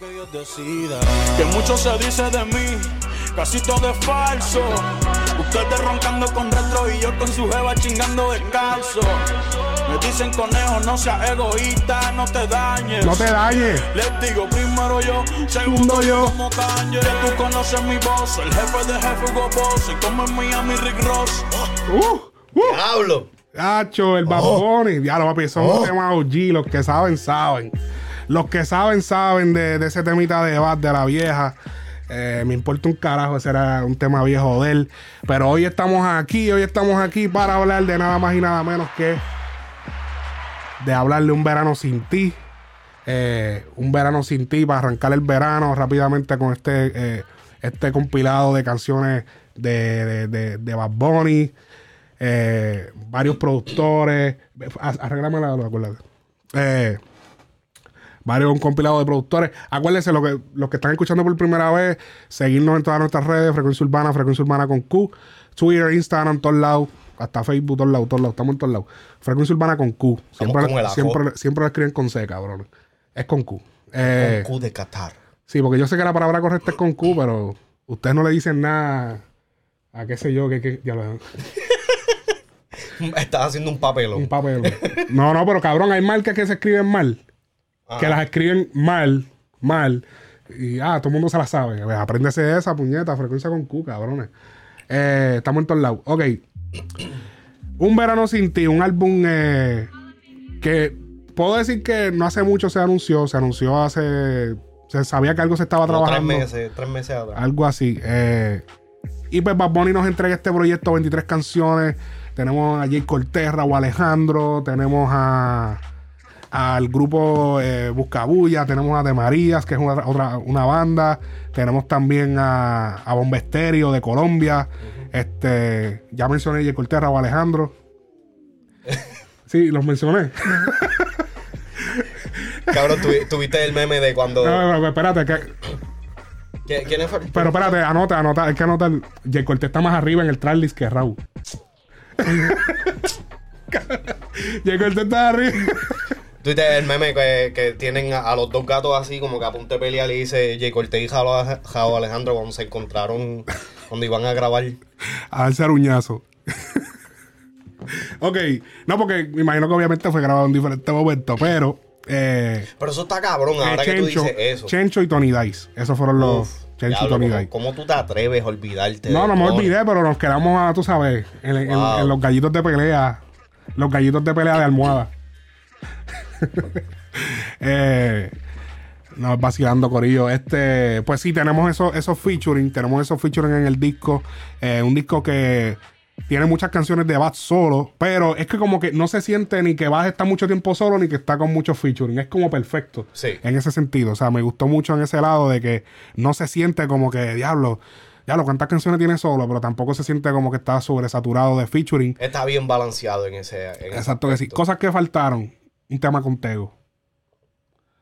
Que mucho se dice de mí, casi todo es falso. Ustedes roncando con retro y yo con su jeva chingando descalzo. Me dicen conejo, no seas egoísta, no te dañes. No te dañes. Les digo primero yo, segundo yo como Kanye. Que tú conoces mi voz, el jefe de jefe Hugo Boss. Y como en Miami Rick Ross. Uh, uh. Diablo. Hacho, el baboni. Ya lo papi, son los temas OG. Los que saben, saben. Los que saben, saben de, ese temita de Bad de la vieja. Eh, me importa un carajo, ese era un tema viejo de él. Pero hoy estamos aquí, hoy estamos aquí para hablar de nada más y nada menos que de hablarle un verano sin ti. Eh, un verano sin ti para arrancar el verano rápidamente con este, eh, este compilado de canciones de, de, Bad Bunny. varios productores. Arréglame la acuérdate. Varios un compilado de productores. Acuérdense, lo que, los que están escuchando por primera vez, seguirnos en todas nuestras redes, Frecuencia Urbana, Frecuencia Urbana con Q, Twitter, Instagram, todos lados, hasta Facebook, todos lados, todos lados, estamos en todos lados. Frecuencia Urbana con Q. Siempre, siempre, siempre lo escriben con C, cabrón. Es con Q. Eh, Q de Qatar. Sí, porque yo sé que la palabra correcta es con Q, pero ustedes no le dicen nada a qué sé yo, que, que ya lo Estás haciendo un papelón. un papel. No, no, pero cabrón, hay marcas que se escriben mal. Que las escriben mal, mal. Y ah, todo el mundo se la sabe. Pues, apréndese esa puñeta, frecuencia con Q, cabrones. Eh, estamos en todos lados. Ok. Un verano sin ti, un álbum eh, que puedo decir que no hace mucho se anunció. Se anunció hace. Se sabía que algo se estaba Como tres trabajando. meses, tres meses atrás. Algo así. Eh, y pues Bad Bunny nos entrega este proyecto, 23 canciones. Tenemos a Jay Cortez, Raúl Alejandro, tenemos a al grupo eh, Buscabulla, tenemos a De Marías, que es una, otra, una banda. Tenemos también a, a Bomba Estéreo de Colombia. Este, ya mencioné Cortez, Raúl Alejandro. Sí, los mencioné. Cabrón, tuvi- tuviste el meme de cuando. No, no, no, espérate, que, ¿Qui- ¿Quién es? pero espérate, anota, anota, hay que anotar. Jay Cortez está más arriba en el tracklist que Raúl. Jay Cortez está arriba. Tuviste el meme que, que tienen a, a los dos gatos así, como que a punto de pelear, le dice Jay Cortez y Jao Jao Alejandro cuando se encontraron, cuando iban a grabar. a darse aruñazo. ok, no, porque me imagino que obviamente fue grabado en diferentes momentos, pero. Eh, Pero eso está cabrón, ahora que tú dices eso. Chencho y Tony Dice. Esos fueron los. Uf, Chencho y diablo, Tony ¿cómo, Dice. cómo tú te atreves a olvidarte? No, no me olvidé, pero nos quedamos a, tú sabes, en, en los gallitos de pelea. Los gallitos de pelea de almohada. eh, no, vacilando, Corillo. Este, pues sí, tenemos esos, esos featuring. Tenemos esos featuring en el disco. Eh, un disco que tiene muchas canciones de Bad solo. Pero es que como que no se siente ni que Bad está mucho tiempo solo ni que está con muchos featuring. Es como perfecto. Sí. En ese sentido. O sea, me gustó mucho en ese lado de que no se siente como que, diablo. Diablo, ¿cuántas canciones tiene solo? Pero tampoco se siente como que está sobresaturado de featuring. Está bien balanceado en ese. en ese Exacto que sí. Cosas que faltaron. Un tema con Tego.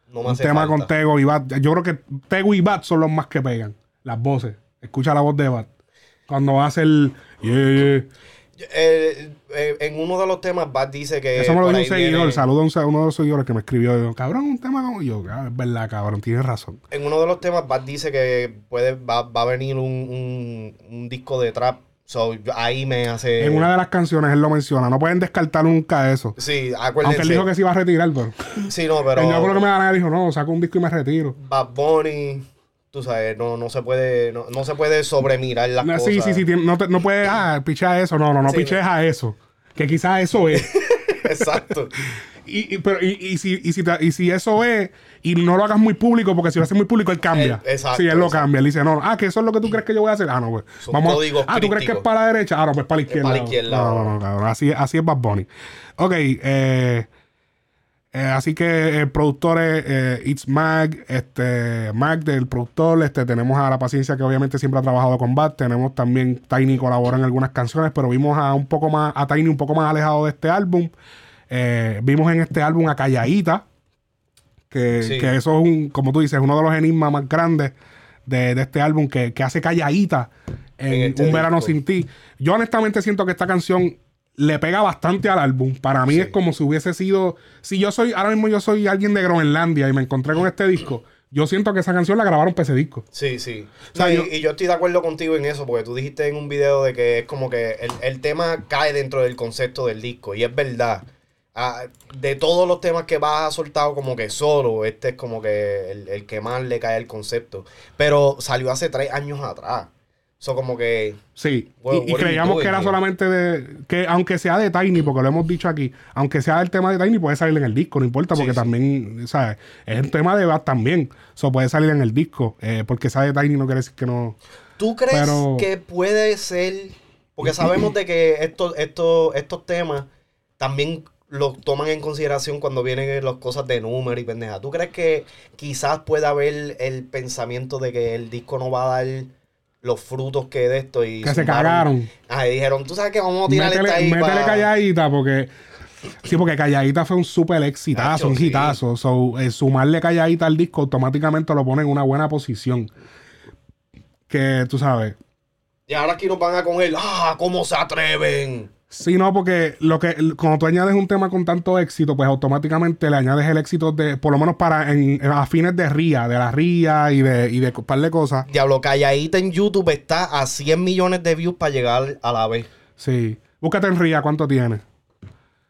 No me Un hace tema falta. con Tego y Bat. Yo creo que Tego y Bat son los más que pegan. Las voces. Escucha la voz de Bat. Cuando hace el. Yeah, yeah. Eh, eh, en uno de los temas, Bad dice que. Eso me lo dijo un seguidor. viene- Saludo a un- a uno de los seguidores que me escribió. cabrón, un tema como yo. Ah, es verdad, cabrón. Tienes razón. En uno de los temas, Bad dice que puede, va, va a venir un, un, un disco de trap. So, ahí me hace. En una de las canciones él lo menciona. No pueden descartar nunca eso. Sí, Aunque acuérdense. él dijo que se iba a retirar, pero. Sí, no, pero. yo creo que me da nada. Dijo, no, saco un disco y me retiro. Bad Bunny, tú sabes, no, no se puede, no, no se puede sobremirar las No, cosas. sí, sí, sí. No, te- no puedes ah, pichar eso. No, no, no Sí, piches a eso. Que quizás eso es. Exacto. Y, y- pero, y, y si, y, si y si eso es, y no lo hagas muy público, porque si lo haces muy público, él cambia. Él- exacto, Sí, él lo cambia. Él dice, no, ah, que eso es lo que tú crees que yo voy a hacer. Ah, no, pues. Son Vamos. códigos ah, tú crees que es para la derecha. Ah, no, pues para la izquierda. para la izquierda. No, no, no, cabrón. Así, así es Bad Bunny. Ok, eh, eh, así que el productor es eh, It's Mag, este, Mag del productor, este, tenemos a La Paciencia que obviamente siempre ha trabajado con Bad, tenemos también Tiny colabora en algunas canciones, pero vimos a un poco más, a Tiny un poco más alejado de este álbum. Eh, vimos en este álbum a Calladita, que, Sí. que eso es un, como tú dices, uno de los enigmas más grandes de, de este álbum que, que hace Calladita en, En este Un Verano. Sin Ti. Yo honestamente siento que esta canción le pega bastante al álbum. Para mí Sí. es como si hubiese sido. Si yo soy, ahora mismo yo soy alguien de Groenlandia y me encontré con este disco, yo siento que esa canción la grabaron para ese disco. Sí, sí. O sea, No, y, yo- y yo estoy de acuerdo contigo en eso, porque tú dijiste en un video de que es como que el, el tema cae dentro del concepto del disco, y es verdad. Ah, de todos los temas que vas a soltado como que solo, este es como que el, el que más le cae el concepto. Pero salió hace tres años atrás. Eso como que... Sí, y, creíamos doing que era solamente de. que aunque sea de Tiny, porque lo hemos dicho aquí, aunque sea el tema de Tiny, puede salir en el disco, no importa, porque sí. también, ¿sabes? Es un tema de Bad también. Eso puede salir en el disco. eh, porque sea de Tiny no quiere decir que no. ¿Tú crees Pero- que puede ser? Porque sabemos de que estos, estos, estos temas también los toman en consideración cuando vienen las cosas de número y pendeja. ¿Tú crees que quizás pueda haber el pensamiento de que el disco no va a dar los frutos que de esto y Que se cagaron. Ah, y dijeron, tú sabes que vamos a tirar esta ahí métele pa-". calladita, porque. Sí, porque calladita fue un súper exitazo, Nacho, un sí. hitazo. So, eh, sumarle calladita al disco automáticamente lo pone en una buena posición. Que tú sabes. Y ahora aquí nos van a coger, ah, ¿cómo se atreven? Sí, no, porque lo que cuando tú añades un tema con tanto éxito, pues automáticamente le añades el éxito de, por lo menos para en, en- a fines de RIA, de la RIA y de, y de un par de cosas. Diablo, calladita en YouTube está a 100 millones de views para llegar a la vez. Sí. Búscate en RIA, ¿cuánto tiene?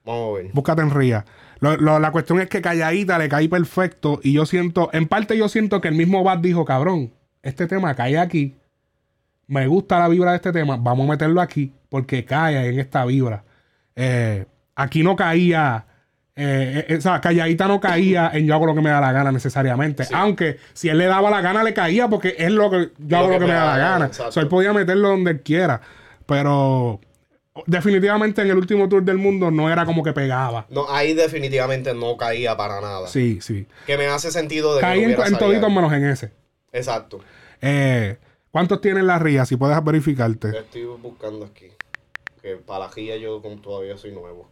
Vamos a ver. Búscate en RIA. Lo- lo- la cuestión es que calladita le cae perfecto y yo siento, en parte yo siento que el mismo Bad dijo, cabrón, este tema cae aquí. Me gusta la vibra de este tema, vamos a meterlo aquí porque cae en esta vibra. Eh, aquí no caía, eh, eh, o sea, calladita no caía en yo hago lo que me da la gana necesariamente. Aunque si él le daba la gana, le caía porque es lo que yo hago lo que, me da la gana. O sea, él podía meterlo donde él quiera. Pero definitivamente en el último tour del mundo no era como que pegaba. No, ahí definitivamente no caía para nada. Sí, sí. Que me hace sentido de que Caí no en, en toditos menos en ese. Exacto. Eh, ¿Cuántos tienen la RIA? Si puedes verificarte. Estoy buscando aquí. Que para la GIA yo todavía soy nuevo.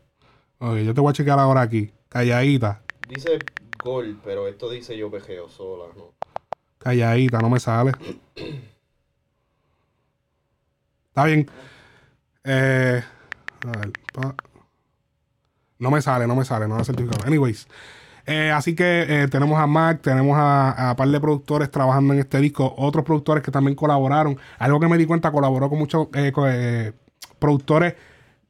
Ok, yo te voy a chequear ahora aquí. Calladita. Dice gol, pero esto dice yo pejeo sola, ¿no? Calladita, no me sale. Está bien. Eh, a ver, pa- no me sale, no me sale, no me certificado. Anyways. Eh, así que eh, tenemos a Mac, tenemos a, a par de productores trabajando en este disco, otros productores que también colaboraron. Algo que me di cuenta, colaboró con muchos eh, eh, productores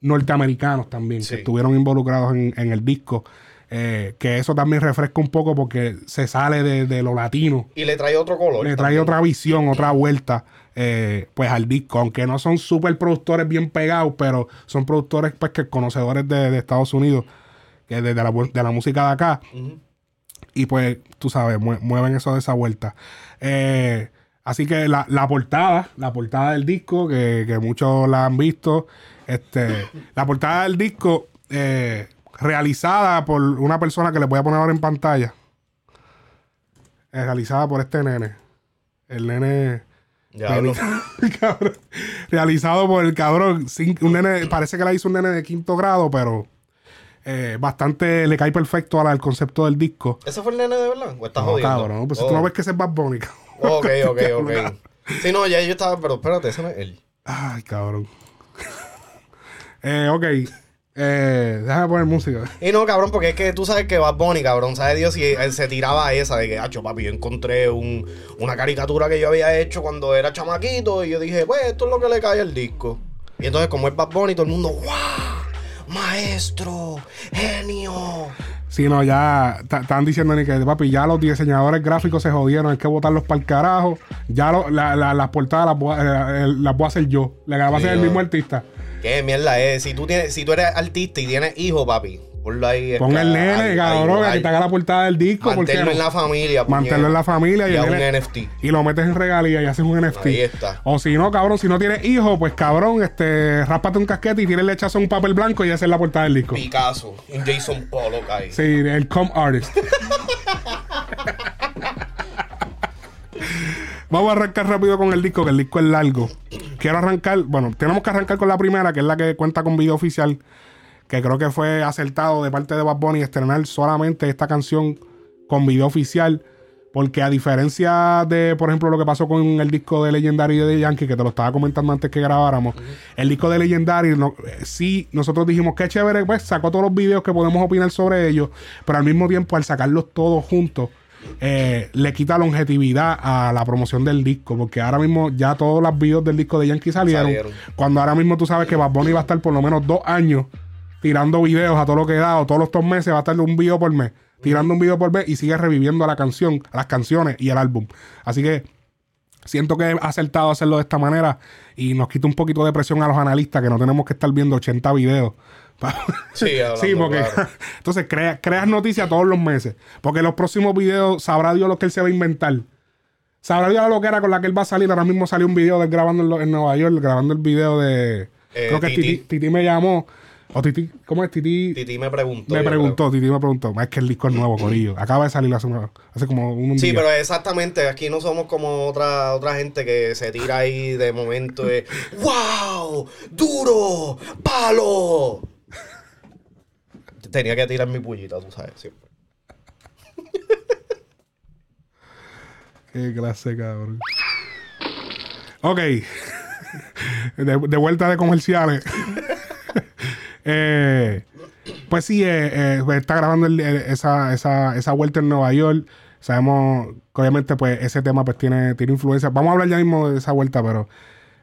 norteamericanos también, Sí. que estuvieron involucrados en, en el disco. Eh, que eso también refresca un poco porque se sale de, de lo latino Y le trae otro color. le trae también. otra visión, otra vuelta, eh, pues al disco. Aunque no son súper productores bien pegados, pero son productores pues que conocedores de, de Estados Unidos, que de, de la, de la música de acá. Y pues, tú sabes, mue- mueven eso de esa vuelta. Eh, así que la, la portada, la portada del disco, que, que muchos la han visto, este, la portada del disco, eh, realizada por una persona que le voy a poner ahora en pantalla. Eh, realizada por este nene. El nene. Cabrón. Realizado por el cabrón. Un nene, parece que la hizo un nene de quinto grado, pero eh, bastante le cae perfecto al, al concepto del disco. ¿Ese fue el nene de verdad? ¿O estás No, jodiendo? cabrón. Pues Oh. tú no ves que ese es Bad Bunny. Ok, ok, ok. Sí, no, ya yo estaba, pero espérate, ese no es él. Ay, cabrón. eh, ok. Eh, déjame poner música. Y no, cabrón, porque es que tú sabes que Bad Bunny, cabrón, sabe Dios si él se tiraba a esa de que, hacho, papi, yo encontré un, una caricatura que yo había hecho cuando era chamaquito y yo dije, pues, esto es lo que le cae al disco. Y entonces, como es Bad Bunny, todo el mundo, ¡wow! ¡Maestro! ¡Genio! Si no, ya están diciendo ni que, papi, ya los diseñadores gráficos se jodieron, hay que botarlos para el carajo. Ya lo- la- la- las portadas las voy, a- eh, las voy a hacer yo. Le va a Sí, hacer el mismo artista. ¿Qué mierda es? Si tú, tienes, si tú eres artista y tienes hijo, papi, ponlo ahí. Pon el nene, cabrón, a que te haga la portada del disco. porque Manténlo en la familia. Mantenerlo en la familia y, Y a un NFT. y lo metes en regalía y haces un NFT. Ahí está. O si no, cabrón, si no tienes hijo, pues cabrón, este, rápate un casquete y tienes el hechazo en un papel blanco y esa es la portada del disco. Picasso. Un Jason Pollock ahí. Sí, el com artist. Vamos a arrancar rápido con el disco, que el disco es largo. Quiero arrancar, bueno, tenemos que arrancar con la primera, que es la que cuenta con video oficial, que creo que fue acertado de parte de Bad Bunny estrenar solamente esta canción con video oficial, porque a diferencia de, por ejemplo, lo que pasó con el disco de Legendary de Yankee, que te lo estaba comentando antes que grabáramos, el disco de Legendary, no- eh, sí, nosotros dijimos que chévere, pues sacó todos los videos que podemos opinar sobre ellos, pero al mismo tiempo al sacarlos todos juntos, eh, le quita longevidad a la promoción del disco. Porque ahora mismo ya todos los videos del disco de Yankee salieron. Salieron. Cuando ahora mismo tú sabes que Bad Bunny va a estar por lo menos dos años tirando videos a todo lo que da, o todos los dos meses va a estar un video por mes, tirando un video por mes y sigue reviviendo la canción, las canciones y el álbum. Así que siento que he acertado hacerlo de esta manera y nos quita un poquito de presión a los analistas que no tenemos que estar viendo 80 videos. Sí, hablando Sí, porque claro. entonces crea- creas noticias todos los meses. Porque los próximos videos sabrá Dios lo que él se va a inventar. Sabrá Dios lo que era con la que él va a salir. Ahora mismo salió un video de él grabando en, en Nueva York, grabando el video de. Eh, creo que. Titi, Titi me llamó. O Titi, ¿cómo es Titi? Titi me preguntó. me preguntó, Titi me preguntó. Es que el disco es nuevo, Corillo. Acaba de salir hace, una- hace como un, un Sí, día. pero exactamente, aquí no somos como otra, otra gente que se tira ahí de momento de ¡Wow! ¡Duro! ¡Palo! Tenía que tirar mi pullita, tú sabes, siempre. Qué clase, cabrón. Ok. de, de vuelta de comerciales. Eh, pues sí, eh, eh, está grabando esa, esa, esa vuelta en Nueva York. Sabemos que obviamente pues ese tema pues tiene, tiene influencia. Vamos a hablar ya mismo de esa vuelta, pero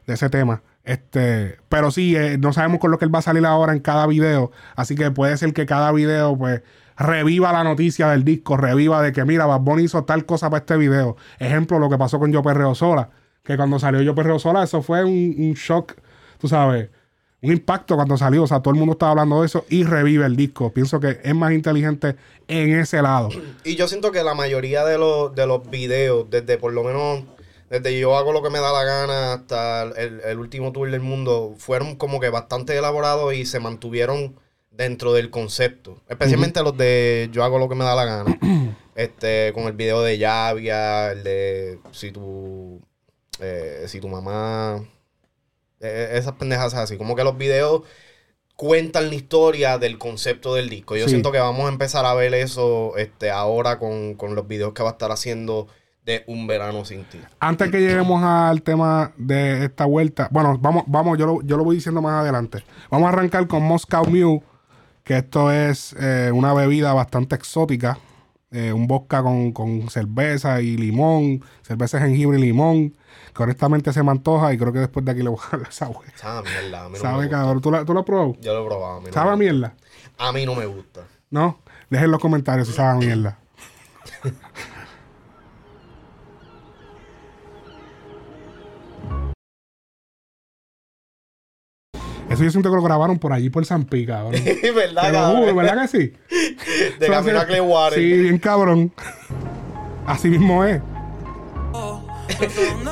de ese tema. Este, pero sí, eh, no sabemos con lo que él va a salir ahora en cada video. Así que puede ser que cada video, pues, reviva la noticia del disco, reviva de que, mira, Bad Bunny hizo tal cosa para este video. Ejemplo, lo que pasó con Yo Perreo Sola. Que cuando salió Yo Perreo Sola, eso fue un, un shock, tú sabes, un impacto cuando salió. O sea, todo el mundo estaba hablando de eso y revive el disco. Pienso que es más inteligente en ese lado. Y yo siento que la mayoría de los, de los videos, desde por lo menos, desde yo hago lo que me da la gana hasta el, el último tour del mundo, fueron como que bastante elaborados y se mantuvieron dentro del concepto. Especialmente los de yo hago lo que me da la gana. este, con el video de Llavia, el de si tu, eh, si tu mamá, esas pendejas así. Como que los videos cuentan la historia del concepto del disco. Yo Sí. siento que vamos a empezar a ver eso este, ahora con, con los videos que va a estar haciendo de Un Verano Sin Ti. Antes que lleguemos al tema de esta vuelta, bueno, vamos, vamos, yo lo, yo lo voy diciendo más adelante. Vamos a arrancar con Moscow Mule, que esto es eh, una bebida bastante exótica. Eh, un vodka con, con cerveza y limón, cerveza de jengibre y limón, que honestamente se me antoja y creo que después de aquí le voy a dar esa güey. Sabe mierda. A mí no me ¿Sabe, gusta. cabrón? ¿Tú, la- ¿Tú lo has probado? Yo lo he probado. A mí no, ¿Sabe me, mierda? a mí no me gusta. ¿No? Dejen en los comentarios si sabe a mierda. Eso yo siento que lo grabaron por allí, por San Pi, cabrón. Te ¿Verdad, lo juro, cabrón? ¿verdad que sí? De camino a Clearwater. Sí, bien cabrón. Así mismo es.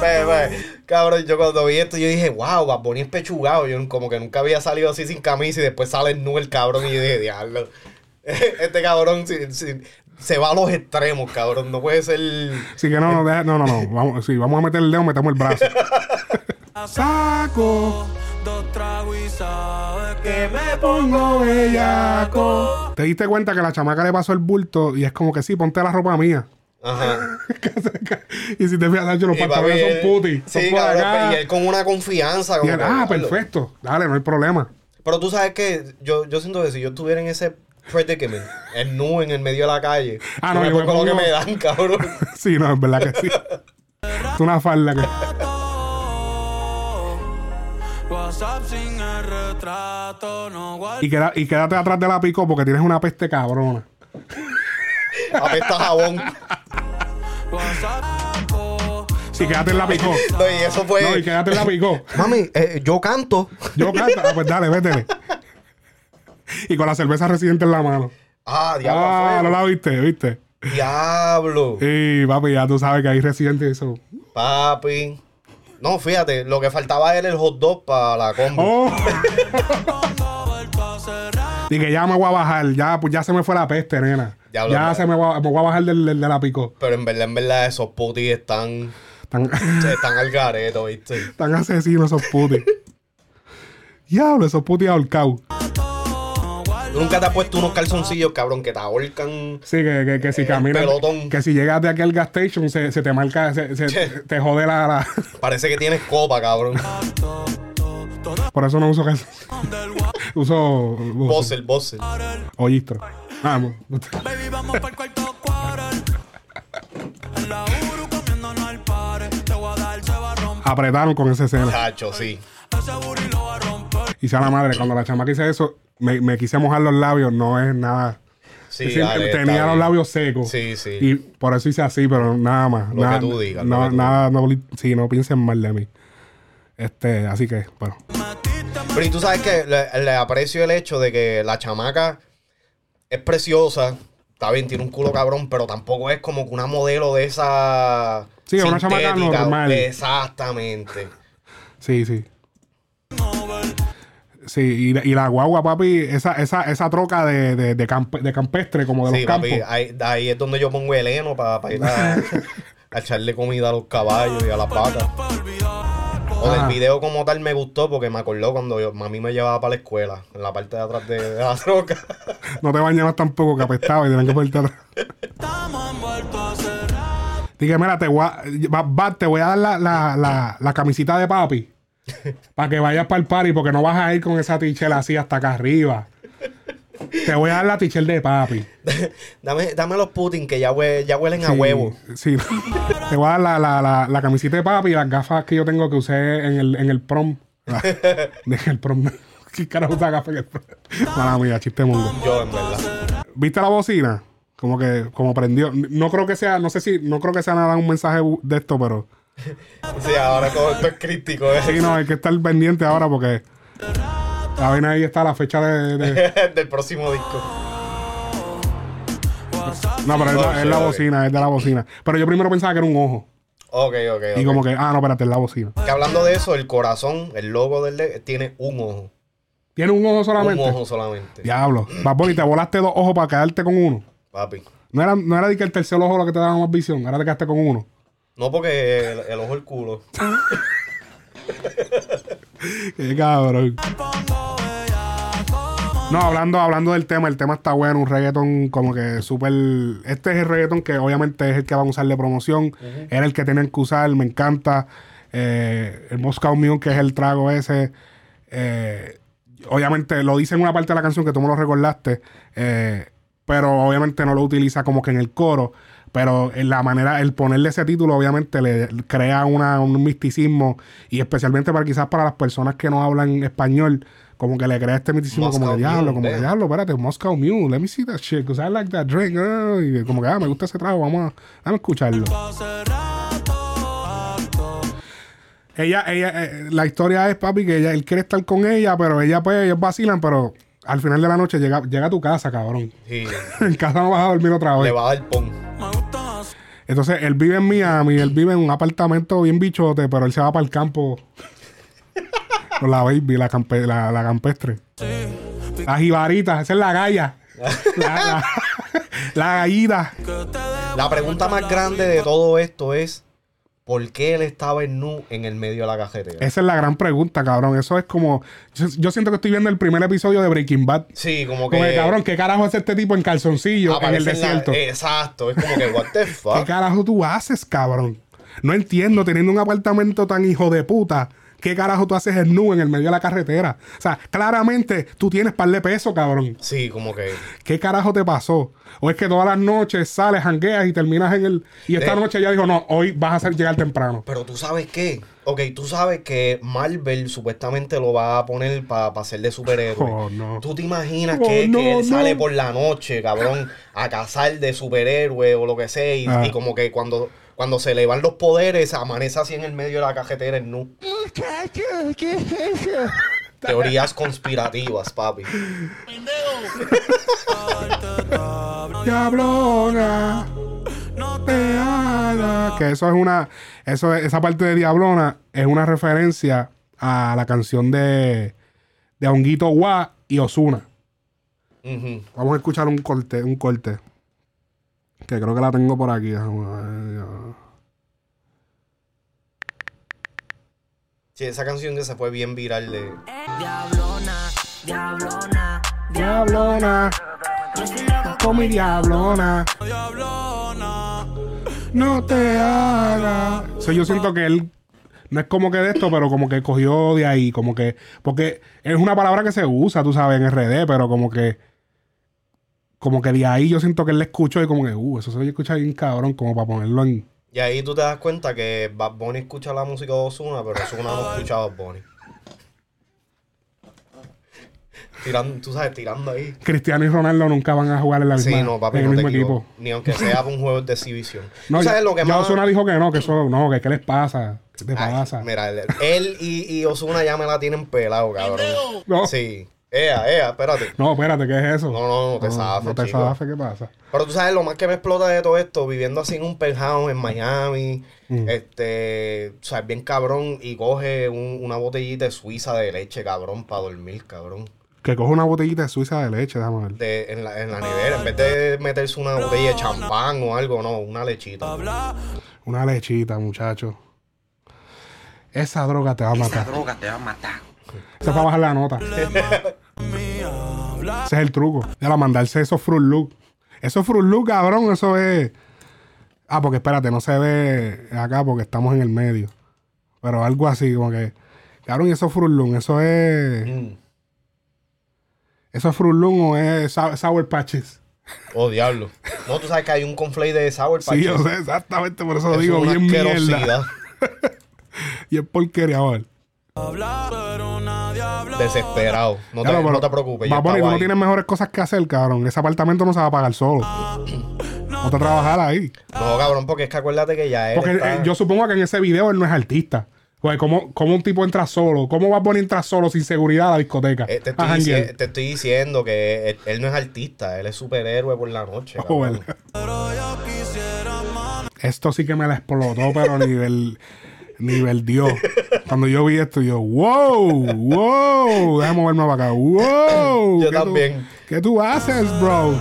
Ve, ve, Cabrón, yo cuando vi esto, yo dije, wow, Bad Bunny es pechugado. Yo como que nunca había salido así sin camisa y después sale nu el cabrón y yo dije, diablo. Este cabrón sí- sí, se va a los extremos, cabrón. No puede ser. Así que no, no, deja- no, no, no. Vamos, sí, vamos a meter el dedo, metemos el brazo. Saco. Dos tragos y sabes Que me pongo bellaco. Te diste cuenta que la chamaca le pasó el bulto y es como que sí, ponte la ropa mía. Ajá. y si te fijas, Nacho, los pantalones son él- puti. son Sí, cabrón. acá. Y él con una confianza. Y Como él, que, ah, perfecto. Dale, no hay problema. Pero tú sabes que yo, yo siento que si yo estuviera en ese predicament, el nu en el medio de la calle, Ah, no, me yo me pongo lo que me dan, cabrón. sí, no, es verdad que sí. es una falda que. WhatsApp sin el retrato, no guardo. Y, queda- y quédate atrás de la pico porque tienes una peste cabrona. Apesta jabón. Sí, quédate en la picó. No, y eso fue. No, y quédate en la picó. Mami, eh, yo canto. Yo canto. Ah, pues dale, vétele. Y con la cerveza residente en la mano. Ah, diablo. Ah, no la viste, ¿viste? Diablo. Y papi, ya tú sabes que hay residente eso. Papi. No, fíjate, lo que faltaba era el hot dog para la combo. ¡Oh! y que ya me voy a bajar. Ya, pues ya se me fue la peste, nena. Ya se me voy a bajar del, del- de la picó. Pero en verdad, en verdad, esos putis están, Tan, están al gareto, ¿viste? tan asesinos esos putis. Diablo, esos putis ahorcados. Nunca te has puesto unos calzoncillos, cabrón, que te ahorcan. Sí, que, que, que si eh, caminas. Que si llegas de aquel gas station se, se te marca, se, se, te jode la, Parece que tienes copa, cabrón. Por eso no uso gas. uso. Bossel, Bossel. Ollistro. Vamos. Baby, vamos para el cuarto La Uru comiéndonos al pare. Te voy a dar, se va a. Apretaron con ese escena. Chacho, sí. Ese lo va a romper. Y sea la madre, cuando la chamaca hice eso, me, me quise mojar los labios, no es nada. Sí, dale, está tenía los labios secos. Sí, sí. Y por eso hice así, pero nada más. Lo que nada, tú digas, No, que tú nada, no, sí, no piensen mal de mí. Este, así que, bueno. Pero y tú sabes que le, le aprecio el hecho de que la chamaca es preciosa. Está bien, tiene un culo cabrón, pero tampoco es como que una modelo de esa. Sí, es una chamaca normal. Exactamente. Sí, sí. Sí, y, la- y la guagua, papi, esa, esa, esa troca de, de, de, campe- de campestre, como de Sí, los campos. papi, ahí, ahí es donde yo pongo el heno para ir a, a echarle comida a los caballos y a las vacas. O del video como tal me gustó porque me acordó cuando yo, mami me llevaba para la escuela, en la parte de atrás de, de la troca. No te bañabas tampoco, que apestaba y tenían que ponerte atrás. Dije, mira, te voy a, va- va, te voy a dar la, la, la, la camisita de papi para que vayas para el party porque no vas a ir con esa tichela así hasta acá arriba. Te voy a dar la tichel de papi. dame, dame los Putin que ya, hue- ya huelen a huevo. Sí. Te voy a dar la, la, la, la camisita de papi y las gafas que yo tengo que usé en el, en el prom. en el prom. ¿Qué carajo usa gafas en el prom? Mala mía, chiste mundo. Yo, en verdad. ¿Viste la bocina? Como que, como prendió. No creo que sea, no sé si, no creo que sea nada un mensaje de esto, pero. Sí, ahora todo esto es crítico. ¿eh? Sí, no, hay que estar pendiente ahora porque. La vaina ahí está la fecha de. de- Del próximo disco. No, pero es, la, es la Ok, ok. bocina, es de la bocina. Pero yo primero pensaba que era un ojo. Ok, ok, Y como que, ah, no, espérate, es la bocina. Que hablando de eso, el corazón, el logo del de- tiene un ojo. ¿Tiene un ojo solamente? Un ojo solamente. Diablo. Y te volaste dos ojos para quedarte con uno. Papi. No era, no era de que el tercer ojo lo que te daba más visión, ahora te quedaste con uno. No porque el, el ojo el culo. Qué cabrón. No, hablando, hablando del tema, el tema está bueno, un reggaetón como que súper... Este es el reggaetón que obviamente es el que van a usar de promoción, era el que tenían que usar, me encanta. Eh, el Moscow Mule, que es el trago ese, eh, obviamente lo dice en una parte de la canción que tú me lo recordaste, eh, pero obviamente no lo utiliza como que en el coro. Pero en la manera, el ponerle ese título, obviamente le crea una, un misticismo. Y especialmente para quizás para las personas que no hablan español, como que le crea este misticismo, como que diablo, Mule, como que damn. diablo, espérate, Moscow Mule, let me see that shit, because I like that drink. ah", y como que, ah, me gusta ese trago, vamos a, vamos a escucharlo. Ella, ella, eh, la historia es, papi, que ella, él quiere estar con ella, pero ella, pues, ellos vacilan, pero al final de la noche llega, llega a tu casa, cabrón. Sí. en casa no vas a dormir otra Le vez. va a dar pon. Entonces, él vive en Miami, él vive en un apartamento bien bichote, pero él se va para el campo con la baby, la, campe- la, la campestre. La jibarita, esa es la galla. la, la. La pregunta más grande de todo esto es: ¿por qué él estaba en nu en el medio de la cajetera? Esa es la gran pregunta, cabrón. Eso es como. Yo, yo siento que estoy viendo el primer episodio de Breaking Bad. Sí, como que. Como que, cabrón, ¿qué carajo hace este tipo en calzoncillo en el aparece en la- desierto? Exacto. Es como que, ¿what the ¿Qué fuck? carajo tú haces, cabrón? No entiendo, teniendo un apartamento tan hijo de puta, ¿qué carajo tú haces en nu en el medio de la carretera? O sea, claramente tú tienes par de peso, cabrón. Sí, como que. ¿Qué carajo te pasó? O es que todas las noches sales, jangueas y terminas en el. Y esta De- noche ya dijo, no, hoy vas a hacer llegar temprano. Pero tú sabes qué. Ok, tú sabes que Marvel supuestamente lo va a poner para ser de superhéroe. Oh, no. ¿Tú te imaginas Oh, que, no, que él no. sale por la noche, cabrón, a cazar de superhéroe o lo que sea? Y, Ah. y como que cuando, cuando se le van los poderes, amanece así en el medio de la cajetera en nu. Teorías conspirativas, papi. Diablona. te haga. Que eso es una. Eso es- esa parte de Diablona es una referencia a la canción de. De Honguito Gua y Osuna. Vamos a escuchar un corte, un corte. Que creo que la tengo por aquí. Sí, esa canción que se fue bien viral de... Diablona, diablona, Diablona. yo soy loco Con mi diablona. No te hagas. So, yo siento que él no es como que de esto, pero como que cogió de ahí, como que. Porque es una palabra que se usa, tú sabes, en RD, pero como que. Como que de ahí yo siento que él le escuchó y como que, uh, eso se escucha bien cabrón, como para ponerlo en. Y ahí tú te das cuenta que Bad Bunny escucha la música de Ozuna, pero Ozuna no escucha a Bad Bunny. Tirando, tú sabes, tirando ahí. Cristiano y Ronaldo nunca van a jugar en la misma Sí, no, papi, en el no mismo equipo. Ni aunque sea un juego de exhibición. No, ¿Tú ya, sabes lo que ya más... Ozuna dijo que no, que eso, no, que qué les pasa, qué te Ay, pasa. Mira, él, él y, y Ozuna ya me la tienen pelado, cabrón. No. Sí. Ea, ea, espérate. No, espérate, ¿qué es eso? No, no, no te zafes, No te chico. zafes, ¿qué pasa? Pero tú sabes lo más que me explota de todo esto, viviendo así en un penthouse en Miami, Mm. este, o sea, bien cabrón, y coge un- una botellita de suiza de leche, cabrón, para dormir, cabrón. Que coge una botellita de suiza de leche, déjame ver. De, en, la, en la nevera, en vez de meterse una botella de champán o algo, no, una lechita. Una lechita, muchacho. Esa droga te va a Esa matar. droga te va a matar. Eso es para bajar la nota. Ese es el truco. Ya la mandarse esos Fruit Loop. Esos Fruit Loop, cabrón, eso es. Ah, porque espérate, no se ve acá porque estamos en el medio. Pero algo así, como que. Cabrón, y esos Fruit Loop, eso es. Mm. ¿Eso es Fruit Loop o es Sou- Sour Patches? Oh, diablo. No, tú sabes que hay un conflate de sour Sí, Patches. yo sé exactamente, por eso Eso lo digo es bien mierda. Y es porquería, ver. Desesperado. No te, Claro, pero no te preocupes. Bad Bunny, tú no tienes mejores cosas que hacer, cabrón. Ese apartamento no se va a pagar solo. No te trabajar ahí. No, cabrón, porque es que acuérdate que ya él Porque está- eh, yo supongo que en ese video él no es artista. Pues, ¿cómo, cómo un tipo entra solo? ¿Cómo va a poner entrar solo sin seguridad a la discoteca? Eh, te, estoy dici- te estoy diciendo que él, él no es artista, él es superhéroe por la noche. Oh. Esto sí que me la explotó, pero a nivel, nivel Dios. Cuando yo vi esto, yo, wow, wow, déjame moverme para acá, wow. Yo ¿qué tú- también. ¿Qué tú haces, bro?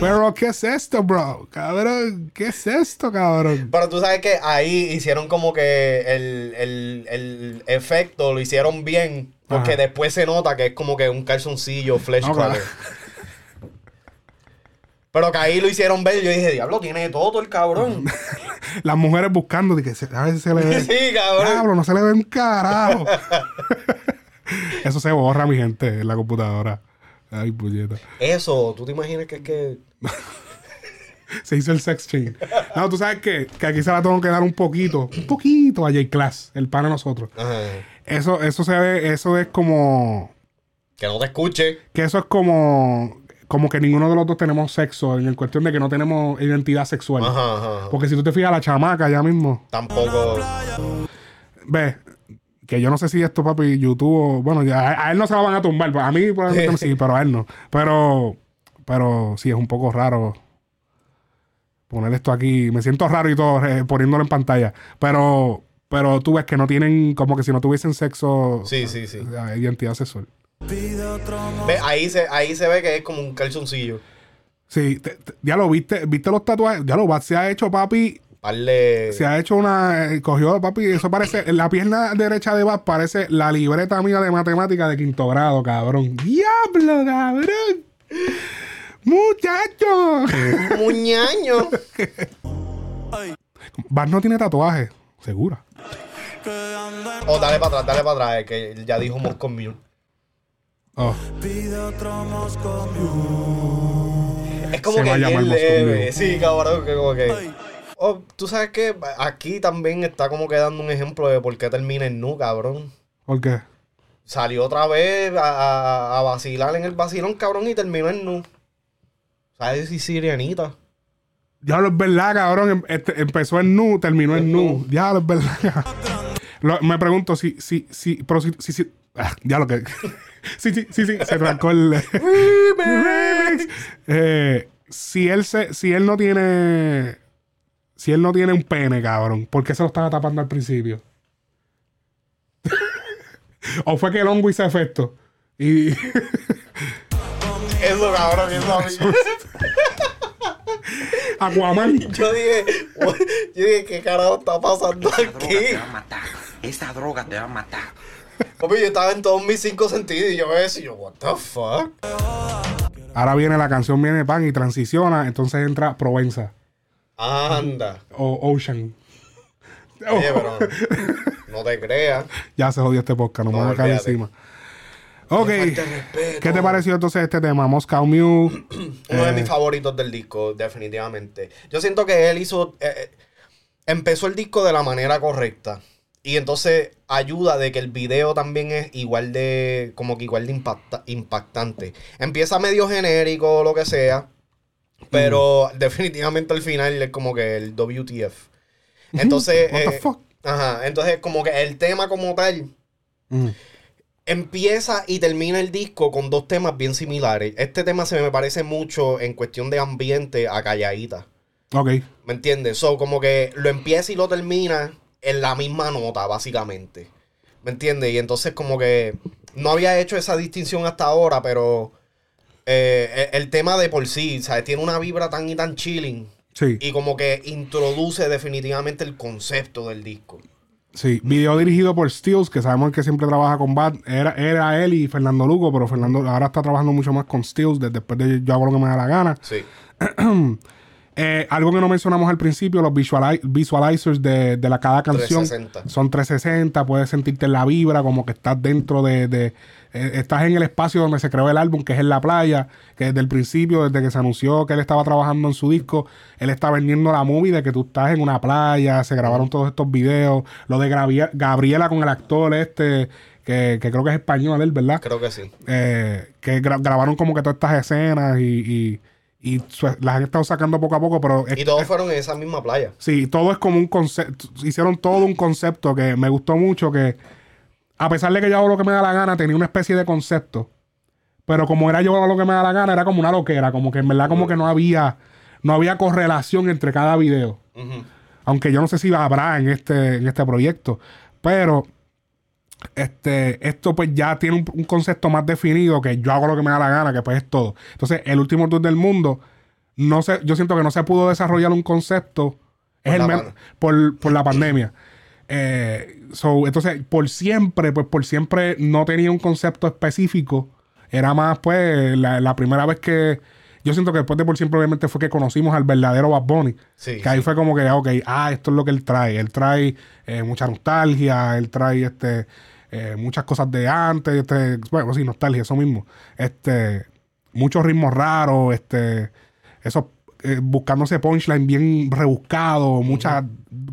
Pero, ¿qué es esto, bro? Cabrón, ¿qué es esto, cabrón? Pero tú sabes que ahí hicieron como que el, el- el efecto lo hicieron bien. Porque Ajá. después se nota que es como que un calzoncillo flesh No, color. Pero que ahí lo hicieron ver. Yo dije, diablo, tiene todo el cabrón. Las mujeres buscando, de que se- a ver si se le ve. sí, cabrón. Diablo, no se le ve un carajo. Eso se borra, mi gente, en la computadora. Ay, puñeta. Eso, ¿tú te imaginas que es que. Se hizo el sex change. No, tú sabes que, que aquí se la tengo que dar un poquito, un poquito a J-Class, el pan de nosotros. Ajá, Eso, eso se ve, eso es como. que no te escuche. Que eso es como. Como que ninguno de los dos tenemos sexo, en el cuestión de que no tenemos identidad sexual. Ajá, ajá. Porque si tú te fijas, la chamaca ya mismo. Tampoco. Ve, que yo no sé si esto, papi, YouTube, o- bueno, ya, a, a él no se la van a tumbar, a mí probablemente sí, pero a él no. Pero, pero sí, es un poco raro poner esto aquí. Me siento raro y todo eh, poniéndolo en pantalla. Pero, pero tú ves que no tienen, como que si no tuviesen sexo, Sí, sí, sí. eh, identidad sexual. Ve, ahí, se, ahí se ve que es como un calzoncillo. Sí, te- te- ya lo viste, viste los tatuajes, ya lo se ha hecho, papi, Darle. se ha hecho una, eh, cogió, papi, eso parece, la pierna derecha de Bad parece la libreta mía de matemática de quinto grado, cabrón. ¡Diablo, cabrón! ¡Muchacho! Muñaño. Bad no tiene tatuaje, segura. Oh, dale para atrás, dale para atrás, que él ya dijo Moscow. Oh, Es como Se que va a llamar bien leve. Sí, cabrón, que como que. Oh, tú sabes que aquí también está como que dando un ejemplo de por qué termina en nu, cabrón. ¿por qué? Salió otra vez a, a- a vacilar en el vacilón, cabrón, y terminó en nu. ¿Sabes si sirianita? Diablo, es verdad, cabrón. em- este, empezó en nu, terminó en nu. Diablo, es verdad. Lo- me pregunto si, si, si, pero si, si, si- ah, ya lo que. Sí, sí, sí, sí, se arrancó el. Remix. Eh, si él se, si él no tiene. Si él no tiene un pene, cabrón, ¿por qué se lo estaba tapando al principio? ¿O fue que el hongo hizo efecto? Y. Eso, cabrón, eso. Aquaman. Yo dije, yo dije, ¿qué carajo está pasando Esa droga aquí? te va a matar. Esa droga te va a matar. Papi, yo estaba en todos mis cinco sentidos y yo me decía, what the fuck? Ahora viene la canción, viene pan y transiciona, entonces entra Provenza Anda. o Ocean. Oye, pero no te creas. Ya se jodió este podcast, no me No, van a caer encima. Ok. Me. ¿Qué te pareció entonces este tema? Moscow Mule. Uno de Eh, mis favoritos del disco, definitivamente. Yo siento que él hizo. eh, eh, empezó el disco de la manera correcta. Y entonces ayuda de que el video también es igual de. como que igual de impacta- impactante. Empieza medio genérico o lo que sea. Pero definitivamente al final es como que el WTF. Entonces. What the eh, fuck? Ajá. Entonces, como que el tema como tal Mm. empieza y termina el disco con dos temas bien similares. Este tema se me parece mucho en cuestión de ambiente a Calladita. Ok. ¿Me entiendes? So, como que lo empieza y lo termina en la misma nota, básicamente. ¿Me entiendes? Y entonces como que no había hecho esa distinción hasta ahora, pero eh, el, el tema de por sí, ¿sabes? Tiene una vibra tan y tan chilling. Sí. Y como que introduce definitivamente el concepto del disco. Sí, video dirigido por Steels, que sabemos que siempre trabaja con Bad. Era, era él y Fernando Lugo, pero Fernando ahora está trabajando mucho más con Steels desde después de Yo hago lo que me da la gana. Sí. Eh, algo que no mencionamos al principio, los visuali- visualizers de, de la cada canción 360. son 360, puedes sentirte en la vibra, como que estás dentro de, de- eh, estás en el espacio donde se creó el álbum, que es en la playa, que desde el principio, desde que se anunció que él estaba trabajando en su disco, él está vendiendo la movie de que tú estás en una playa, se grabaron todos estos videos, lo de Gabriela con el actor este, que, que creo que es español él, ¿verdad? Creo que sí. eh, que gra- grabaron como que todas estas escenas y, y, y las han estado sacando poco a poco, pero es- Y todos fueron en esa misma playa. sí, todo es como un concepto, hicieron todo un concepto que me gustó mucho, que a pesar de que yo hago lo que me da la gana, tenía una especie de concepto, pero como era yo hago lo que me da la gana, era como una loquera, como que en verdad como que no había, no había correlación entre cada video. Aunque yo no sé si habrá en este, en este proyecto. Pero este, esto pues ya tiene un, un concepto más definido que yo hago lo que me da la gana, que pues es todo. Entonces, el último tour del mundo, no sé, yo siento que no se pudo desarrollar un concepto Por la por, por la pandemia. Eh, so, entonces, por siempre, pues por siempre no tenía un concepto específico. Era más, pues, la, la primera vez que. Yo siento que después de por siempre, obviamente, fue que conocimos al verdadero Bad Bunny. Sí, que ahí sí. fue como que, ah, ok, ah, esto es lo que él trae. Él trae eh, mucha nostalgia, él trae este eh, muchas cosas de antes, este, bueno, sí, nostalgia, eso mismo. Este, muchos ritmos raros, este, esos, eh, buscándose punchline bien rebuscado, muchas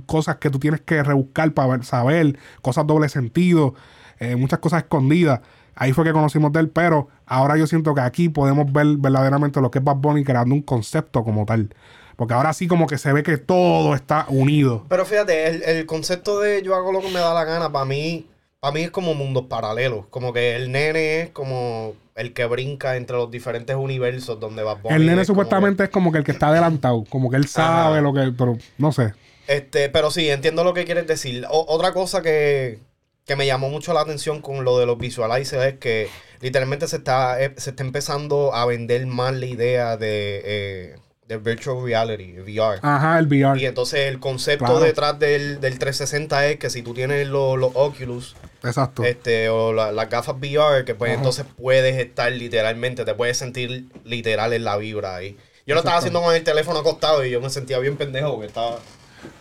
cosas que tú tienes que rebuscar para saber, cosas doble sentido, eh, muchas cosas escondidas. Ahí fue que conocimos de él, pero ahora yo siento que aquí podemos ver verdaderamente lo que es Bad Bunny creando un concepto como tal. Porque ahora sí como que se ve que todo está unido. Pero fíjate, el, el concepto de yo hago lo que me da la gana, para mí, para mí es como mundos paralelos. Como que el nene es como el que brinca entre los diferentes universos donde va el nene supuestamente es como que el que está adelantado, como que él sabe Ajá. lo que, pero no sé. Este, pero sí, entiendo lo que quieres decir. O- otra cosa que, que me llamó mucho la atención con lo de los visualizers es que literalmente se está, eh, se está empezando a vender más la idea de, eh, de virtual reality, VR. Ajá, el VR. Y entonces el concepto Claro. detrás del, del 360 es que si tú tienes los, los Oculus Exacto. este, o la- las gafas VR, que pues Ajá. entonces puedes estar literalmente, te puedes sentir literal en la vibra ahí. Yo lo estaba haciendo con el teléfono acostado y yo me sentía bien pendejo porque estaba...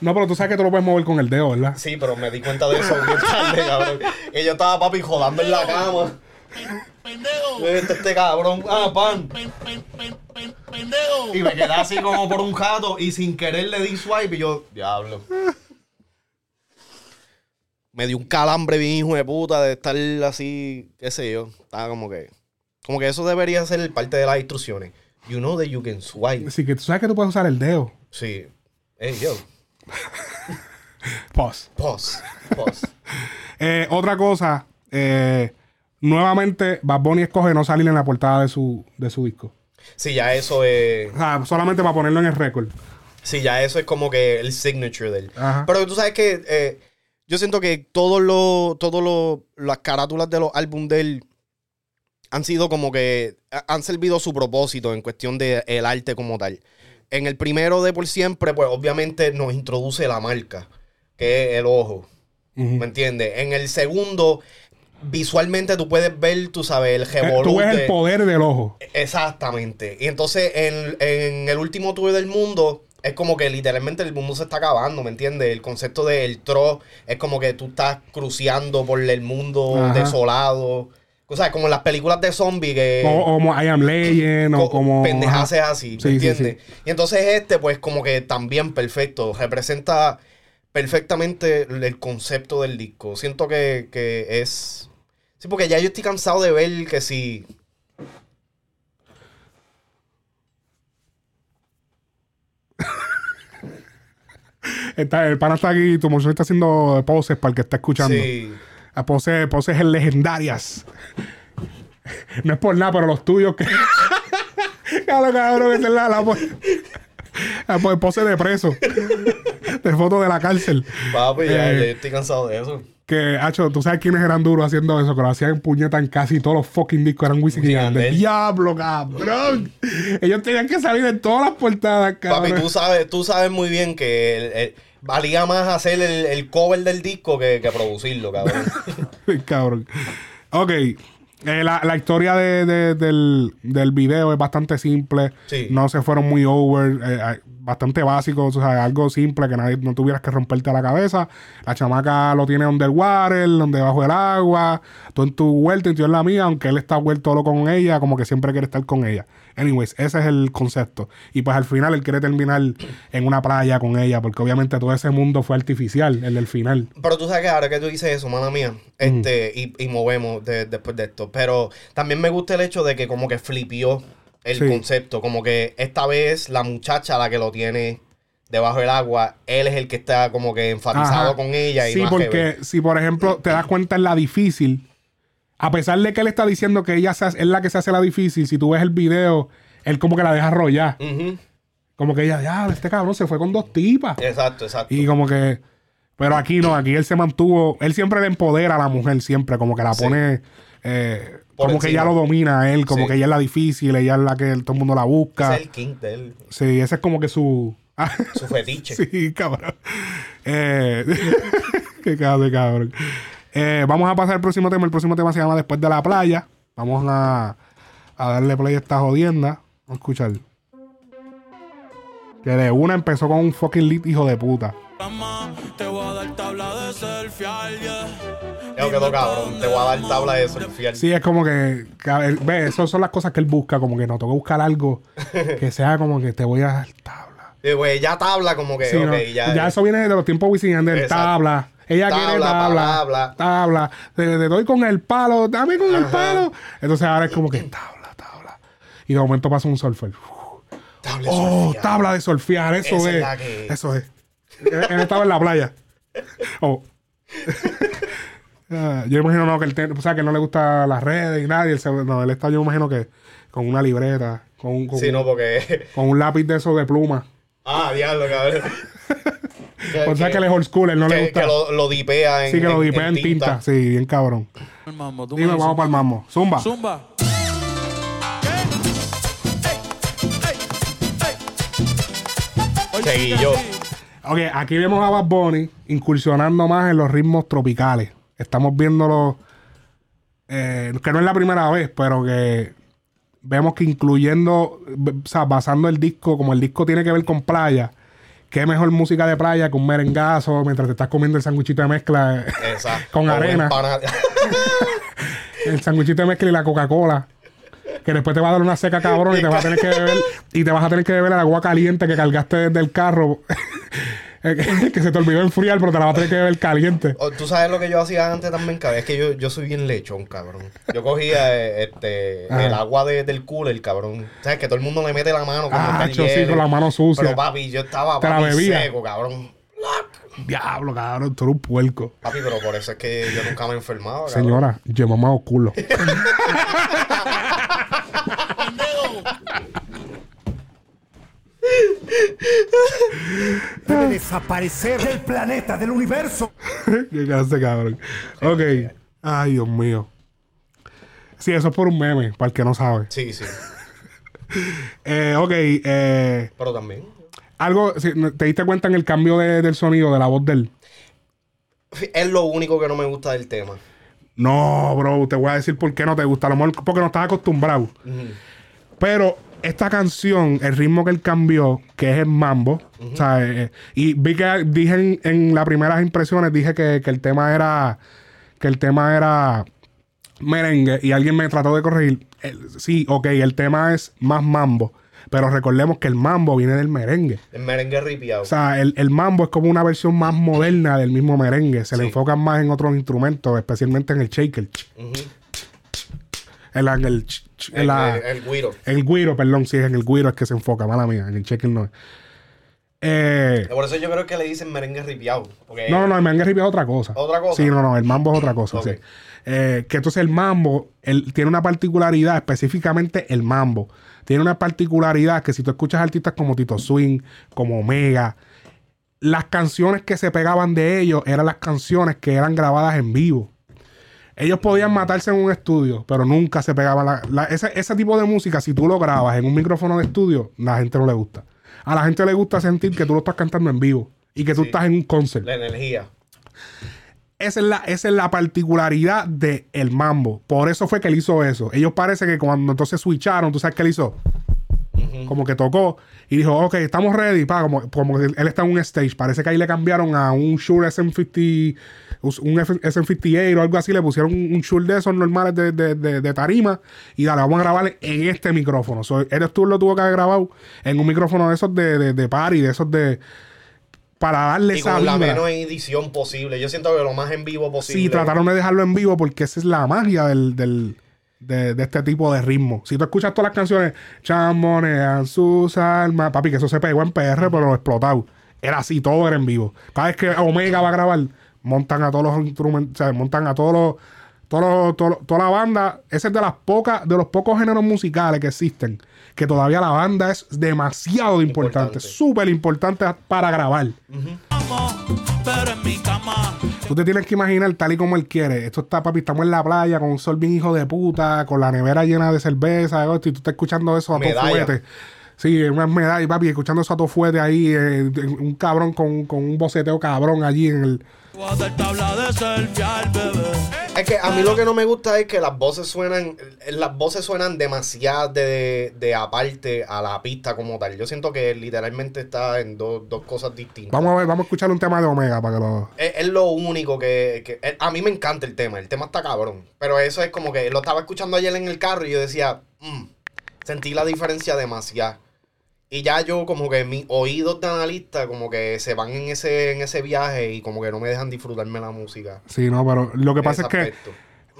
No, pero tú sabes que tú lo puedes mover con el dedo, ¿verdad? Sí, pero me di cuenta de eso bien tarde, cabrón. Y yo estaba papi jodando en la cama. Este, este cabrón, ah, pan. Y me quedé así como por un jato y sin querer le di swipe y yo, diablo. Me dio un calambre bien hijo de puta de estar así, qué sé yo. Estaba como que, como que eso debería ser parte de las instrucciones. You know that you can swipe. Así que tú sabes que tú puedes usar el dedo. Sí. Hey, yo. Pause. Pause. Pause. Eh, otra cosa, eh, nuevamente Bad Bunny escoge no salir en la portada de su, de su disco. Sí, ya eso es. O sea, solamente para ponerlo en el récord. Sí, ya eso es como que el signature de él. Ajá. Pero tú sabes que eh, yo siento que todos los, todos los, las carátulas de los álbumes de él han sido como que ha- han servido su propósito en cuestión de el arte como tal. En el primero de por siempre, pues obviamente nos introduce la marca, que es el ojo. ¿Me entiendes? En el segundo, visualmente tú puedes ver, tú sabes, el Eh, revolú tú ves el poder del ojo. Exactamente. Y entonces en, en el último tour del mundo es como que literalmente el mundo se está acabando, ¿me entiendes? El concepto del tro es como que tú estás cruceando por el mundo Ajá. desolado. O sea, como en las películas de zombies que. O, como I Am Legend, o co- como. pendejaces así, ¿me Sí, sí, entiendes? Y entonces este, pues, como que también perfecto. Representa perfectamente el concepto del disco. Siento que, que es. Sí, porque ya yo estoy cansado de ver que si. Está- el pana está aquí, tu mozo está haciendo poses para el que está escuchando. Sí. A poses, poses legendarias. No es por nada, pero los tuyos que. cabrón, cabrón, esa es la, la, po- la po- pose de preso. De foto de la cárcel. Papi, ya, Eh, ya estoy cansado de eso. Que, hacho, tú sabes quiénes eran duros haciendo eso, que lo hacían en puñeta en casi todos los fucking discos, eran Wisin y. Yandel. Diablo, cabrón. Ellos tenían que salir en todas las portadas, cabrón. Papi, tú sabes, tú sabes muy bien que el- el- valía más hacer el, el cover del disco que, que producirlo, cabrón. cabrón. Ok. eh, la, la historia de- de- del, del video es bastante simple. Sí. No se fueron muy over. eh, eh, bastante básico. O sea, algo simple que nadie, no tuvieras que romperte la cabeza. La chamaca lo tiene underwater, donde debajo del agua. Tú en tu vuelta y yo en la mía. Aunque él está vuelto solo con ella, como que siempre quiere estar con ella. Anyways, ese es el concepto. Y pues al final él quiere terminar en una playa con ella. Porque obviamente todo ese mundo fue artificial, el del final. Pero tú sabes que ahora que tú dices eso, mala mía, este, y, y movemos de- después de esto. Pero también me gusta el hecho de que como que flipió el Sí. concepto. Como que esta vez la muchacha la que lo tiene debajo del agua, él es el que está como que enfatizado Ajá. con ella. Y sí, porque si por ejemplo te das cuenta en la difícil, a pesar de que él está diciendo que ella se hace- es la que se hace la difícil, si tú ves el video, él como que la deja rollar. Como que ella, ya, este cabrón se fue con dos tipas. Exacto, exacto. Y como que. Pero aquí no, aquí él se mantuvo. Él siempre le empodera a la mujer, siempre, como que la Sí. pone. eh, como que ella lo domina a él, como Sí. que ella es la difícil, ella es la que todo el mundo la busca. Ese es el king de él, Sí, ese es como que su. su fetiche. Sí, cabrón. Eh, qué cabrón, cabrón. Eh, vamos a pasar al próximo tema. El próximo tema se llama Después de la playa. Vamos a, a darle play a esta jodienda. Vamos a escuchar. Que de una empezó con un fucking lit hijo de puta. Te voy a dar tabla de selfie, yeah. Ya quedó cabrón. Te voy a dar tabla de surfear. Sí, es como que, que ve, esas son las cosas que él busca, como que no, tengo que buscar algo que sea como que te voy a dar tabla. Güey, ya tabla como que, Sí, no, ya. ya, eso viene de los tiempos Wisin tabla. Ella quiere Tabla, tabla, tabla. Te, te doy con el palo, dame con el palo. Entonces ahora es como que tabla, tabla. Y de momento pasa un surfer. Uf. Tabla de Oh, surfear. tabla de surfear, eso Esa es. es la que- Eso es. Él estaba en la playa. Oh. Ah, yo imagino no, que él, o sea, que no le gusta las redes y nadie. No, él está, yo imagino que con una libreta, con, un- con, Sí, no, porque. con un lápiz de esos de pluma. Ah, diablo, cabrón. O sea que él es old school, él no que, le gusta. que lo, lo dipea en. sí, que lo dipea en tinta. Sí, bien cabrón. El mambo, tú Dime, vamos para el mambo. Zumba. Zumba. Seguí yo. Ok, aquí vemos a Bad Bunny incursionando más en los ritmos tropicales. Estamos viéndolo. eh, que no es la primera vez, pero que vemos que incluyendo, o sea, basando el disco, como el disco tiene que ver con playa, qué mejor música de playa que un merengazo mientras te estás comiendo el sanguchito de mezcla. Con arena. el sanguchito de mezcla y la Coca-Cola. Que después te va a dar una seca cabrón y te vas a tener que beber, y te vas a tener que beber el agua caliente que cargaste desde el carro. Que se te olvidó enfriar, pero te la vas a tener que beber caliente. Tú sabes lo que yo hacía antes también, cabrón. Es que yo, yo soy bien lechón, cabrón. Yo cogía eh, este, Ajá. el agua de- del cooler, cabrón. ¿Sabes? Que todo el mundo le mete la mano Ah, cho, sí, con la mano sucia. Pero papi, yo estaba Te la papi, bebía. seco, cabrón. Diablo, cabrón, tú eres un puerco. Papi, pero por eso es que yo nunca me he enfermado, cabrón. Señora, yo mamado culo. debe desaparecer del planeta, del universo. Qué clase, cabrón. Ok. Ay, Dios mío. Sí, eso es por un meme, para el que no sabe. Sí, sí. Eh, ok, eh, Pero también. algo, ¿te diste cuenta en el cambio de- del sonido de la voz de él? Es lo único que no me gusta del tema. No, bro, te voy a decir por qué no te gusta. A lo mejor porque no estás acostumbrado. Pero esta canción, el ritmo que él cambió, que es el mambo, o sea, eh, y vi que dije en, en las primeras impresiones, dije que, que el tema era, que el tema era merengue y alguien me trató de corregir. El- sí, ok, el tema es más mambo. Pero recordemos que el mambo viene del merengue. El merengue ripiado. O sea, el, el mambo es como una versión más moderna del mismo merengue. Se le enfocan más en otros instrumentos, especialmente en el shaker. En el, el, la- el- el güiro. en el guiro, perdón, sí, en el guiro es que se enfoca, mala mía, en el shaker no es. Eh, Por eso yo creo que le dicen merengue ripiado. No, no, no, el merengue rip es otra cosa. ¿Otra cosa? Sí, no, no, el mambo es otra cosa, sí. Eh, que entonces el mambo él tiene una particularidad, específicamente el mambo. Tiene una particularidad que si tú escuchas artistas como Tito Swing, como Omega, las canciones que se pegaban de ellos eran las canciones que eran grabadas en vivo. Ellos podían matarse en un estudio, pero nunca se pegaban. La, la- ese, ese tipo de música, si tú lo grabas en un micrófono de estudio, la gente no le gusta. A la gente le gusta sentir que tú lo estás cantando en vivo y que tú Sí. estás en un concert. La energía. Esa es la, esa es la particularidad del el mambo. Por eso fue que él hizo eso. Ellos parece que cuando entonces switcharon, ¿tú sabes qué él hizo? Como que tocó y dijo, ok, estamos ready. Pa, como, como que él está en un stage. Parece que ahí le cambiaron a un Shure SM50, un F- SM58 o algo así. Le pusieron un, Shure de esos normales de, de- de- de tarima. Y dale, vamos a grabar en este micrófono. So, eres tú lo tuvo que haber grabado en un micrófono de esos de, de, de party, de esos de. Para darle Y esa con la vibra. menos edición posible. Yo siento que lo más en vivo posible. Sí, trataron de dejarlo en vivo porque esa es la magia del, del- de, de este tipo de ritmo. Si tú escuchas todas las canciones, chamonean sus almas, papi, que eso se pegó en PR, pero explotado. Era así, todo era en vivo. Cada vez que Omega va a grabar, montan a todos los instrumentos, o sea, montan a todos los, todos los- todos los- toda la banda. Ese es de las pocas, de los pocos géneros musicales que existen, que todavía la banda es demasiado importante, súper importante para grabar. Mi cama. Tú te tienes que imaginar tal y como él quiere. Esto está, papi, estamos en la playa con un sol bien hijo de puta, con la nevera llena de cerveza, y tú estás escuchando eso a todo Medalla. fuete. Sí, unas medallas, papi, escuchando eso a todo fuete ahí, eh, un cabrón con, con un boceteo cabrón allí en el... Es que a mí lo que no me gusta es que las voces suenan, las voces suenan demasiado de, de aparte a la pista como tal. Yo siento que literalmente está en dos, dos cosas distintas. Vamos a ver, vamos a escuchar un tema de Omega para que lo... Es, es lo único que, que- A mí me encanta el tema. El tema está cabrón. Pero eso es como que lo estaba escuchando ayer en el carro y yo decía, "Mm", sentí la diferencia demasiado. Y ya yo como que mis oídos de analista como que se van en ese, en ese viaje y como que no me dejan disfrutarme la música. Sí, no, pero lo que pasa es que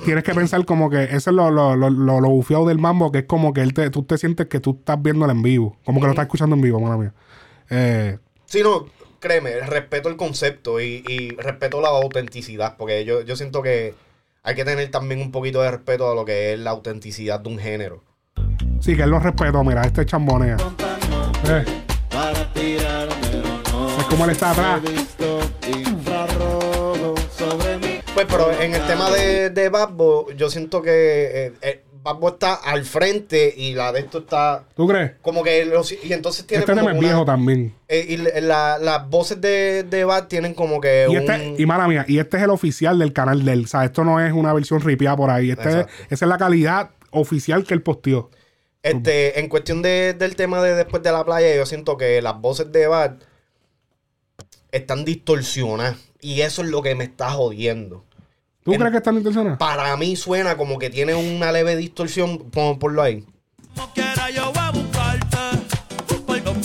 tienes que pensar como que eso es lo, lo, lo, lo, lo bufiado del mambo, que es como que él te, tú te sientes que tú estás viéndolo en vivo, como que lo estás escuchando en vivo, mala mía. Eh, Sí, no, créeme, respeto el concepto y, y respeto la autenticidad, porque yo, yo siento que hay que tener también un poquito de respeto a lo que es la autenticidad de un género. sí, que él lo respetó, mira, este chambonea. Eh. Es como él está atrás. Pues, pero en el tema de, de Babbo, yo siento que eh, eh, Babbo está al frente y la de esto está ¿Tú crees? como que... los- y entonces tiene Este como tema es viejo también. eh, y la- la- las voces de, de Bad tienen como que Y un... este, y mala mía, y este es el oficial del canal de él. O sea, esto no es una versión ripiada por ahí. Este es- esa es la calidad oficial que él posteó. Este, en cuestión de- del tema de después de la playa, yo siento que las voces de Bad están distorsionadas. Y eso es lo que me está jodiendo. ¿Tú En- crees que están intencionadas? Para mí suena como que tiene una leve distorsión. Pon, ponlo ahí.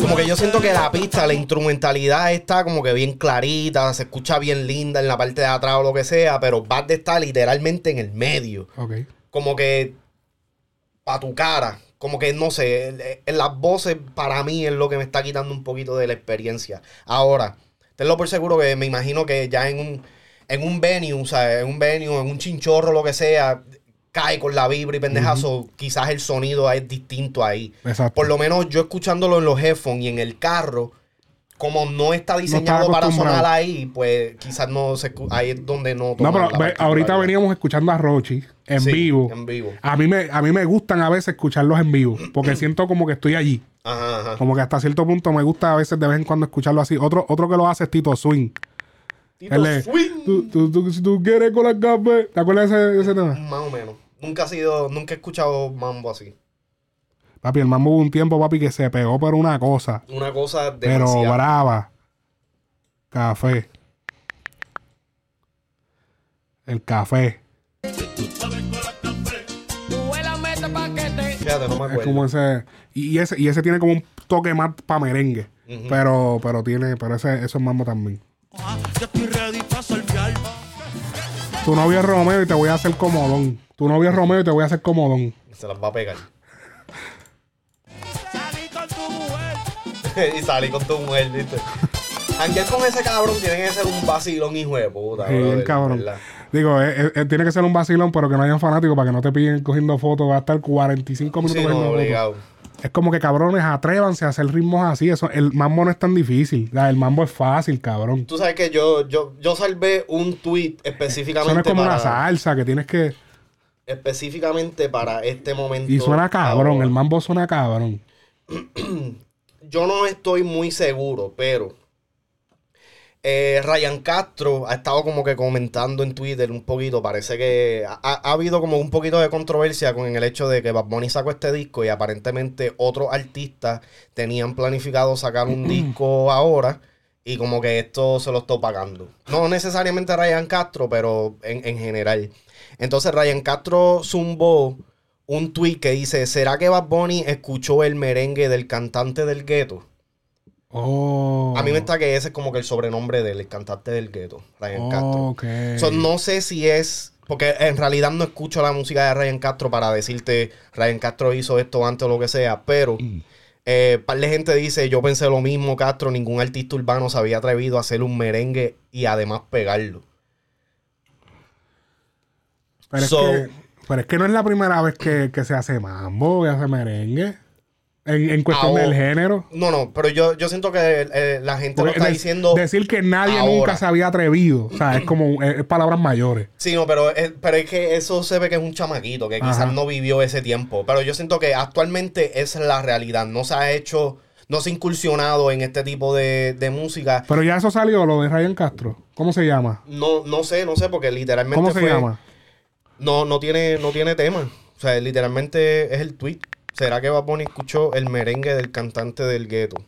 Como que yo siento que la pista, la instrumentalidad está como que bien clarita, se escucha bien linda en la parte de atrás o lo que sea, pero Bad está literalmente en el medio. Ok. Como que para tu cara. Como que no sé, el- las voces para mí es lo que me está quitando un poquito de la experiencia. Ahora, tenlo por seguro que me imagino que ya en un, en un venue, o sea, en un venue, en un chinchorro, lo que sea, cae con la vibra y pendejazo, quizás el sonido es distinto ahí. Exacto. Por lo menos yo escuchándolo en los headphones y en el carro, como no está diseñado para sonar ahí, pues quizás no se ahí es donde no No, pero ve, ahorita veníamos escuchando a Rochi en Sí, vivo. en vivo. A mí, me, a mí me gustan a veces escucharlos en vivo, porque siento como que estoy allí. Ajá, ajá. Como que hasta cierto punto me gusta a veces de vez en cuando escucharlo así. Otro, otro que lo hace es Tito Swing. Tito Él Swing. Tú, tú, tú- si tú quieres con las gafas. ¿Te acuerdas de ese, de ese tema? Más o menos. Nunca ha sido, nunca he escuchado mambo así. Papi, el mambo hubo un tiempo, papi, que se pegó por una cosa. Una cosa Pero demasiado. brava. Café. El café. Fíjate, no me Es como ese. Y, y ese, y ese tiene como un toque más para merengue. Pero, pero tiene, pero ese, eso es mambo también. Tu novio es Romeo y te voy a hacer comodón. Tu novio es Romeo y te voy a hacer comodón. Se las va a pegar. Salí con tu mujer. y salí con tu mujer, ¿viste? Janguear con ese cabrón tiene que ser un vacilón, hijo de puta. Sí, brother, bien cabrón. ¿verdad? Digo, eh, eh, eh, tiene que ser un vacilón, pero que no hayan fanáticos para que no te pillen cogiendo fotos. Va a estar 45 minutos Sí, no, cogiendo fotos. obligado. Es como que cabrones, atrévanse a hacer ritmos así. Eso, el mambo no es tan difícil. Ya, El mambo es fácil, cabrón. Tú sabes que yo, yo, yo salvé un tweet específicamente Eso no es como para, una salsa que tienes que. específicamente para este momento. Y suena cabrón. El mambo suena cabrón. Yo no estoy muy seguro, pero eh, Ryan Castro ha estado como que comentando en Twitter un poquito. Parece que ha, ha habido como un poquito de controversia con el hecho de que Bad Bunny sacó este disco y aparentemente otros artistas tenían planificado sacar un disco ahora. Y como que esto se lo está pagando. No necesariamente Ryan Castro, pero en, en general. Entonces Ryan Castro zumbó un tweet que dice: ¿Será que Bad Bunny escuchó el merengue del cantante del gueto? Oh. A mí me está que ese es como que el sobrenombre del cantante del gueto, Ryan Castro. Ok. So, no sé si es. Porque en realidad no escucho la música de Ryan Castro para decirte Ryan Castro hizo esto antes o lo que sea. Pero eh, par de gente dice: Yo pensé lo mismo, Castro. Ningún artista urbano se había atrevido a hacer un merengue y además pegarlo. Pero, So- es que, pero es que no es la primera vez que, que se hace mambo, que hace merengue. En, en cuestión Ahora- del género. No, no, pero yo, yo siento que eh, la gente lo está de- diciendo. decir que nadie ahora. nunca se había atrevido. O sea, es como es, es palabras mayores. Sí, no, pero es, pero es que eso se ve que es un chamaquito que quizás no vivió ese tiempo. Pero yo siento que actualmente esa es la realidad. No se ha hecho, no se ha incursionado en este tipo de, de música. Pero ya eso salió, lo de Ryan Castro. ¿Cómo se llama? No, no sé, no sé, porque literalmente ¿Cómo se fue- llama? No, no tiene, no tiene tema. O sea, literalmente es el tweet. ¿Será que Bad Bunny escuchó el merengue del cantante del gueto?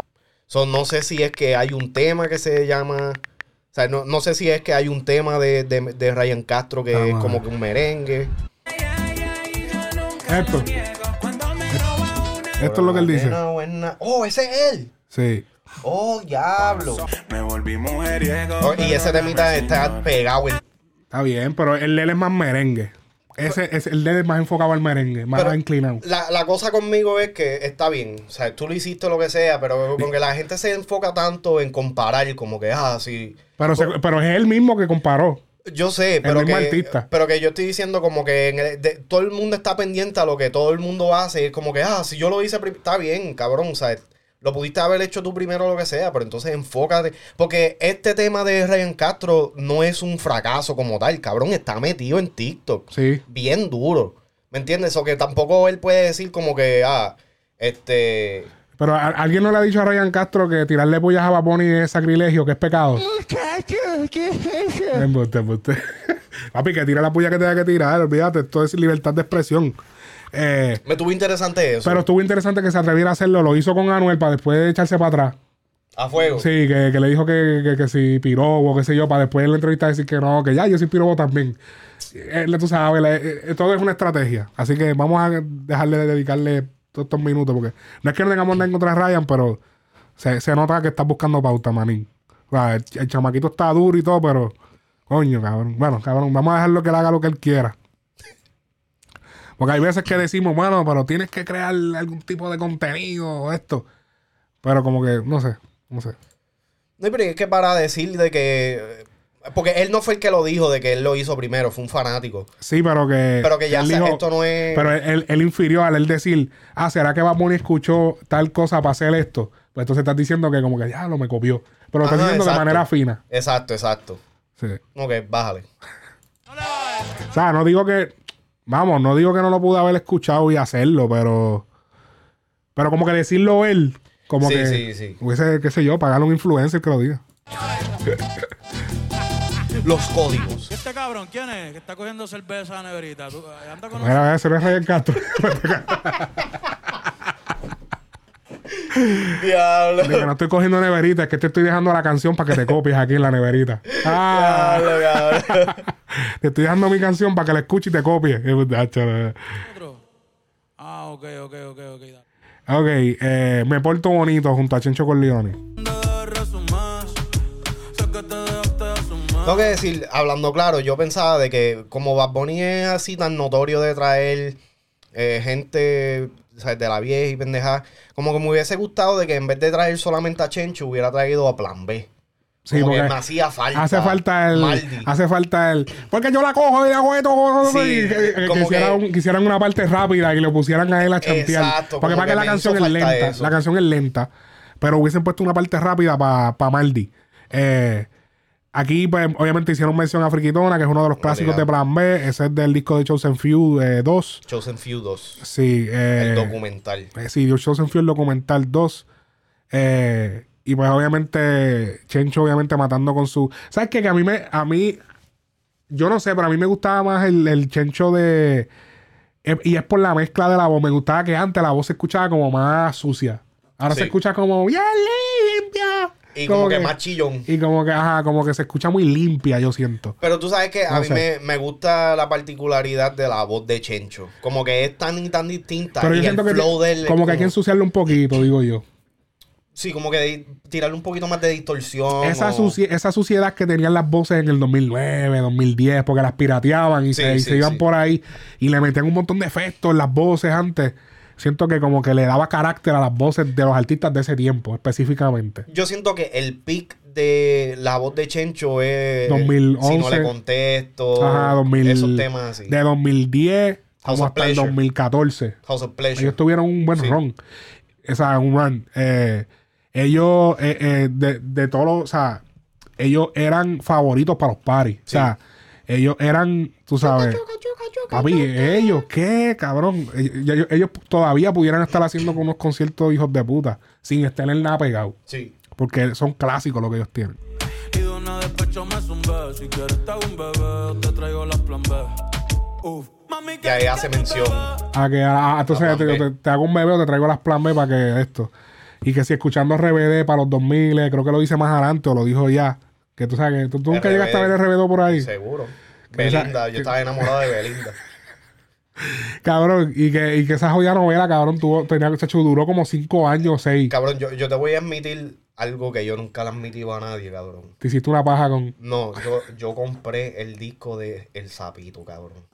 So, no sé si es que hay un tema que se llama. O sea, no, no sé si es que hay un tema de, de, de Ryan Castro que Vamos es como que un merengue. Esto. Esto es lo que él dice. Oh, ese es él. Sí. Oh, diablo. Me volví mujeriego. Oh, y ese temita está pegado. Está bien, pero el de él es más merengue. Ese, es el de él es más enfocado al merengue, más Pero inclinado. La, la cosa conmigo es que está bien. O sea, tú lo hiciste lo que sea, pero con que la gente se enfoca tanto en comparar, como que, ah, sí. Pero, se- pero es él mismo que comparó. Yo sé, pero mismo que, artista. pero que yo estoy diciendo como que en el- de- todo el mundo está pendiente a lo que todo el mundo hace. Es como que, ah, si yo lo hice, está bien, cabrón. O sea, lo pudiste haber hecho tú primero lo que sea, pero entonces enfócate. Porque este tema de Ryan Castro no es un fracaso como tal, cabrón. Está metido en TikTok. Sí. Bien duro. ¿Me entiendes? O que tampoco él puede decir como que, ah, este... Pero ¿a- alguien no le ha dicho a Ryan Castro que tirarle pollas a Bad Bunny es sacrilegio, que es pecado. Embuste, embuste. Papi, que tira la puya que tenga que tirar, olvídate, esto es libertad de expresión. Eh, Me tuvo interesante eso. pero estuvo interesante que se atreviera a hacerlo, lo hizo con Anuel para después echarse para atrás. a fuego. Sí, que, que le dijo que, que, que si pirobo, qué sé yo, para después en la entrevista decir que no, que ya, yo soy pirobo también. Eh, tú sabes, eh, todo es una estrategia. Así que vamos a dejarle de dedicarle todos estos minutos, porque no es que no tengamos nada en contra de Ryan, pero se, se nota que está buscando pauta, manín. O sea, el, el chamaquito está duro y todo, pero coño, cabrón. Bueno, cabrón, vamos a dejarlo que él haga lo que él quiera. Porque hay veces que decimos, bueno, pero tienes que crear algún tipo de contenido o esto. Pero como que, no sé, no sé. No, pero es que para decir de que... Porque él no fue el que lo dijo de que él lo hizo primero, fue un fanático. Sí, pero que. Pero que ya dijo- esto no es... Pero él, él, él infirió al él decir, ah, ¿será que Bad Bunny escuchó tal cosa para hacer esto? Pues entonces estás diciendo que como que ya lo me copió. Pero lo estás diciendo de manera fina. Exacto, exacto. Sí. Ok, bájale. O sea, no digo que. Vamos, no digo que no lo pude haber escuchado y hacerlo, pero. Pero como que decirlo él, como Sí, que. sí, sí. Hubiese, qué sé yo, pagarle a un influencer que lo diga. Los códigos. ¿Y este cabrón quién es? Que está cogiendo cerveza a la neverita. ¿Tú, eh, anda con Mira, ese es Castro. Diablo. Digo, no estoy cogiendo neverita, es que te estoy dejando la canción para que te copies aquí en la neverita. Ah. Diablo, cabrón. Te estoy dejando mi canción para que la escuches y te copies. Ah, ok, ok, ok, ok. dale. Ok, eh, me porto bonito junto a Chencho Corleone. Tengo que decir, hablando claro, yo pensaba de que como Bad Bunny es así tan notorio de traer eh, gente ¿sabes? de la vieja y pendeja, como que me hubiese gustado de que en vez de traer solamente a Chencho, hubiera traído a Plan B. Sí, Como que porque me hacía falta. hace falta el. Maldi. Hace falta el. Porque yo la cojo y hago esto. Sí, y que, que como quisiera que- quisieran una parte rápida y le pusieran a él a chantear. Exacto, Porque para que la canción es lenta. eso. La canción es lenta. Pero hubiesen puesto una parte rápida para Maldi. Eh, aquí, pues, obviamente hicieron mención a Friquitona, que es uno de los clásicos de. Plan B. Ese es del disco de Chosen Few eh, 2. Chosen Few 2, Sí, eh, el documental. eh, sí, Chosen Few, el documental 2. Eh, y pues obviamente, Chencho obviamente matando con su... ¿Sabes qué? Que a mí me... A mí... Yo no sé, pero a mí me gustaba más el, el Chencho de... eh, y es por la mezcla de la voz. Me gustaba que antes la voz se escuchaba como más sucia. Ahora Sí. se escucha como bien limpia. Y como, que, más chillón. Y como que, ajá, como que se escucha muy limpia, yo siento. Pero tú sabes que a mí me, me gusta la particularidad de la voz de Chencho. Como que es tan y tan distinta. Pero yo y el siento que, flow de él es como que hay que ensuciarlo un poquito, digo yo. Sí, como que tirarle un poquito más de distorsión. Esa, o- suci- esa suciedad que tenían las voces en el 2009, 2010, porque las pirateaban y, Sí, se, y sí, se iban por ahí y le metían un montón de efectos en las voces antes. Siento que como que le daba carácter a las voces de los artistas de ese tiempo, específicamente. Yo siento que el pic de la voz de Chencho es 2011. Si no le contesto. Ajá, 2000, Esos temas así. De 2010 House como of hasta el Pleasure. 2014. House of Pleasure. Ellos tuvieron un buen Sí. run. O sea, un run. Eh, ellos, eh, eh, de, de todos los, o sea, ellos eran favoritos para los paris. O sea, ellos eran, tú sabes. Papi, ellos, ¿qué, cabrón? Ellos, ellos- todavía pudieran estar haciendo con unos conciertos hijos de puta sin estar en nada pegado. Sí. Porque son clásicos lo que ellos tienen. Y de una despecho me zumbé. Si quieres te hago un bebé te traigo las plan B. Uf. Mami, Y ahí hace mención. A que, ah, entonces te, te- hago un bebé o te traigo las plan B para que esto. Y que si escuchando RBD para los 2000, eh, creo que lo dice más adelante o lo dijo ya. Que tú sabes que tú, tú nunca RBD. llegaste a ver RBD por ahí. Seguro. Belinda, yo estaba enamorado de Belinda. Cabrón, y que, y que esa jodida novela, cabrón, tuvo, tenía, chacho, duró como 5 años o 6. Cabrón, yo, yo te voy a admitir algo que yo nunca le he admitido a nadie, cabrón. Te hiciste una paja con. No, yo, yo compré el disco de El Sapito, cabrón.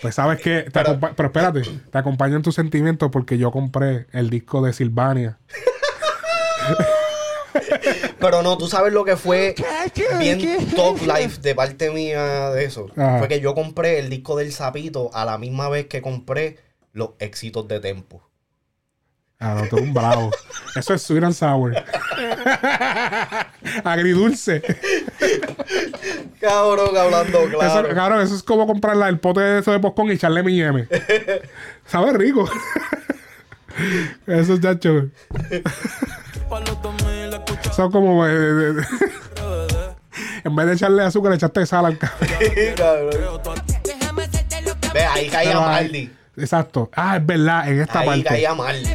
Pues sabes que. Pero espérate, te acompaño en tus sentimientos porque yo compré el disco de Silvania. Pero no, tú sabes lo que fue bien top life de parte mía de eso. Ajá. Fue que yo compré el disco del Sapito a la misma vez que compré los éxitos de Tempo. Ah, no, tú eres un bravo. Eso es sweet and sour. Agridulce. Cabrón, hablando claro. Eso, cabrón, eso es como comprar la- el pote de eso de popcorn y echarle mi M. Sabe rico. eso, chacho. Pa' los 2000 escucha Son como. eh, en vez de echarle azúcar, le echaste sal al café. Cabrón. Ve, ahí caía ahí- Maldi. Exacto. Ah, es verdad, en esta Ahí parte. caía Maldi.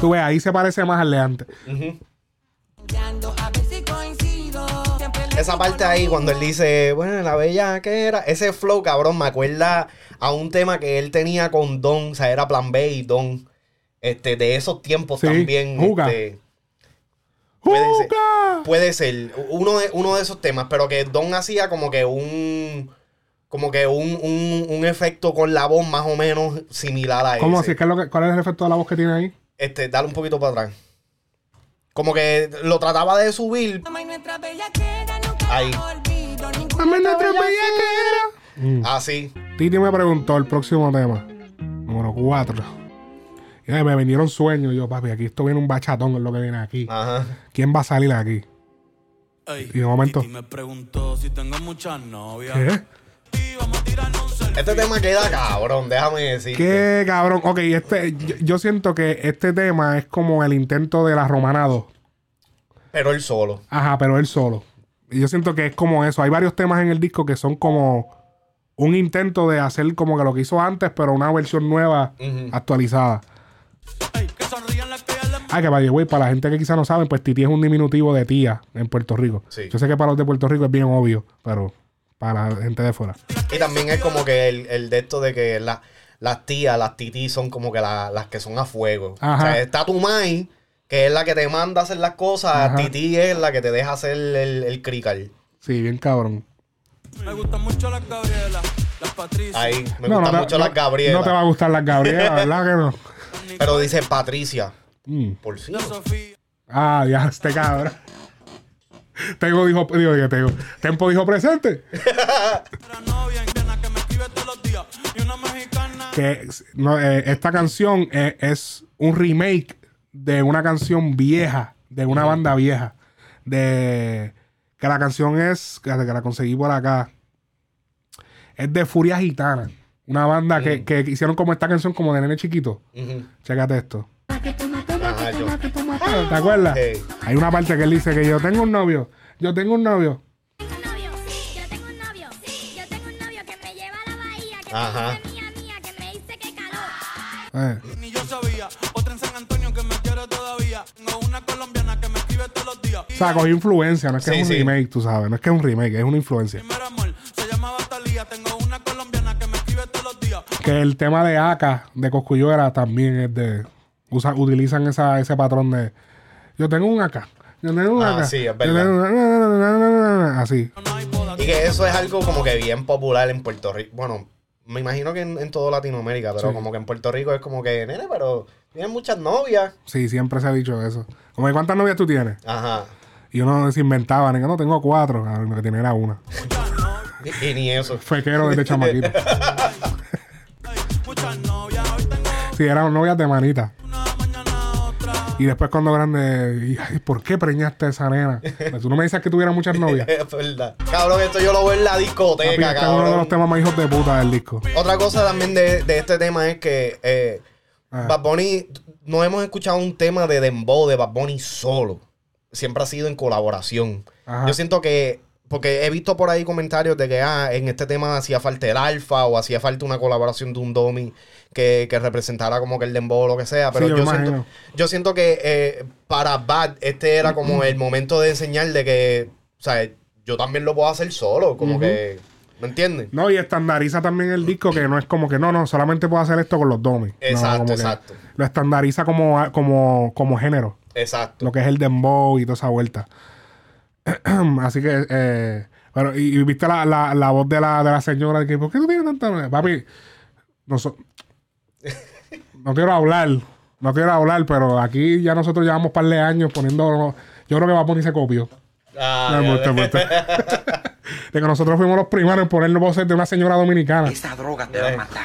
Tú ves, ahí se parece más al de antes. Esa parte ahí, cuando él dice, bueno, la bella que era, ese flow, cabrón, me acuerda a un tema que él tenía con Don, o sea, era Plan B y Don, este, de esos tiempos Sí, también. Juga. este, Puede ser. Puede ser uno de, uno de esos temas, pero que Don hacía como que un, como que un, un, un efecto con la voz más o menos similar a ¿Cómo ese. así? ¿Qué es lo que- ¿Cuál es el efecto de la voz que tiene ahí? Este, dale un poquito para atrás. Como que lo trataba de subir. Ahí. Mm. Así. Titi me preguntó el próximo tema, número 4. Me vinieron sueños. Yo, papi, aquí esto viene un bachatón, es lo que viene aquí. Ajá. ¿Quién va a salir aquí? Ey, Y de momento- Titi me preguntó si tengo muchas novias. ¿Qué? Este tema queda cabrón, déjame decir. ¿Qué cabrón? Ok, este, yo, yo siento que este tema es como el intento de la Romana 2. Pero él solo. Ajá, pero él solo. Y yo siento que es como eso. Hay varios temas en el disco que son como un intento de hacer como que lo que hizo antes, pero una versión nueva, actualizada. Ah, que by the way, para la gente que quizá no saben, pues Titi es un diminutivo de tía en Puerto Rico. Sí. Yo sé que para los de Puerto Rico es bien obvio, pero para la gente de fuera. Y también es como que el, el de esto de que la- las tías, las titís son como que la- las que son a fuego. Ajá. O sea, está tu mai, que es la que te manda a hacer las cosas, Ajá. tití es la que te deja hacer el, el crical. Sí, bien cabrón. Me gustan mucho las Gabriela, las Patricia. Ahí, me No, gustan no te- mucho no- las Gabriela. No te va a gustar las Gabriela, ¿verdad que no? Pero dice Patricia. Mm. Por Sofía. Ah, ya, este cabrón. Tengo dijo, digo, digo, tengo. Tempo dijo presente. Que es- no, eh, esta canción eh, es un remake de una canción vieja, de una banda vieja. De que la canción es, que, que la conseguí por acá. Es de Furia Gitana. Una banda que, que hicieron como esta canción como de nene chiquito. Chécate esto. Ajá, yo. ¿Te acuerdas? Hey. Hay una parte que él dice que yo tengo un novio. Yo tengo un novio. Tengo un novio, yo tengo un novio, yo tengo un novio que me lleva a la bahía, que Ajá. me dice mía, mía, que me dice que calor. Eh, Ni yo sabía. Otra en San Antonio que me quiere todavía. Tengo una colombiana que me escribe todos los días. O sea, cogí influencia, no es que Sí, es un sí. remake, tú sabes. No es que es un remake, es una influencia. Primer amor, se llamaba Talía. Tengo una Que el tema de AK, de Cosculluela, también es de. usa- utilizan esa, ese patrón de. Yo tengo un AK. Yo tengo un Ah, sí, es verdad. Así. Y que eso es algo como que bien popular en Puerto Rico. Bueno, me imagino que en, en toda Latinoamérica, pero Sí. como que en Puerto Rico es como que, nene, pero tienes muchas novias. Sí, siempre se ha dicho eso. Como que, ¿cuántas novias tú tienes? Ajá. Y uno se inventaba, que no tengo cuatro. Lo que tenía era una. Y, y ni eso. Fequero desde chamaquito. Sí, eran novias de manita. Y después cuando grande, ay, ¿por qué preñaste a esa nena? Pues tú no me dices que tuviera muchas novias. Es verdad. Cabrón, esto yo lo veo en la Papi, discoteca, este es uno de cabrón. los temas más hijos de puta del disco. Otra cosa también de, de este tema es que eh, Ah. Bad Bunny, no hemos escuchado un tema de Dembow de Bad Bunny solo. Siempre ha sido en colaboración. Ajá. Yo siento que, porque he visto por ahí comentarios de que ah, en este tema hacía falta el alfa o hacía falta una colaboración de un Domi que, que representara como que el Dembow o lo que sea. Pero Sí, yo siento, yo siento que eh, para Bad este era como el momento de enseñar de que, o sea, yo también lo puedo hacer solo. Como que, ¿me entiendes? No, y estandariza también el disco que no es como que no, no, solamente puedo hacer esto con los domis. No, Exacto, que exacto. Lo estandariza como, como, como género. Exacto. Lo que es el dembow y toda esa vuelta. Así que, eh, bueno, y, y viste la, la, la voz de la, de la señora de que, ¿por qué tú tienes tanta? Papi, no, so- no quiero hablar, no quiero hablar, pero aquí ya nosotros llevamos un par de años poniendo, yo creo que va a poner ese copio. Ah, No, de que nosotros fuimos los primeros en poner voces de una señora dominicana. Esa droga te va a matar.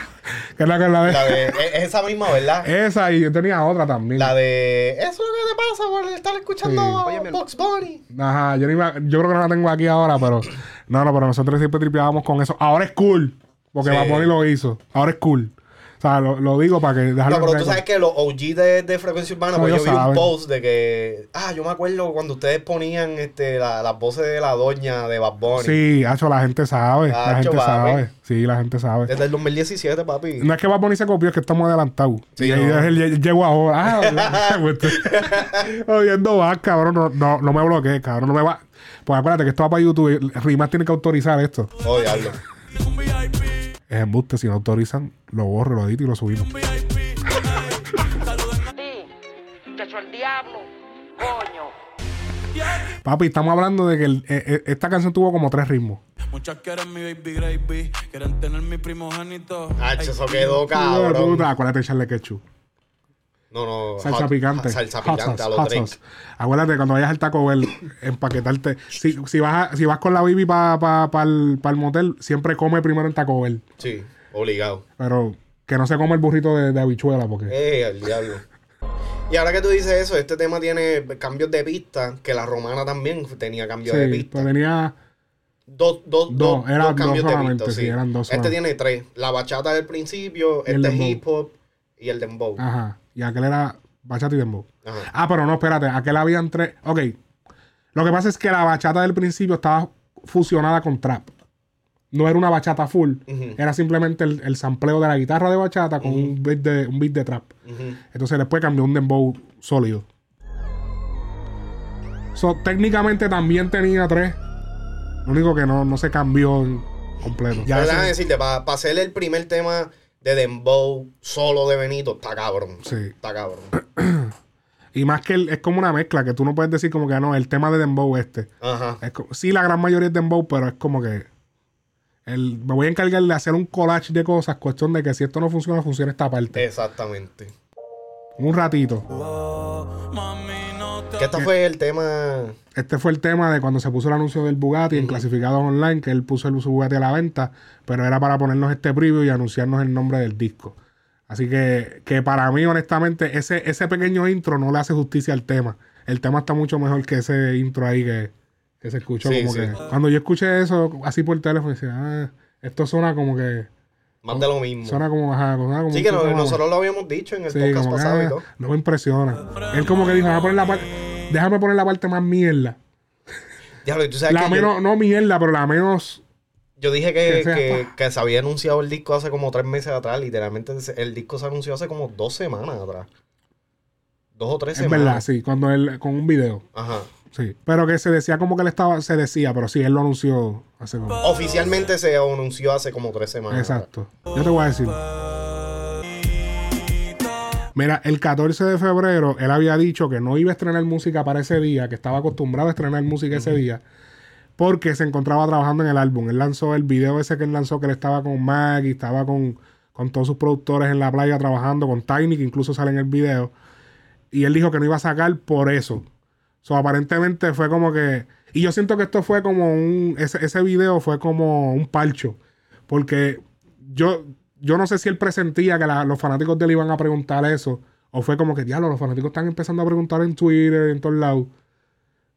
Que es la que es la de. La de, es es esa misma, ¿verdad? Esa y yo tenía otra también. La de. Eso es lo que te pasa por estar escuchando Sí. Box Bunny. Ajá, yo, ni me- yo creo que no la tengo aquí ahora, pero. No, no, pero nosotros siempre tripeábamos con eso. Ahora es cool. Porque Sí. Bad Bunny lo hizo. Ahora es cool. O sea, lo, lo digo para que dejarlo No, pero tú sabes que los OG de, de Frecuencia Urbana, No, pues yo vi un post de que. Ah, yo me acuerdo cuando ustedes ponían este, la- las voces de la doña de Bad Bunny. Sí, hacho, la gente sabe. la gente papi. sabe. Sí, la gente sabe. Desde el 2017, papi. No es que Bad Bunny se copió, es que estamos adelantados. Sí, y ahí no. es el- el- llego ahora. Ah. Pues, Oyendo vas, cabrón. No, no, no me bloquees, cabrón. No me va. Pues acuérdate que esto va para YouTube. Rimas tiene que autorizar esto. Oh, diablo. Un VIP, Es embuste. Si no autorizan, lo borro, lo edito y lo subimos. Papi, estamos hablando de que el- eh, eh, esta canción tuvo como tres ritmos. Muchas quieren mi baby gravy, quieren tener mi primogénito. Ah, eso quedó cabrón. Acuérdate de echarle ketchup. No, no. Salsa hot- picante. Salsa Hot picante sauce, a los hot sauce. Acuérdate, cuando vayas al Taco Bell, empaquetarte. Si, si, vas, a- si vas con la baby para pa, pa el, pa el motel, siempre come primero en Taco Bell. Sí, obligado. Pero que no se come el burrito de, de habichuela, porque. Eh, al diablo. Y ahora que tú dices eso, este tema tiene cambios de pista, que la romana también tenía cambios de sí, pista. pues tenía. Dos, dos, Dos, dos, eran dos cambios dos de pista, sí, sí. eran dos este tiene tres. La bachata del principio, el este hip hop y el dembow. Ajá. Y aquel era bachata y dembow. Ajá. Ah, pero no, espérate. Aquel habían tres. Ok. Lo que pasa es que la bachata del principio estaba fusionada con trap. No era una bachata full. Era simplemente el, el sampleo de la guitarra de bachata con un, beat de, un beat de trap. Entonces después cambió un dembow sólido. So, técnicamente también tenía tres. Lo único que no, no se cambió en completo. Ya decirte, para hacer el primer tema de Dembow solo de Benito, está cabrón. Sí. Está cabrón. y más que el- es como una mezcla, que tú no puedes decir como que "Ah, no, el tema de Dembow este. Ajá. Es co- sí, la gran mayoría es Dembow, pero es como que el, me voy a encargar de hacer un collage de cosas, cuestión de que si esto no funciona, funciona esta parte. Exactamente. Un ratito. Que este fue el tema. Este fue el tema de cuando se puso el anuncio del Bugatti en clasificados online, que él puso el su Bugatti a la venta, pero era para ponernos este preview y anunciarnos el nombre del disco. Así que, que para mí, honestamente, ese, ese pequeño intro no le hace justicia al tema. El tema está mucho mejor que ese intro ahí que, que se escuchó. Sí, como sí. que cuando yo escuché eso así por teléfono, decía, ah, esto suena como que. Más de lo mismo. Suena como. Ajá, suena como Sí, que no- nosotros lo habíamos dicho en el Sí, podcast que, pasado y ah, todo. no me impresiona. Él como que dijo, déjame poner la parte, déjame poner la parte más mierda. Diablo, tú sabes La que menos, no mierda, pero la menos. yo, yo dije que, que sea, que, que se había anunciado el disco hace como tres meses atrás. Literalmente el disco se anunció hace como dos semanas atrás. Dos o tres Es semanas. verdad, sí, cuando él, con un video. Ajá. Sí. Pero que se decía como que él estaba, se decía, pero sí, él lo anunció hace como. Oficialmente se anunció hace como tres semanas. Exacto. Yo te voy a decir. Mira, el 14 de febrero él había dicho que no iba a estrenar música para ese día, que estaba acostumbrado a estrenar música ese día, porque se encontraba trabajando en el álbum. Él lanzó el video ese que él lanzó, que él estaba con Maggie, estaba con, con todos sus productores en la playa trabajando, con Tiny, que incluso sale en el video. Y él dijo que no iba a sacar por eso. So, aparentemente fue como que. Y yo siento que esto fue como un. Ese, ese video fue como un parcho. Porque yo, yo no sé si él presentía que los fanáticos de él iban a preguntar eso. O fue como que, diablo, los fanáticos están empezando a preguntar en Twitter, en todos lados.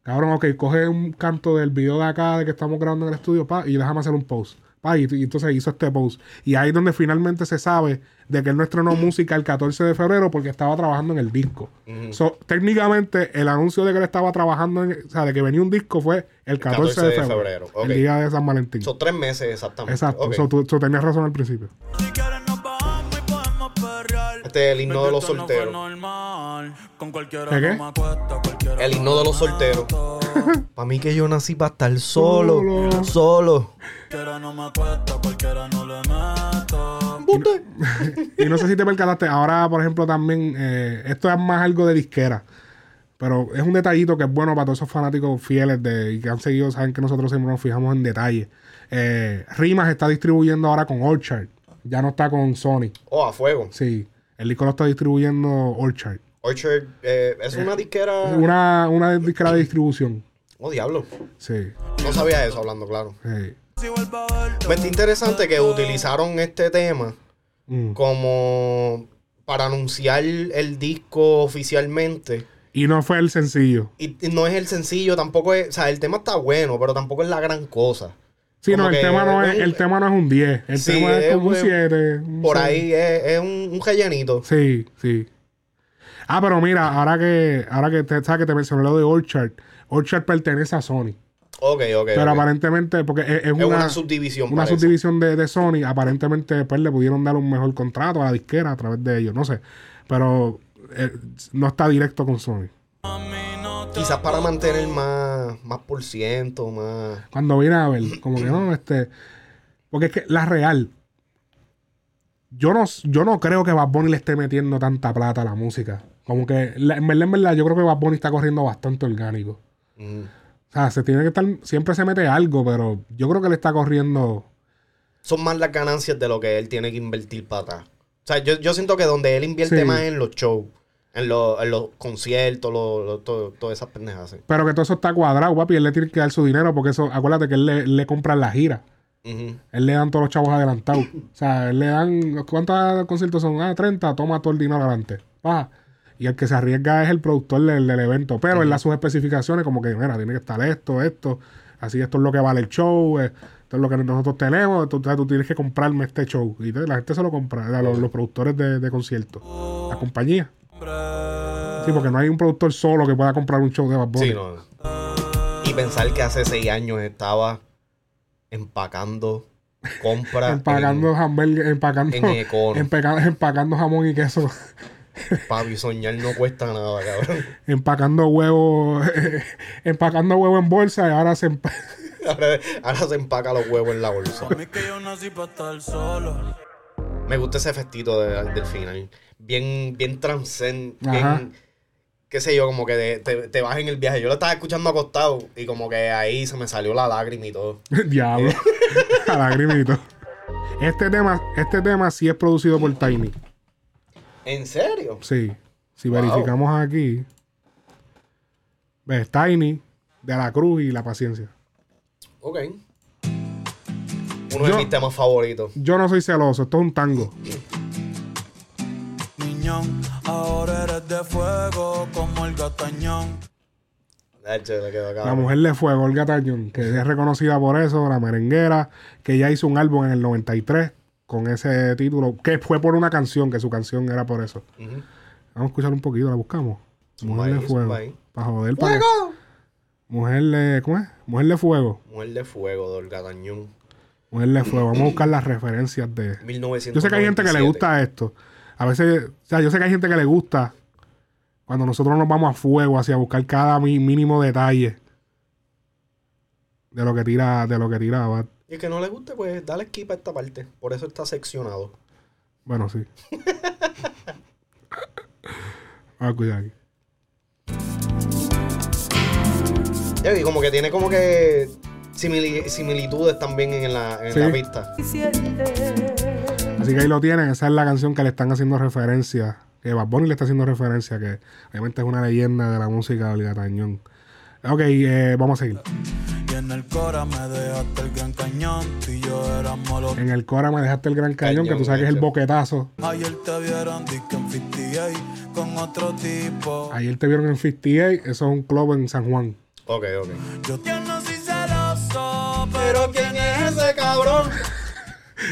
Cabrón, ok, coge un canto del video de acá, de que estamos grabando en el estudio, pa, y déjame hacer un post. Pa, y, y entonces hizo este post. Y ahí es donde finalmente se sabe de que él no estrenó música el 14 de febrero porque estaba trabajando en el disco. So, técnicamente, el anuncio de que él estaba trabajando, en, o sea, de que venía un disco fue el 14, de febrero. El día de San Valentín. Son tres meses exactamente. Exacto. Ok. So, tú, tú tenías razón al principio. Este es el himno de los solteros. normal. Con cualquiera ¿De qué? El no himno de los solteros. Para mí que yo nací para estar solo. Solo. Solo. Cualquiera no me acuesto, cualquiera no le meto. Y no sé si te percataste, ahora, por ejemplo, también, eh, esto es más algo de disquera. Pero es un detallito que es bueno para todos esos fanáticos fieles de, y que han seguido, saben que nosotros siempre nos fijamos en detalle. Eh, Rimas está distribuyendo ahora con Orchard. Ya no está con Sony. Oh, a fuego. Sí, el disco lo está distribuyendo Orchard. Orchard eh, es una disquera. Una, una disquera de distribución. Oh, diablo. Sí, No sabía eso hablando, claro. sí. Me está interesante que utilizaron este tema Mm. como para anunciar el disco oficialmente. Y no fue el sencillo. Y, y no es el sencillo, tampoco es. O sea, el tema está bueno, pero tampoco es la gran cosa. Sí, Como no, el tema no, es, un- el tema no es un 10. El Sí, tema es como un un- 7. Por ahí es, es un, un rellenito. Sí, sí. Ah, pero mira, ahora que, ahora que te, sabes que te mencioné lo de Orchard, Orchard pertenece a Sony. Ok, ok. pero aparentemente, porque es, una, una, subdivisión. una parece. subdivisión de, de Sony, aparentemente pues, le pudieron dar un mejor contrato a la disquera a través de ellos, no sé. Pero eh, no está directo con Sony. Quizás para mantener más, más por ciento, más. Cuando vine a ver, como que no, este. Porque es que la real. Yo no, yo no creo que Bad Bunny le esté metiendo tanta plata a la música. Como que, la- en verdad, en verdad, yo creo que Bad Bunny está corriendo bastante orgánico. mm, O sea, se tiene que estar. Siempre se mete algo, pero yo creo que le está corriendo. Son más las ganancias de lo que él tiene que invertir para atrás. O sea, yo, yo siento que donde él invierte Sí. más en los shows, en, los, en los conciertos, lo- lo- todo- todas esas pendejas. sí. Pero que todo eso está cuadrado, papi. Él le tiene que dar su dinero porque eso. Acuérdate que él le, le compra la gira. Él le dan todos los chavos adelantados. O sea, él le dan. ¿Cuántos conciertos son? Ah, 30. Toma todo el dinero adelante. Pa. Y el que se arriesga es el productor del, del evento. Pero en las sus especificaciones, como que, mira, tiene que estar esto, esto. Así, esto es lo que vale el show. eh, Esto es lo que nosotros tenemos. Entonces tú tienes que comprarme este show. Y la gente se lo compra. Los, los productores de, de conciertos. La compañía. Sí, porque no hay un productor solo que pueda comprar un show de Bad Bunny. Sí, no. Y pensar que hace seis años estaba empacando compras. Empacando hamburgues, empacando, en empacando jamón y queso. Papi, soñar no cuesta nada, cabrón. empacando huevos, empacando huevos en bolsa y ahora se empa- Ahora, ahora se empaca los huevos en la bolsa. A mí que yo nací para estar solo. Me gusta ese efectito de- del final. Bien, bien transcend, bien, qué sé yo, como que de- te, te vas en el viaje. Yo lo estaba escuchando acostado y como que ahí se me salió la lágrima y todo. Diablo. A lagrimito. Este tema, este tema sí es producido por Tiny. ¿En serio? Sí. Si Wow. verificamos aquí. Ves, Tiny, De la Cruz y La Paciencia. Ok. Uno de mis temas favoritos. Yo no soy celoso, esto es un tango. Niñón, ahora eres de fuego como el gatañón. La mujer de fuego, Olga Tañón, que es reconocida por eso, la merenguera, que ya hizo un álbum en el 93 con ese título, que fue por una canción, que su canción era por eso. Vamos a escuchar un poquito, la buscamos. Mujer de fuego. Para joder, para Mujer de. ¿Cómo es? Mujer de fuego. Mujer de fuego de Olga Tañón. Mujer de fuego. Vamos a buscar las referencias de. 1997. Yo sé que hay gente que le gusta esto. A veces, o sea, yo sé que hay gente que le gusta cuando nosotros nos vamos a fuego hacia buscar cada mi- mínimo detalle de lo que tira, de lo que tira Bad. Y el que no le guste, pues dale skip a esta parte. Por eso está seccionado. Bueno, sí. Vamos a cuidar aquí. Vi, como que tiene como que simili- similitudes también en la, en Sí. la pista. Así que ahí lo tienen. Esa es la canción que le están haciendo referencia. Que Bad Bunny le está haciendo referencia. Que obviamente es una leyenda de la música de Olga Tañón. Ok, eh, vamos a seguir. Y en el cora me dejaste el gran cañón. Tú y yo éramos los. En el Cora me dejaste el gran cañón, que tú sabes que es el boquetazo. Ayer te vieron disque en 58 con otro tipo. Ayer te vieron en 58, eso es un club en San Juan. Ok, ok. Yo yo no soy celoso, pero ¿quién es ese cabrón?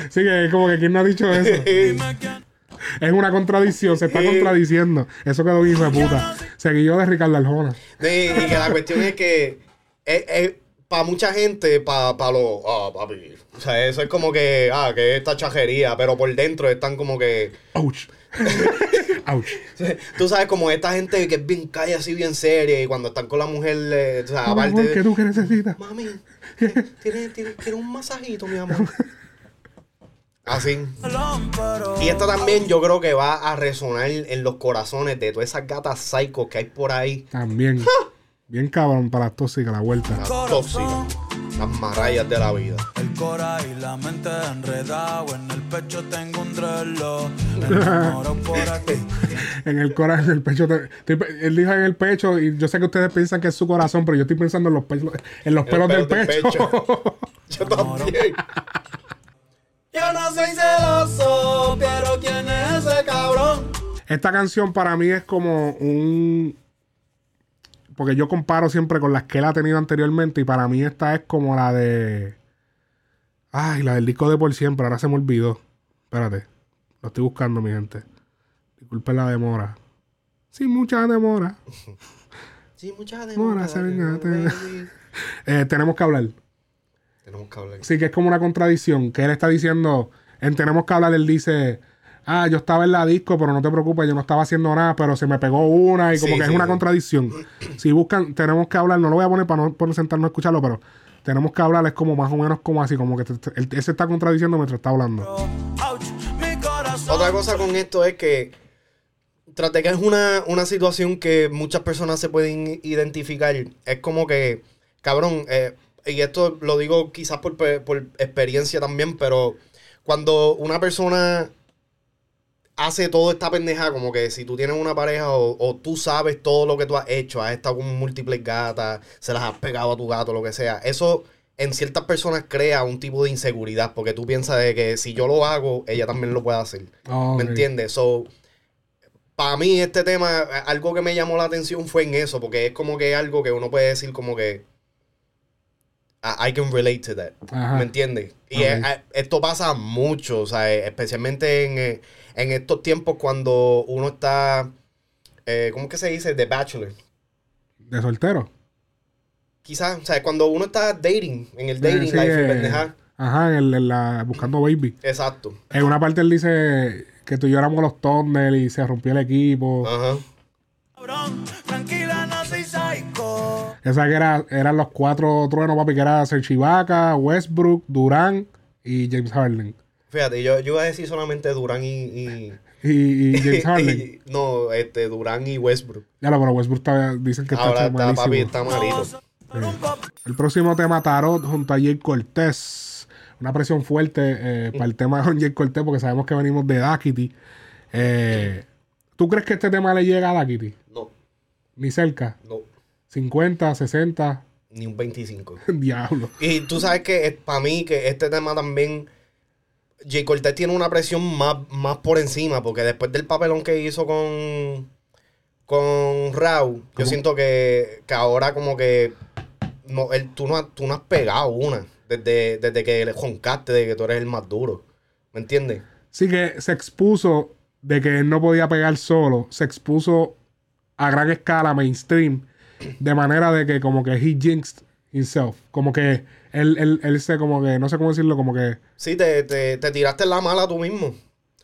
Sí, que es como que quién no ha dicho eso. es una contradicción, se está Sí. contradiciendo. Eso quedó bien de puta. Seguido de Ricardo Arjona. Sí, y que la cuestión es que para mucha gente, para los. Ah, papi. O sea, eso es como que. Ah, que esta chajería. Pero por dentro están como que. Ouch. Ouch. Tú sabes, como esta gente que es bien calla, así bien seria. Y cuando están con la mujer, eh, o sea, aparte. ¿Qué tú qué necesitas? Mami, ¿tienes, tienes, tienes un masajito, mi amor? Así. Y esta también yo creo que va a resonar en los corazones de todas esas gatas psychos que hay por ahí. También. Bien cabrón para las tóxicas, la vuelta. Las tóxicas. Las marayas de la vida. El cora y la mente enredado. En el pecho tengo un aquí. En el corazón, en el pecho. él dijo en el pecho, y yo sé que ustedes piensan que es su corazón, pero yo estoy pensando en los pelos, en los En pelos los del pelos del pecho. Yo también. Yo no soy celoso, pero ¿quién es ese cabrón? Esta canción para mí es como un. Porque yo comparo siempre con las que él ha tenido anteriormente. Y para mí esta es como la de. Ay, la del disco de por siempre. Ahora se me olvidó. Espérate. Lo estoy buscando, mi gente. Disculpen la demora. Sin mucha demora. Sí, muchas Mora, demoras. serenate. Eh, tenemos que hablar. Tenemos que hablar. Sí, que es como una contradicción. Que él está diciendo. En Tenemos que hablar, él dice. Ah, yo estaba en la disco, pero no te preocupes, yo no estaba haciendo nada, pero se me pegó una y como Sí, que es una sí. contradicción. Si buscan, tenemos que hablar, no lo voy a poner para no por sentarnos a escucharlo, pero tenemos que hablar, es como más o menos como así, como que él, él se está contradiciendo mientras está hablando. Otra cosa con esto es que que es una, una situación que muchas personas se pueden identificar, es como que, cabrón, eh, y esto lo digo quizás por, por experiencia también, pero cuando una persona hace toda esta pendeja, como que si tú tienes una pareja o, o tú sabes todo lo que tú has hecho, has estado con múltiples gatas, se las has pegado a tu gato, lo que sea, eso en ciertas personas crea un tipo de inseguridad, porque tú piensas de que si yo lo hago, ella también lo puede hacer. Ok. ¿Me entiendes? So, para mí este tema, algo que me llamó la atención fue en eso, porque es como que algo que uno puede decir como que I, I can relate to that. Ajá. ¿Me entiendes? Y es- esto pasa mucho, o sea, especialmente en, eh, en estos tiempos cuando uno está, eh, ¿cómo que se dice? The Bachelor. De soltero. Quizás, o sea, cuando uno está dating, en el dating Eh, sí, life, eh, pendeja. Ajá, en, el- en la, buscando baby. Exacto. En una parte él dice que tú y yo éramos los Thunder y se rompió el equipo. Ajá. Esa que era, eran los cuatro truenos, papi, que era Serge Ibaka, Westbrook, Durán y James Harden. Fíjate, yo, yo iba a decir solamente Durán y. y Y, y James Harden. y- no, este, Durán y Westbrook. ya lo, pero Westbrook está- dicen que está Ahora hecho está, papi, malísimo. está malito. El próximo tema, Tarot, junto a Jay Cortés. Una presión fuerte eh, para el tema con Jay Cortés, porque sabemos que venimos de Dakity. Eh, ¿Tú crees que este tema le llega a Dakity? Ni cerca. no, 50, 60. ni un 25. Diablo. Y tú sabes que para mí que este tema también Jay Cortez tiene una presión más, más por encima porque después del papelón que hizo con con Raúl, yo siento que, que ahora como que no, él, tú, no, has- tú no has pegado una desde, desde que le joncaste de que tú eres el más duro. ¿Me entiendes? Sí que se expuso de que él no podía pegar solo. Se expuso a gran escala mainstream. De manera de que como que he jinxed himself. Como que él, él, él se como que, no sé cómo decirlo, como que... Sí, te, te, te tiraste la mala tú mismo.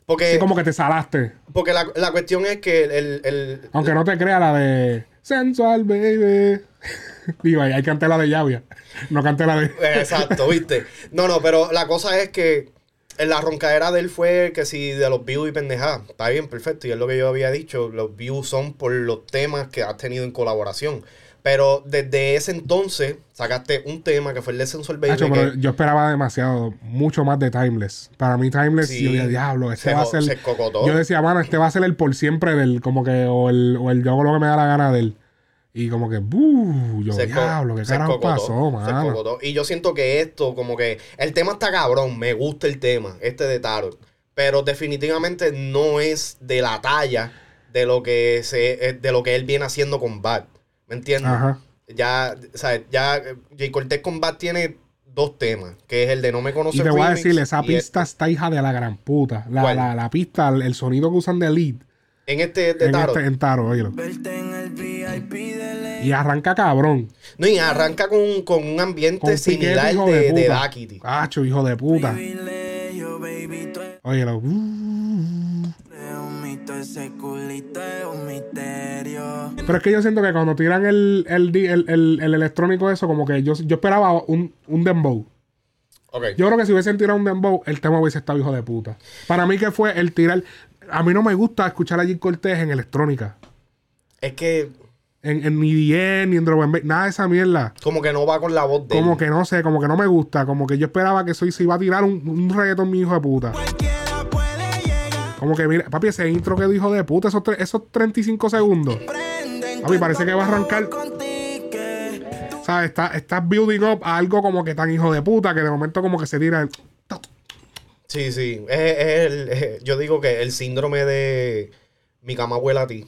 Porque, Sí, como que te salaste. porque la, la cuestión es que el, el- Aunque no te crea la de Sensual Baby. Digo, ahí hay que cantar la de Llavia. No canté la de. Exacto, ¿viste? No, no, pero la cosa es que la roncadera de él fue que si de los views y pendejadas. Está bien, perfecto. Y es lo que yo había dicho. Los views son por los temas que has tenido en colaboración. Pero desde ese entonces sacaste un tema que fue el de Sensual Baby. Pero yo esperaba demasiado, mucho más de Timeless. Para mí, Timeless, Sí. yo dije, diablo, este Se va a ser. se cocotó. Yo decía, mano, este va a ser el por siempre del, como que, o el, o el yo hago lo que me da la gana de él. Y como que, ¡buh! Yo, diablo, ¿qué se carajo cocotó, pasó, mano? Y yo siento que esto, como que el tema está cabrón, me gusta el tema, este de Tarot. Pero definitivamente no es de la talla de lo que se, eh, de lo que él viene haciendo con Bad. ¿Me entiendes? Ajá. Ya, o sea, ya Jay Cortez con Bad tiene dos temas, que es el de No me conoce Y te voy a decir, esa pista este. está hija de la gran puta. La, la, la pista, el, el sonido que usan de lead En este de en, Tarot. este, en Taro, óyelo. Y arranca cabrón. No, y arranca con, con un ambiente Con similar piquete, hijo de, de de puta. Daquiti. Cacho, hijo de puta. Óyelo. Uh. Pero es que yo siento que cuando tiran el, el, el, el- el electrónico eso, como que yo, yo esperaba un, un dembow. Ok. Yo creo que si hubiesen tirado un dembow, el tema hubiese estado hijo de puta. Para mí que fue el tirar... A mí no me gusta escuchar a Jim Cortés en electrónica. Es que En, en ni ni en Bass, nada de esa mierda. como que no va con la voz de Como él. que no sé, como que no me gusta. Como que yo esperaba que soy se iba a tirar un, un reggaetón mi hijo de puta. Como que mira, papi, ese intro que dijo de puta, esos, tre- esos 35 segundos. Papi, parece que va a arrancar. ¿Sabes? Está, estás building up a algo como que tan hijo de puta que de momento como que se tira el. Sí, sí. Es, es el, es- yo digo que el síndrome de mi cama huele a ti.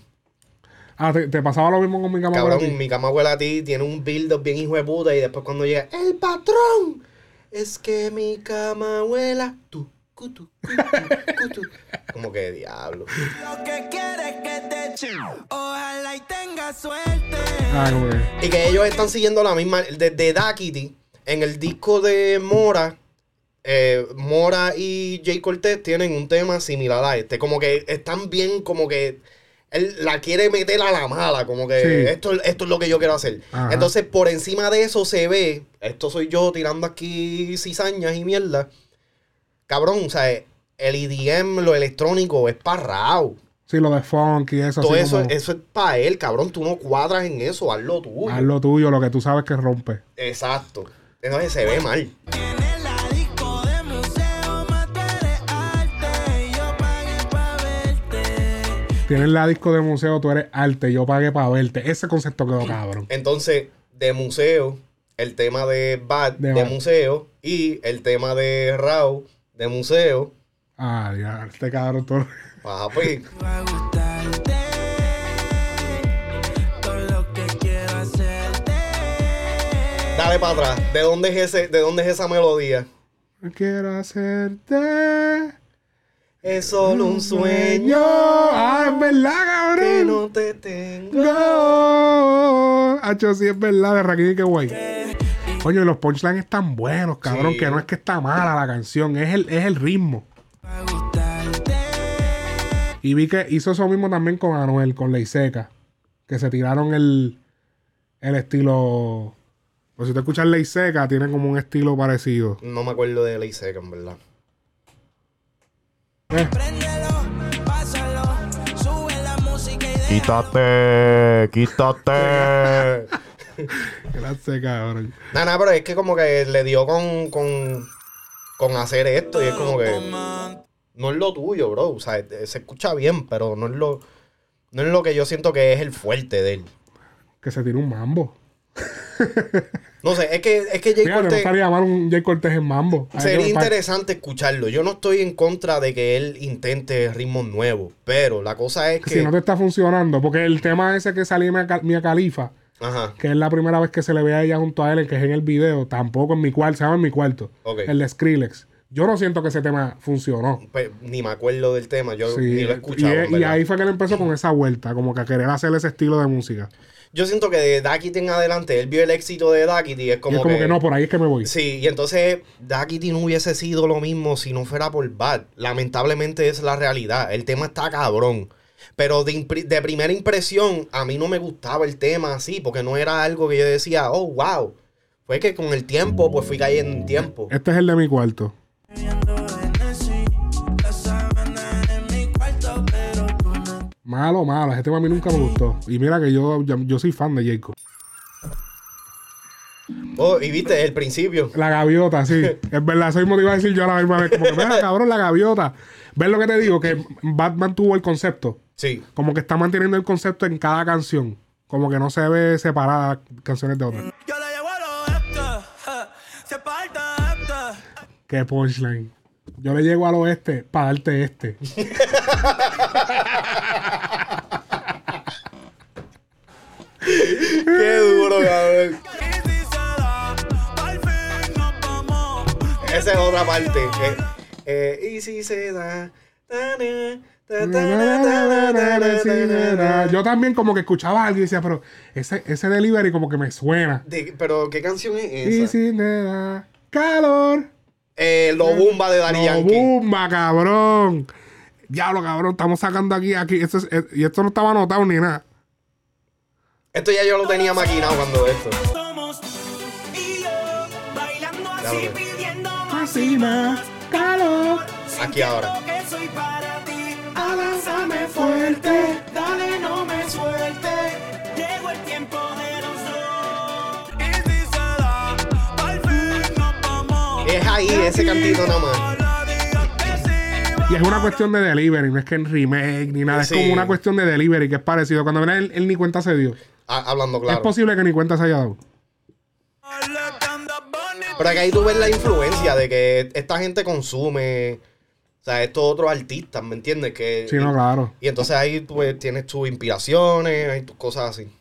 Ah, te, te pasaba lo mismo con mi cama. Cabrón, ti? mi cama huele a ti tiene un build up bien hijo de puta y después cuando llega el patrón es que mi cama huele a tú. cutu, cutu, cutu. Como que diablo. Lo que quieres que te eche. Ojalá y tenga suerte. Ah, Y que ellos están siguiendo la misma. Desde Daquiti, en el disco de Mora, eh, Mora y Jay Cortez tienen un tema similar a este. Como que están bien, como que él la quiere meter a la mala. Como que Sí. esto, esto es lo que yo quiero hacer. Ajá. Entonces, por encima de eso se ve. Esto soy yo tirando aquí cizañas y mierda. Cabrón, o sea, el EDM, lo electrónico, es parrao. Sí, lo de funk y eso. Todo así eso, como, eso es para él, cabrón. Tú no cuadras en eso, haz lo tuyo. Haz lo tuyo, lo que tú sabes que rompe. Exacto. Entonces se ve mal. Tienes la disco de museo, tú eres arte, yo pagué para verte. Ese concepto quedó cabrón. Entonces, de museo, el tema de Bad De museo y el tema de Raw de museo. Ah, ya, este cabrón todo. Pues. Todo hacerte. dale para atrás. ¿De dónde es ese, de dónde es esa melodía? Quiero hacerte Es solo un sueño Ah, es verdad, que cabrón. no te tengo. No. Hacho, sí es verdad, de y que guay. Coño, y los punchlines están buenos, cabrón. Sí. Que no es que está mala la canción, es el, es el ritmo. Y vi que hizo eso mismo también con Anuel, con Ley Seca. Que se tiraron el, el estilo. Pues si tú escuchas Ley Seca, tiene como un estilo parecido. No me acuerdo de Ley Seca, en verdad. Eh, Préndelo, pásalo, sube la música y deja Quítate, quítate. gracias, cabrón. Nada, nada, pero es que como que le dio con, con, con hacer esto y es como que no es lo tuyo, bro. O sea, eh, se escucha bien, pero no es lo, no es lo que yo siento que es el fuerte de él. Que se tire un mambo. No sé, es que, es que Jay no Cortez estaría mal un Jay Cortés en mambo. Sería interesante escucharlo. Yo no estoy en contra de que él intente ritmos nuevos, pero la cosa es que. Si no te está funcionando, porque el tema ese que salió Mia, Cal- Mia Califa, Ajá, que es la primera vez que se le ve a ella junto a él, que es en el video, tampoco en mi cuarto, se llama en mi cuarto. El de Skrillex. Yo no siento que ese tema funcionó. pues, ni me acuerdo del tema, yo Sí, ni lo he escuchado. y, y ahí fue que él empezó con esa vuelta, como que a querer hacer ese estilo de música. Yo siento que de Dakity en adelante, él vio el éxito de Dakity y es y como, es como que, no, por ahí es que me voy. Sí, y entonces Dakity no hubiese sido lo mismo si no fuera por Bad. Lamentablemente es la realidad. El tema está cabrón. Pero de, de primera impresión, a mí no me gustaba el tema así, porque no era algo que yo decía, oh, wow. Fue que con el tiempo, pues fui cayendo en tiempo. Este es el de mi cuarto. Malo, malo. Ese tema a mí nunca me gustó. Y mira que yo, yo, yo soy fan de Jacob. Oh, y viste, el principio. La gaviota, sí. es verdad, soy motivado a decir yo a la misma vez. Como que, mira, cabrón, la gaviota. ¿Ves lo que te digo? Que Batman tuvo el concepto. Sí. Como que está manteniendo el concepto en cada canción. Como que no se ve separada canciones de otras. Yo la llevo ja, se parte este. Qué punchline. Yo le llego al oeste para darte este. Qué duro, cabrón. Y si. Esa es otra parte. eh, eh, y si se da. ta, na. Yo también como que escuchaba a alguien y decía, pero ese, ese delivery como que me suena. De- pero, ¿qué canción es Y esa? si me da calor. Eh, Lo Bumba de No, Yankee. bumba, cabrón. Diablo, cabrón. Estamos sacando aquí, aquí. Esto es- eh, y esto no estaba anotado ni nada. Esto ya yo lo tenía maquinado cuando esto. Somos y yo bailando así Claro. pidiendo Así más calor. Aquí ahora. Que soy para ti. Abrázame fuerte, dale no me suelte. Es ahí, ese cantito nada más. Y es una cuestión de delivery, no es que en remake ni nada. Sí. Es como una cuestión de delivery que es parecido. Cuando viene él, él ni cuenta se dio. Ah, hablando Es claro. posible que ni cuenta se haya dado. Pero que ahí tú ves la influencia de que esta gente consume. O sea, estos otros artistas, ¿me entiendes? Que, Sí, no, claro. Y entonces ahí pues, tienes tus inspiraciones, hay tus cosas así.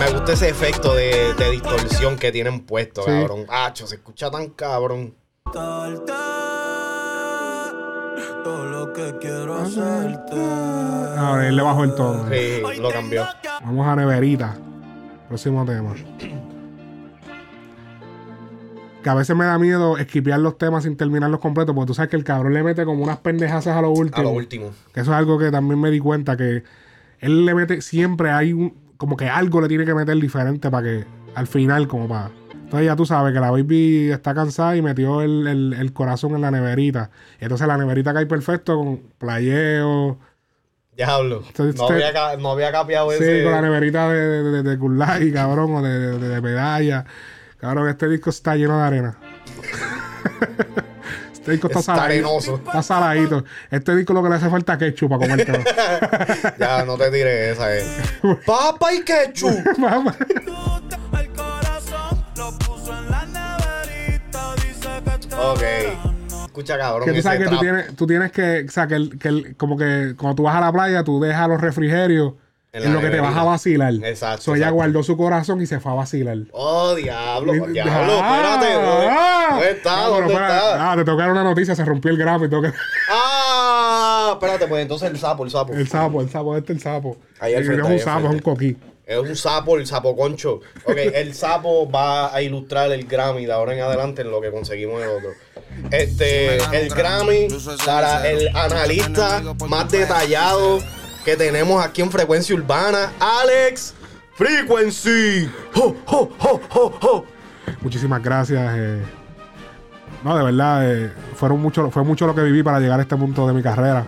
Me gusta ese efecto de, de distorsión que tienen puesto, Sí. cabrón. Acho, se escucha tan cabrón. Todo lo que quiero hacerte. Ahora él le bajó el tono. Sí, lo cambió. Vamos a neverita. Próximo tema. Que a veces me da miedo esquipear los temas sin terminarlos completos, porque tú sabes que el cabrón le mete como unas pendejazas a lo último. A lo último. Que eso es algo que también me di cuenta que él le mete siempre hay un, como que algo le tiene que meter diferente para que al final como para entonces ya tú sabes que la baby está cansada y metió el, el- el corazón en la neverita. Entonces la neverita cae perfecto con playeo. Diablo. Entonces, No este- había, no había capeado sí ese. con la neverita de, de, de, de Kulai, cabrón o de, de, de medalla. Cabrón este disco está lleno de arena este disco está Está saladito arenoso. está saladito este disco lo que le hace falta es ketchup para comértelo Ya, no te tires esa. Eh. Papa y ketchup. Está Ok. Escucha, cabrón. Que tú sabes que tú tienes, tú tienes que, o sea, que, el- que el- como que cuando tú vas a la playa, tú dejas los refrigerios En lo que te vas a vacilar. Exacto, So, ella exacto. guardó su corazón y se fue a vacilar. Oh, diablo. Y- Diablo, Ah, espérate. ¿Dónde, ah. dónde está? No, ¿Dónde espera, está? Ah, te tocaron una noticia, se rompió el grafo y que... Ah, espérate, pues entonces el sapo, el sapo. El sapo, el sapo, este es el sapo. Ahí frente, ahí es un sapo, es un coquí. Es un sapo, el sapo concho. Ok, el sapo va a ilustrar el Grammy de ahora en adelante en lo que conseguimos el otro. Este, el Grammy para el analista más detallado que tenemos aquí en Frecuencia Urbana, Alex Frequency. ¡Ho, ho, ho, ho, ho! Muchísimas gracias. eh. No, de verdad, eh, fueron mucho, fue mucho lo que viví para llegar a este punto de mi carrera.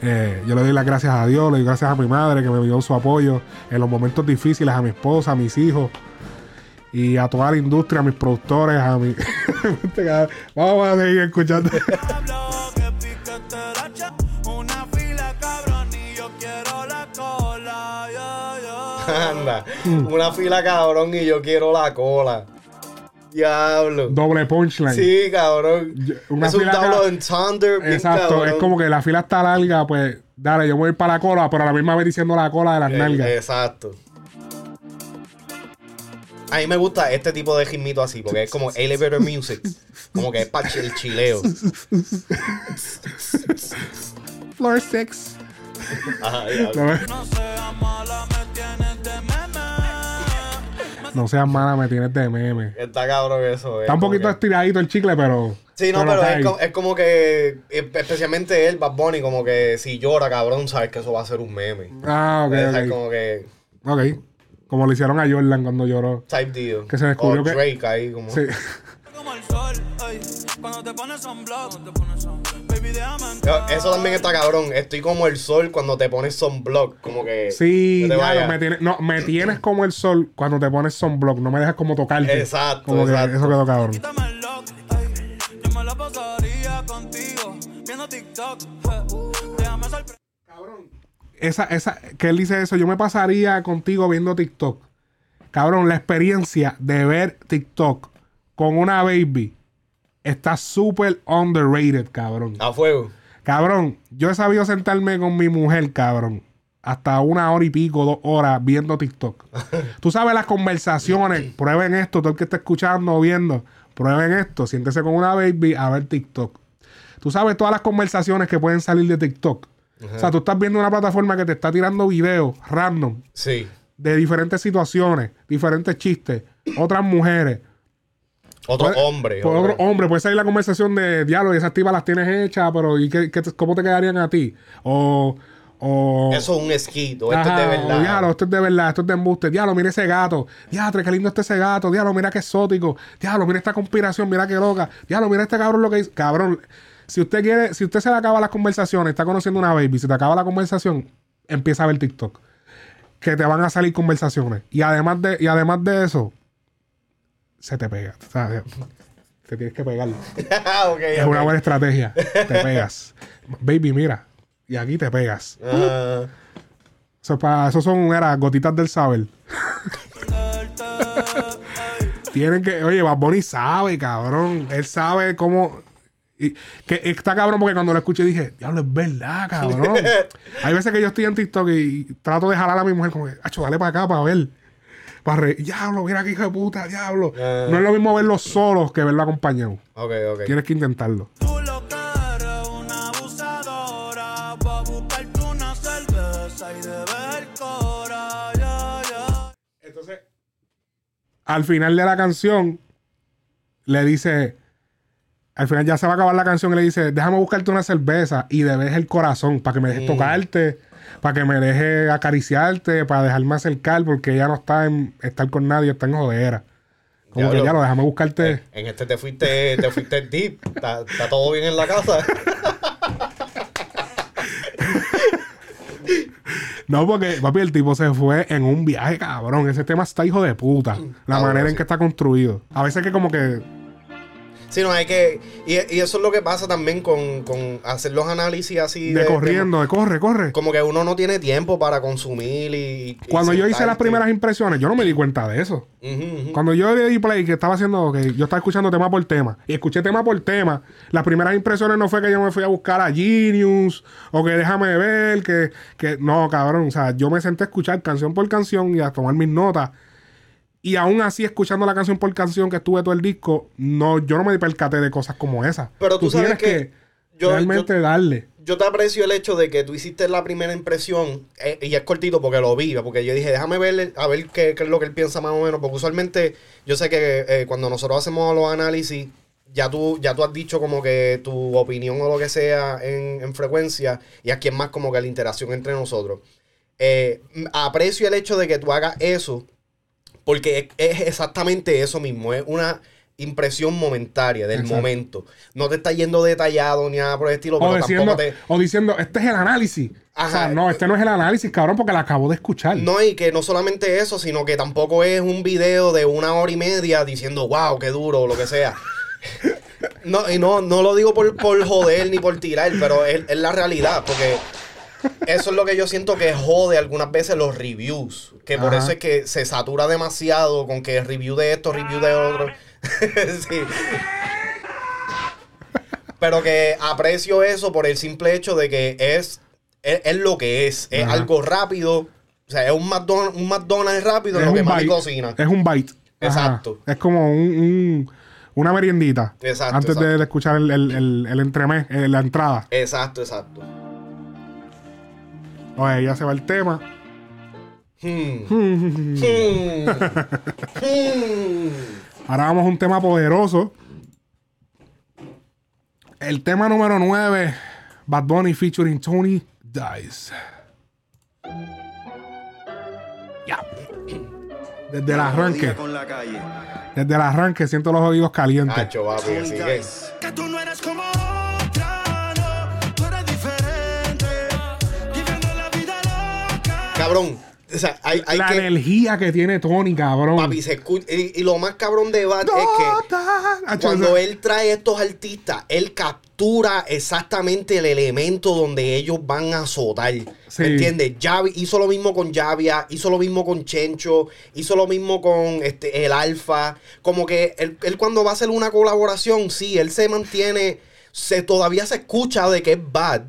Eh, yo le doy las gracias a Dios, le doy gracias a mi madre que me dio su apoyo en los momentos difíciles, a mi esposa, a mis hijos y a toda la industria, a mis productores, a mi... Vamos a seguir escuchando. Anda, una fila cabrón y yo quiero la cola. Diablo. Doble punchline. Sí, cabrón. Yo- una es un fila double ca- entendre. bien Exacto, cabrón. es como que la fila está larga, pues dale, yo voy a ir para la cola, pero a la misma vez diciendo la cola de las Eh, nalgas. Exacto. A mí me gusta este tipo de ritmito así, porque es como elevator music. Como que es para el chileo. Floor 6. Ajá, diablo. No seas mala, me tienes de meme. Está cabrón eso. Está un poquito que- estiradito el chicle, pero. Sí, no, pero es como, es como que, eh, especialmente él, Bad Bunny, como que si llora, cabrón, sabes que eso va a ser un meme. Ah, ok, Es ok. como que Ok. Como le hicieron a Jordan cuando lloró. type deal. Que se descubrió o que- Drake ahí, como. Sí. Como el sol, ey. Cuando te pones sunblock, cuando te pones Yo- entrar. Eso también está cabrón. Estoy como el sol cuando te pones sunblock. Como que. Sí, no vayas. me tienes, no, me tienes como el sol cuando te pones sunblock. No me dejas como tocarte. Exacto, Como que exacto. eso quedó cabrón. Sorprender. Esa, esa, que él dice eso, yo me pasaría contigo viendo TikTok. Cabrón, la experiencia de ver TikTok con una baby está súper underrated, cabrón. A fuego. Cabrón, yo he sabido sentarme con mi mujer, cabrón. Hasta una hora y pico, dos horas viendo TikTok. Tú sabes las conversaciones. Prueben esto, todo el que esté escuchando o viendo. Prueben esto. Siéntese con una baby a ver TikTok. Tú sabes todas las conversaciones que pueden salir de TikTok. O sea, tú estás viendo una plataforma que te está tirando videos random Sí. de diferentes situaciones, diferentes chistes, otras mujeres. Otro Puede- hombre. Por otro- hombre, puede salir la conversación de diálogo y esas tipas las tienes hechas, pero ¿y qué, cómo te quedarían a ti? O. o Eso es un esquito. Esto Ajá, es de verdad. diablo, esto es de verdad, esto es de embuste. Diablo, mira ese gato. Diablo, qué lindo está ese gato. Diablo, mira qué exótico. Diablo, mira esta conspiración, mira qué loca. Diablo, mira este cabrón lo que dice. Cabrón, si usted quiere, si usted se le acaba las conversaciones, está conociendo una baby, si te acaba la conversación, empieza a ver TikTok. Que te van a salir conversaciones. Y además de, y además de eso, se te pega. O sea, te tienes que pegar. Ok, Es una buena estrategia. Te pegas. Baby, mira. Y aquí te pegas. Ah, Eso, pa- eso son era, gotitas del saber. Tienen que. Oye, Bad Bunny sabe, cabrón. Él sabe cómo. y- que está cabrón porque cuando lo escuché dije, diablo, es verdad, cabrón. Hay veces que yo estoy en TikTok y trato de jalar a mi mujer como que, acho, dale para acá para ver. Para re... Diablo, mira qué hijo de puta, diablo. Ah. No es lo mismo verlo solos que verlo acompañado. ok, ok. Tienes que intentarlo. Tú lo que eres una abusadora. Pa' buscarte una cerveza y de ver cora. Entonces, al final de la canción, le dice, al final ya se va a acabar la canción y le dice, déjame buscarte una cerveza y debes el corazón para que me dejes tocarte, para que me dejes acariciarte, para dejarme acercar, porque ella no está en estar con nadie, está en jodera. Como que ya lo déjame buscarte. En este te fuiste, te fuiste deep. ¿Está, está todo bien en la casa? No, porque, papi, el tipo se fue en un viaje, cabrón. Ese tema está hijo de puta. La Ah, manera bueno, en que está construido. A veces que como que Sí, no, hay que. Y, y eso es lo que pasa también con, con hacer los análisis así. de corriendo, de corre, corre. como que uno no tiene tiempo para consumir y. y Cuando yo hice las primeras impresiones, yo no me di cuenta de eso. Cuando yo le di play, que estaba haciendo, que yo estaba escuchando tema por tema, y escuché tema por tema, las primeras impresiones no fue que yo me fui a buscar a Genius, o que déjame ver, que, que no, cabrón, o sea, yo me senté a escuchar canción por canción y a tomar mis notas. Y aún así, escuchando la canción por canción que estuve todo el disco, no, yo no me percaté de cosas como esas. Pero tú sabes que yo- realmente yo- darle. Yo te aprecio el hecho de que tú hiciste la primera impresión, eh, y es cortito porque lo vi, porque yo dije, déjame ver, a ver qué, qué es lo que él piensa más o menos, porque usualmente yo sé que eh, cuando nosotros hacemos los análisis ya tú, ya tú has dicho como que tu opinión o lo que sea en, en frecuencia y aquí es más como que la interacción entre nosotros. Eh, aprecio el hecho de que tú hagas eso porque es, es exactamente eso mismo, es una impresión momentaria del Exacto. momento. No te está yendo detallado ni nada por el estilo, O pero diciendo, te... o diciendo, este es el análisis. O sea, Ajá. no, este no es el análisis, cabrón, porque la acabo de escuchar. No, y que no solamente eso, sino que tampoco es un video de una hora y media diciendo, wow, qué duro, o lo que sea. No, y no, no lo digo por, por joder ni por tirar, pero es, es la realidad, porque eso es lo que yo siento que jode algunas veces los reviews. Que por Ajá. eso es que se satura demasiado con que review de esto, review de otro. sí. Pero que aprecio eso por el simple hecho de que es, es, es lo que es. Es Ajá. algo rápido. O sea, es un McDonald's, un McDonald's rápido en lo que mami cocina. Es un bite. Ajá. Exacto. Es como un, un- una meriendita. Exacto, Antes exacto. De, escuchar el, el, el, el entremés, eh, la entrada. Exacto, exacto. Oye, ya se va el tema. Hmm. Hmm. Ahora vamos a un tema poderoso. El tema número 9, Bad Bunny featuring Tony Dice. Ya. Desde el arranque, desde el arranque siento los oídos calientes. Papi, así que- Cabrón. O sea, hay, hay la que. energía que tiene Tony, cabrón. Papi, se escucha. Y, y lo más cabrón de Bad es que. Cuando él trae estos artistas, él captura exactamente el elemento donde ellos van a azotar. Sí. ¿Me entiendes? Javi hizo lo mismo con Javia, hizo lo mismo con Chencho, hizo lo mismo con este, el Alfa. Como que él, él cuando va a hacer una colaboración, sí, él se mantiene, se, todavía se escucha de que es bad.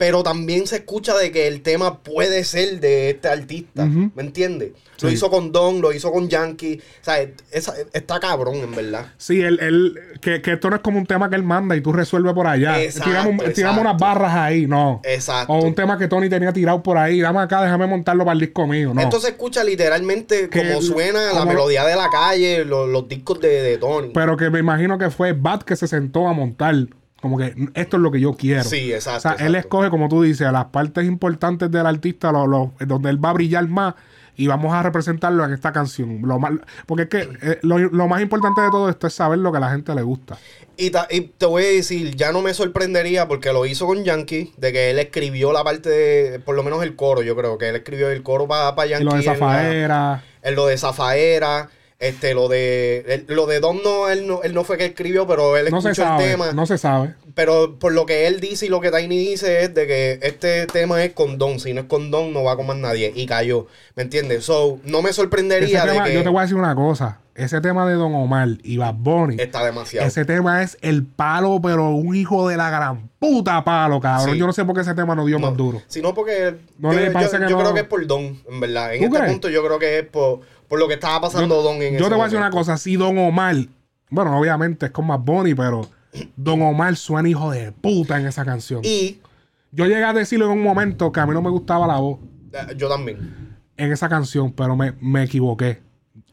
Pero también se escucha de que el tema puede ser de este artista. ¿Me entiendes? Lo hizo con Don, lo hizo con Yankee. O sea, esa- está cabrón, en verdad. Sí, él, él- que, que esto no es como un tema que él manda y tú resuelves por allá. Exacto, tiramos, exacto. tiramos unas barras ahí, no. Exacto. O un tema que Tony tenía tirado por ahí. Dame acá, déjame montarlo para el disco mío. No. Esto se escucha literalmente Que como suena la melodía de la calle, lo- los, discos de, de Tony. Pero que me imagino que fue Bad que se sentó a montar. Como que esto es lo que yo quiero. Sí, exacto, O sea, él escoge, como tú dices, las partes importantes del artista, lo- lo- donde él va a brillar más. Y vamos a representarlo en esta canción. Lo más, porque es que eh, lo, lo más importante de todo esto es saber lo que a la gente le gusta. Y, ta- y te voy a decir, ya no me sorprendería porque lo hizo con Yankee, de que él escribió la parte de, por lo menos el coro, yo creo que él escribió el coro para Yankee. Y lo de en la- Zafaera. en lo de Zafaera, este, lo de, el- lo de Don no él, no, él no fue que escribió, pero él No se escuchó el tema. No se sabe. Pero por lo que él dice y lo que Tiny dice es de que este tema es con Don. Si no es con Don, no va con más nadie. Y cayó. ¿Me entiendes? So, no me sorprendería tema, de yo te que voy a decir una cosa. Ese tema de Don Omar y Bad Bunny. está demasiado. Ese tema es el palo, pero un hijo de la gran puta palo, cabrón. Sí. Yo no sé por qué ese tema no dio No, más duro. Sino porque No yo, le yo- que yo creo que es por Don, en verdad. En ¿Tú este crees? punto yo creo que es por, por lo que estaba pasando Don en Yo ese te voy a decir una cosa. Si Don Omar, bueno, obviamente es con Bad Bunny, pero Don Omar suena hijo de puta en esa canción. Y Yo llegué a decirlo en un momento que a mí no me gustaba la voz eh, yo también. en esa canción, pero me, me equivoqué.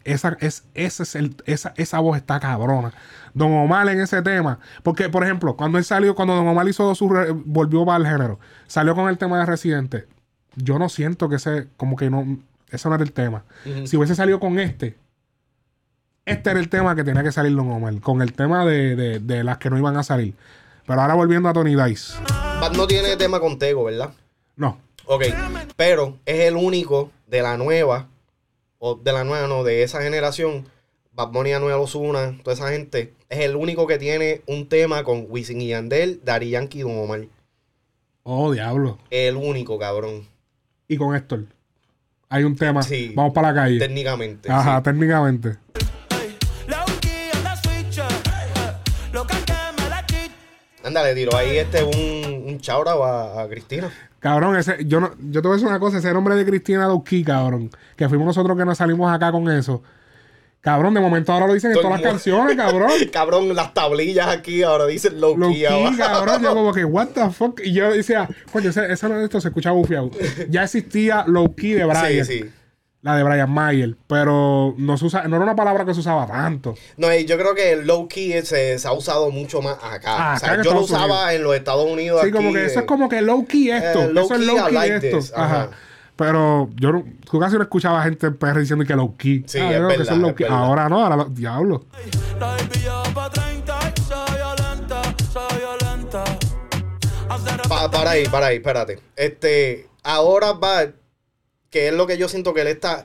Esa, es, ese es el, esa, esa voz está cabrona. Don Omar en ese tema. Porque, por ejemplo, cuando él salió, cuando Don Omar hizo su. re- volvió para el género, salió con el tema de Residente. Yo no siento que ese. Como que no. Ese no era el tema. Si hubiese salido con este. Este era el tema que tenía que salir Don Omar. Con el tema de, de- de las que no iban a salir. Pero ahora volviendo a Tony Dice. Bad no tiene tema con Tego, ¿verdad? No. Ok, pero es el único de la nueva, o de la nueva, no, de esa generación, Bad Bunny, Anuel Ozuna, toda esa gente, es el único que tiene un tema con Wisin y Yandel, Dari Yankee y Don Omar. Oh, diablo. El único, cabrón. Y con Héctor. Hay un tema. Sí. Vamos para la calle. Técnicamente. Ajá, sí. técnicamente. Ándale, tiro ahí este un, un chaura a, a Cristina. Cabrón, ese, yo no, yo te voy a decir una cosa, ese nombre de Cristina Dowski, cabrón, que fuimos nosotros que nos salimos acá con eso. Cabrón, de momento ahora lo dicen en todas las canciones, cabrón. cabrón, las tablillas aquí ahora dicen low Low key key, abajo. cabrón. Yo como que, what the fuck. Y yo decía, coño, ese, ese no es esto, se escucha bufiado. Ya existía low key de Sí, Brian. sí. La de Brian Mayer. Pero no, se usa, no era una palabra que se usaba tanto. No, y yo creo que el low key se, se ha usado mucho más acá. Ah, o sea, yo lo usaba Unidos. en los Estados Unidos. Sí, aquí, como que eso es como que low key esto. eh, low eso es low key like esto. this. Ajá. Ajá. Pero yo, no- casi no escuchabas gente en PR diciendo que low key. Sí, Ah, es creo que verdad, low key. verdad. Ahora no, ahora lo- diablo. La baby ya va pa' 30 y se violenta, se violenta. Hace rato Pa- para ahí, para ahí, espérate. Este, ahora Bad, que es lo que yo siento que él está.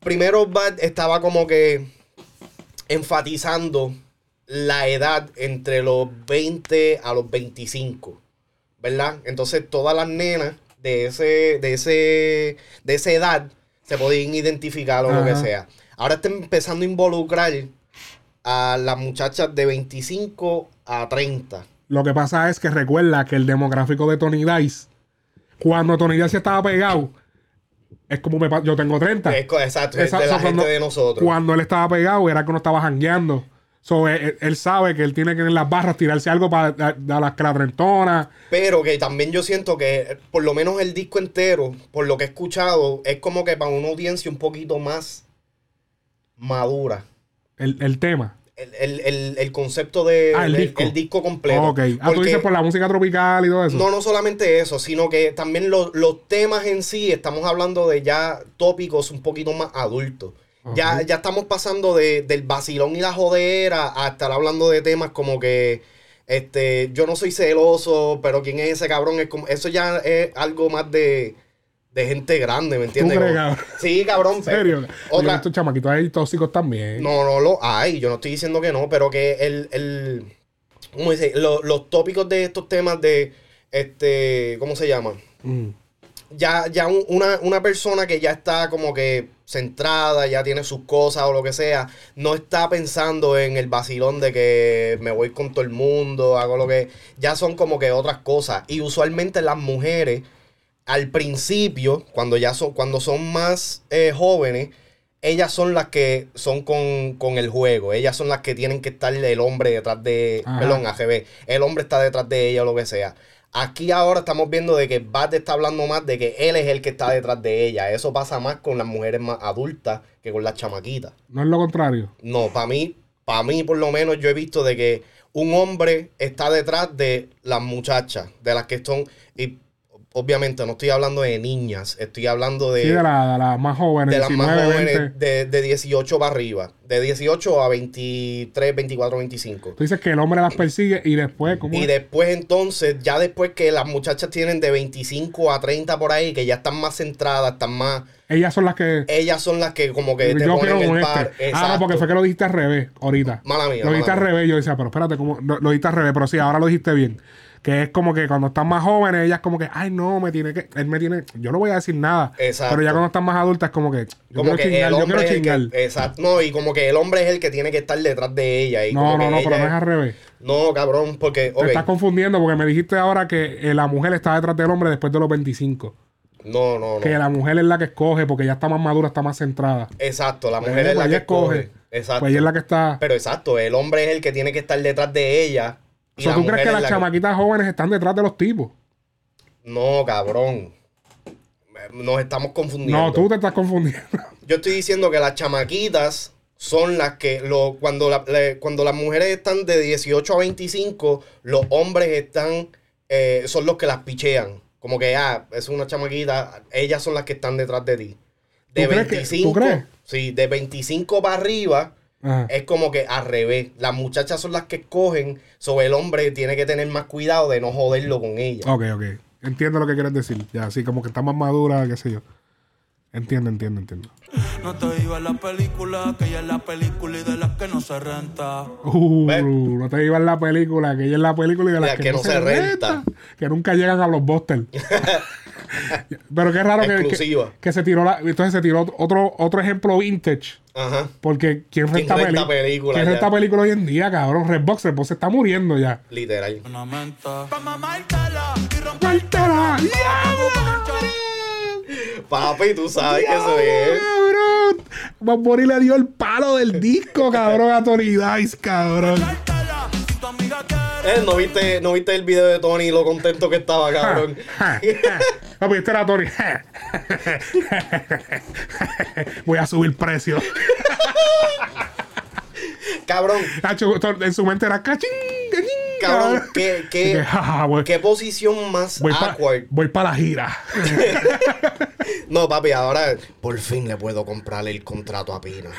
Primero Bad estaba como que enfatizando la edad entre los 20 a los 25, ¿verdad? Entonces todas las nenas de ese, de ese, de esa edad se podían identificar o lo que sea. Ahora está empezando a involucrar a las muchachas de 25 a 30. Lo que pasa es que recuerda que el demográfico de Tony Dice, cuando Tony Dice estaba pegado, es como me yo tengo 30. Es exacto, es de la gente cuando- de nosotros. Cuando él estaba pegado, era que uno estaba jangueando. So, él, él sabe que él tiene que en las barras tirarse algo para dar las clatrentonas. Pero que también yo siento que eh, por lo menos el disco entero, por lo que he escuchado, es como que para una audiencia un poquito más madura. El, el tema. El, el- el- el concepto de Ah, el del- disco. el disco completo. ok. Ah, tú Porque- dices por la música tropical y todo eso. No, no solamente eso, sino que también lo- los temas en sí, estamos hablando de ya tópicos un poquito más adultos. Ya, ya estamos pasando de- del vacilón y la jodera a estar hablando de temas como que este, yo no soy celoso, pero quién es ese cabrón, es como, eso ya es algo más de, de gente grande, ¿me entiendes? cabrón? Sí, cabrón. ¿En serio? Otra, estos chamaquitos ahí tóxicos también. no, no lo hay. Yo no estoy diciendo que no, pero que el. el ¿Cómo dice? Lo- los tópicos de estos temas de. Este. ¿Cómo se llama? Mm. Ya, ya un- una, una persona que ya está como que centrada, ya tiene sus cosas o lo que sea, no está pensando en el vacilón de que me voy con todo el mundo, hago lo que. Ya son como que otras cosas. Y usualmente las mujeres, al principio, cuando ya son, cuando son más eh, jóvenes, ellas son las que son con, con el juego. Ellas son las que tienen que estar el hombre detrás de. Ajá. Perdón, AGB. El hombre está detrás de ella o lo que sea. Aquí ahora estamos viendo de que Bad está hablando más de que él es el que está detrás de ella. Eso pasa más con las mujeres más adultas que con las chamaquitas. No es lo contrario. No, para mí, para mí por lo menos yo he visto de que un hombre está detrás de las muchachas, de las que son, y obviamente no estoy hablando de niñas, estoy hablando de, Sí, de las las más jóvenes. de las más 19, jóvenes 20. de, de 18 para arriba, de 18 a 23, 24, 25. Tú dices que el hombre las persigue y después, ¿cómo Y es? después entonces, ya después que las muchachas tienen de 25 a 30 por ahí, que ya están más centradas, están más, Ellas son las que. ellas son las que como que te yo ponen el par. este. Ah, no, porque fue que lo dijiste al revés ahorita. Mala mía, Lo dijiste mala al revés. Yo decía, pero espérate, ¿cómo? Lo, lo dijiste al revés, pero sí, ahora lo dijiste bien. Que es como que cuando están más jóvenes, ellas como que, ay, no, me tiene que. Él me tiene. Yo no voy a decir nada. Exacto. Pero ya cuando están más adultas, como que. Yo Como quiero que chingar, yo quiero chingar. que, exacto, no, y como que el hombre es el que tiene que estar detrás de ella. Y no, como no, que no, pero no es al revés. No, cabrón, porque, Te ok, estás confundiendo porque me dijiste ahora que eh, la mujer está detrás del hombre después de los 25. no, no, no. Que la mujer es la que escoge porque ya está más madura, está más centrada. Exacto, la Pues, mujer es la pues que escoge. escoge. Exacto. Pues ella es la que está. Pero exacto, el hombre es el que tiene que estar detrás de ella. O sea, ¿Tú crees que las la chamaquitas jóvenes están detrás de los tipos? No, cabrón. Nos estamos confundiendo. No, tú te estás confundiendo. Yo estoy diciendo que las chamaquitas son las que lo, cuando, la- le- cuando las mujeres están de 18 a 25, los hombres están eh, son los que las pichean. Como que, ah, es una chamaquita, ellas son las que están detrás de ti. De ¿Tú crees que- 25, tú crees? sí, de 25 para arriba Ajá. es como que al revés. Las muchachas son las que escogen, sobre el hombre tiene que tener más cuidado de no joderlo con ella. Ok, ok. Entiendo lo que quieres decir. Ya, así como que está más madura, qué sé yo. Entiendo, entiendo, entiendo. No te iba en la película, que ella es la película y de las que no se renta. Uh, ¿Ves? no te iba en la película, que ella es la película y de las que, no se renta. Que nunca llegan a los busters. Pero qué raro que, que, que se tiró la, entonces se tiró otro, otro ejemplo vintage. Ajá. Porque ¿quién renta, renta peli- películas ¿Quién renta película hoy en día, cabrón? Redbox, Redbox se está muriendo ya. Literal. Una menta. Pa' mamártela y romper ¡Suéltala! Papi, tú sabes que eso es. ¡Cabrón! Bad Bunny le dio el palo del disco, cabrón, a Tony Dice, cabrón. Eh, ¿no, viste, ¿No viste el video de Tony lo contento que estaba, cabrón? Papi, este era Tony. Voy a subir precio. cabrón, en su mente era cachín, cachín. cabrón, ¿qué, qué, qué posición más voy pa- awkward? voy para la gira. No, papi, ahora por fin le puedo comprar el contrato a Pina.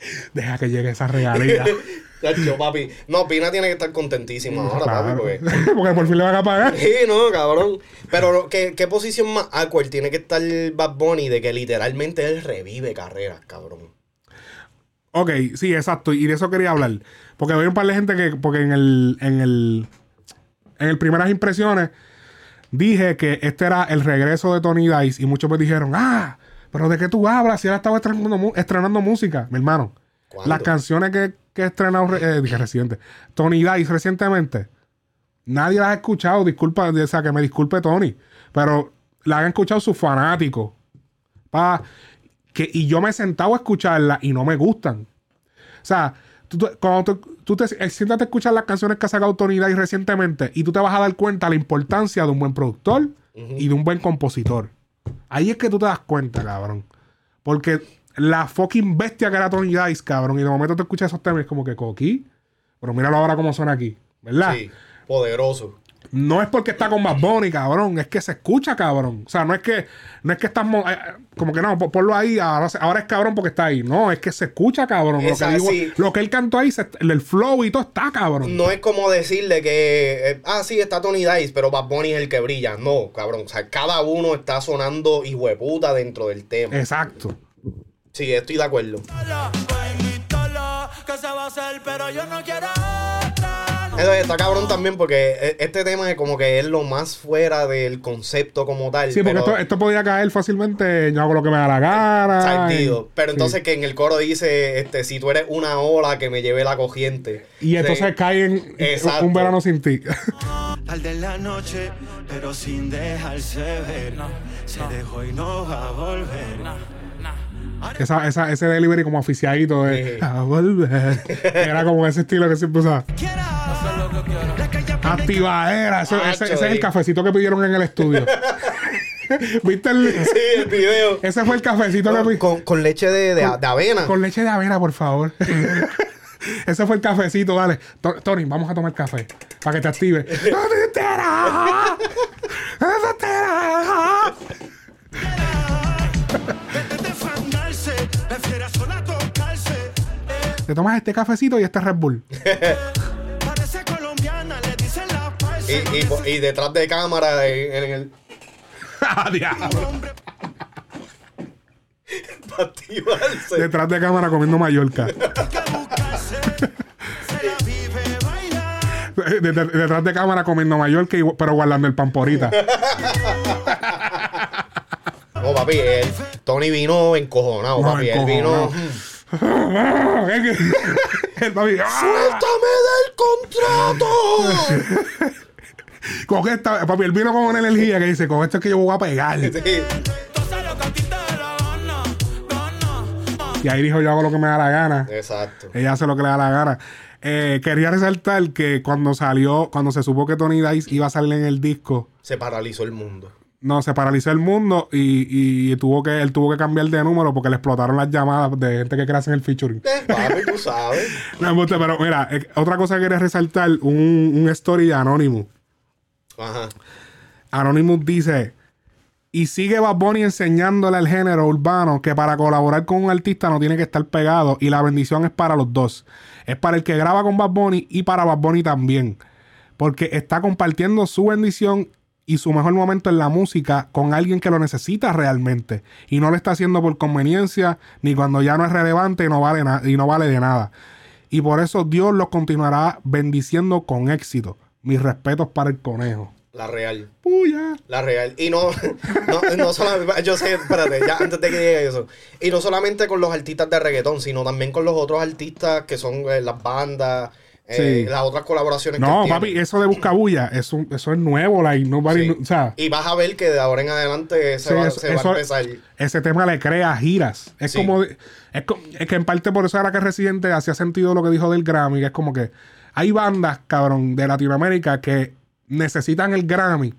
Deja que llegue esa papi. No, Pina tiene que estar contentísimo ahora, Claro. papi, porque... Porque por fin le van a pagar. Sí, no, cabrón. Pero, ¿qué, ¿qué posición más awkward tiene que estar Bad Bunny de que literalmente él revive carreras, cabrón? Ok, sí, exacto. Y de eso quería hablar. Porque hay un par de gente que, porque en el, en el, en el primeras impresiones dije que este era el regreso de Tony Dice y muchos me dijeron, ah, pero ¿de qué tú hablas? Si él estaba estrenando, estrenando música, mi hermano. ¿Cuándo? Las canciones que, que ha estrenado, re- eh, dije reciente, Tony Dice recientemente, nadie las ha escuchado, disculpa, o sea, que me disculpe Tony, pero la han escuchado sus fanáticos. Pa, que, y yo me he sentado a escucharla y no me gustan. O sea, tú, tú- cuando tú, tú te eh, siéntate a escuchar las canciones que ha sacado Tony Dice recientemente y tú te vas a dar cuenta la importancia de un buen productor y de un buen compositor. Ahí es que tú te das cuenta, cabrón. Porque la fucking bestia que era Tony Dice, cabrón, y de momento te escuchas esos temas como que coquí. Pero míralo ahora cómo suena aquí, ¿verdad? Sí, poderoso. No es porque está con Bad Bunny, cabrón. Es que se escucha, cabrón. O sea, no es que, no es que estamos. eh, como que no, po- ponlo ahí. Ahora, es cabrón porque está ahí. No, es que se escucha, cabrón. Lo que, digo- sí. lo que él cantó ahí, se- el flow y todo está, cabrón. No es como decirle que, eh, ah, sí, está Tony Dice, pero Bad Bunny es el que brilla. No, cabrón. O sea, cada uno está sonando hijueputa dentro del tema. Exacto. Sí, estoy de acuerdo. Que se va a hacer, pero yo no quiero. Entonces, está cabrón también porque eh, este tema es como que es lo más fuera del concepto como tal. Sí, porque pero- esto, esto podría caer fácilmente. Yo hago lo que me da la gana. Sentido. y- Pero sí. entonces que en el coro dice, este, si tú eres una ola que me lleve la corriente. Y entonces Sí. cae en Exacto. un verano sin ti. Tarde en la noche, pero sin dejarse ver. Se dejó y no va a volver. Esa, esa, ese delivery como oficiadito de Sí. a volver. Era como ese estilo que siempre usaba. Que Activadera. Ese, ese- Acho, ese es el cafecito que pidieron en el estudio. ¿Viste el.? Sí, el video. Ese fue el cafecito que Con, pi- con- con leche de, de- de avena. Con leche de avena, por favor. Ese fue el cafecito, dale. To- Tony, vamos a tomar café. Para que te active. Te tomas este cafecito y este Red Bull. parece colombiana, le dicen la falsa. Y, y, po- y detrás de cámara en, en el. ¡Ah, diablo! Detrás de cámara comiendo Mallorca. Detrás de cámara comiendo Mallorca, pero guardando el pamporita. No, papi, él- Tony vino encojonado, No, papi. Él vino. el papi, ¡ah! ¡Suéltame del contrato! Con esta, papi, él vino con una energía que dice, con esto es que yo voy a pegar. Sí. Y ahí dijo, yo hago lo que me da la gana. Exacto. Ella hace lo que le da la gana. Eh, quería resaltar que cuando salió, cuando se supo que Tony Dice iba a salir en el disco, Se paralizó el mundo. No, se paralizó el mundo y, y tuvo que, él tuvo que cambiar de número porque le explotaron las llamadas de gente que quiere hacer el featuring. Eh, papi, tú sabes. No, pero mira, eh, otra cosa que quería resaltar, un, un story de Anonymous. Ajá. Anonymous dice, y sigue Bad Bunny enseñándole al género urbano que para colaborar con un artista no tiene que estar pegado y la bendición es para los dos. Es para el que graba con Bad Bunny y para Bad Bunny también. Porque está compartiendo su bendición y su mejor momento en la música con alguien que lo necesita realmente. Y no lo está haciendo por conveniencia ni cuando ya no es relevante y no vale, y no vale de nada. Y por eso Dios los continuará bendiciendo con éxito. Mis respetos para el conejo. La real. Puya. La real. Y no, no, no solamente, yo sé, espérate, ya antes de que llegue eso. Y no solamente con los artistas de reggaetón, sino también con los otros artistas que son eh, las bandas, eh, Sí. las otras colaboraciones que No, tiene. papi, eso de Buscabulla, eso, eso es nuevo, like, nobody, Sí. o sea, Y vas a ver que de ahora en adelante se, sí, va, eso- se va eso- a empezar. ese tema le crea giras. Es como, es, es que en parte por eso era que Residente hacía sentido lo que dijo del Grammy, que es como que hay bandas, cabrón, de Latinoamérica que necesitan el Grammy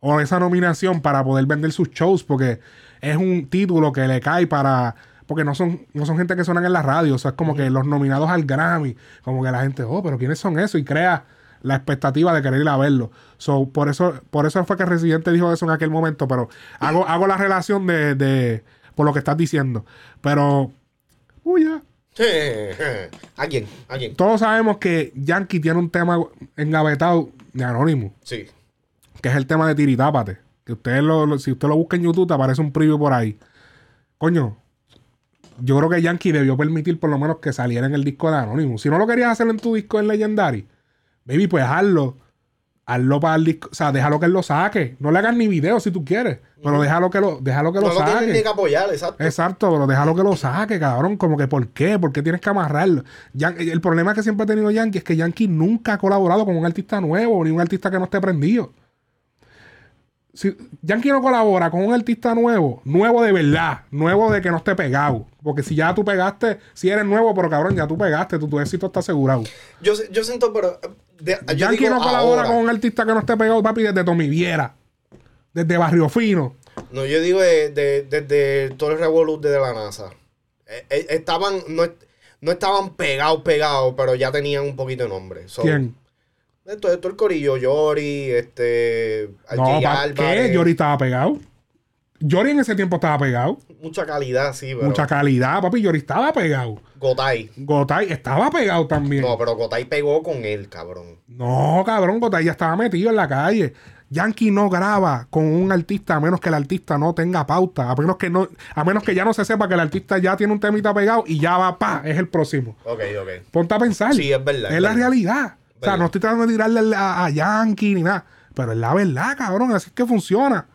o esa nominación para poder vender sus shows porque es un título que le cae para porque no son no son gente que suenan en la radio, o sea, es como que los nominados al Grammy, como que la gente, "Oh, pero quiénes son esos" y crea la expectativa de querer ir a verlo. So, por eso por eso fue que Residente dijo eso en aquel momento, pero hago hago la relación de, de por lo que estás diciendo, pero uy, ya. ¿A quién? ¿A quién? Todos sabemos que Yankee tiene un tema engavetado de Anónimo, Sí. que es el tema de Tiritápate. Que usted lo, lo- si usted lo busca en YouTube, te aparece un preview por ahí. Coño, yo creo que Yankee debió permitir por lo menos que saliera en el disco de Anonymous. Si no lo querías hacer en tu disco en Legendary, baby, pues hazlo. Hazlo para el disco. O sea, déjalo que él lo saque. No le hagas ni video si tú quieres. Pero déjalo que lo, déjalo que No lo lo saque. que apoyar, exacto. Exacto, pero déjalo que lo saque, cabrón. Como que, ¿por qué? ¿Por qué tienes que amarrarlo? Yan- el problema que siempre ha tenido Yankee es que Yankee nunca ha colaborado con un artista nuevo, ni un artista que no esté prendido. Si Yankee no colabora con un artista nuevo, nuevo de verdad, nuevo de que no esté pegado. Porque si ya tú pegaste, si eres nuevo, pero cabrón, ya tú pegaste, tu, tu éxito está asegurado. Yo, yo siento, pero. de- yo Yankee digo no colabora ahora. con un artista que no esté pegado, papi, desde Tommy Viera, desde Barrio Fino. No, yo digo de- de- desde todo el revolut de la NASA. Eh, eh, estaban, no, no estaban pegados, pegados, pero ya tenían un poquito de nombre. So, ¿Quién? De todo, el corillo, Yori, este. No. ¿qué? Yori estaba pegado. Yori en ese tiempo estaba pegado. Mucha calidad, sí, pero. Mucha calidad, papi. Yori estaba pegado. Gotay. Gotay estaba pegado también. No, No, pero Gotay pegó con él, cabrón. cabrón, Gotay ya estaba metido en la calle. Yankee no graba con un artista a menos que el artista no tenga pauta. A menos que no, a menos que ya no se sepa que el artista ya tiene un temita pegado y ya va, pa, es el próximo. Ok, ok. Ponte a pensar. Sí, es verdad, Es, es la realidad. O sea, no estoy tratando de tirarle a, a Yankee ni nada. Pero es la verdad, cabrón. Así es que funciona.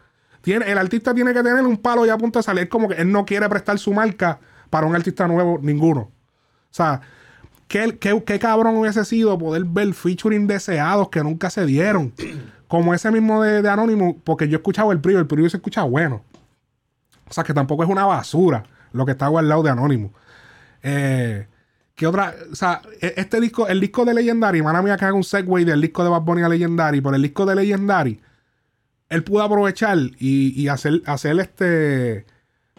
Tiene, el artista tiene que tener un palo ya a punto de salir. Como que él no quiere prestar su marca para un artista nuevo, ninguno. O sea, ¿qué, qué, qué cabrón hubiese sido poder ver featuring deseados que nunca se dieron? Como ese mismo de, de Anonymous, porque yo he escuchado el preview, el preview se escucha bueno. O sea, que tampoco es una basura lo que está al lado de Anonymous. Eh, ¿Qué otra? O sea, e- este disco, el disco de Legendary, mala mía que haga un segue del disco de Bad Bunny a Legendary, por el disco de Legendary, él pudo aprovechar y, y hacer, hacer este.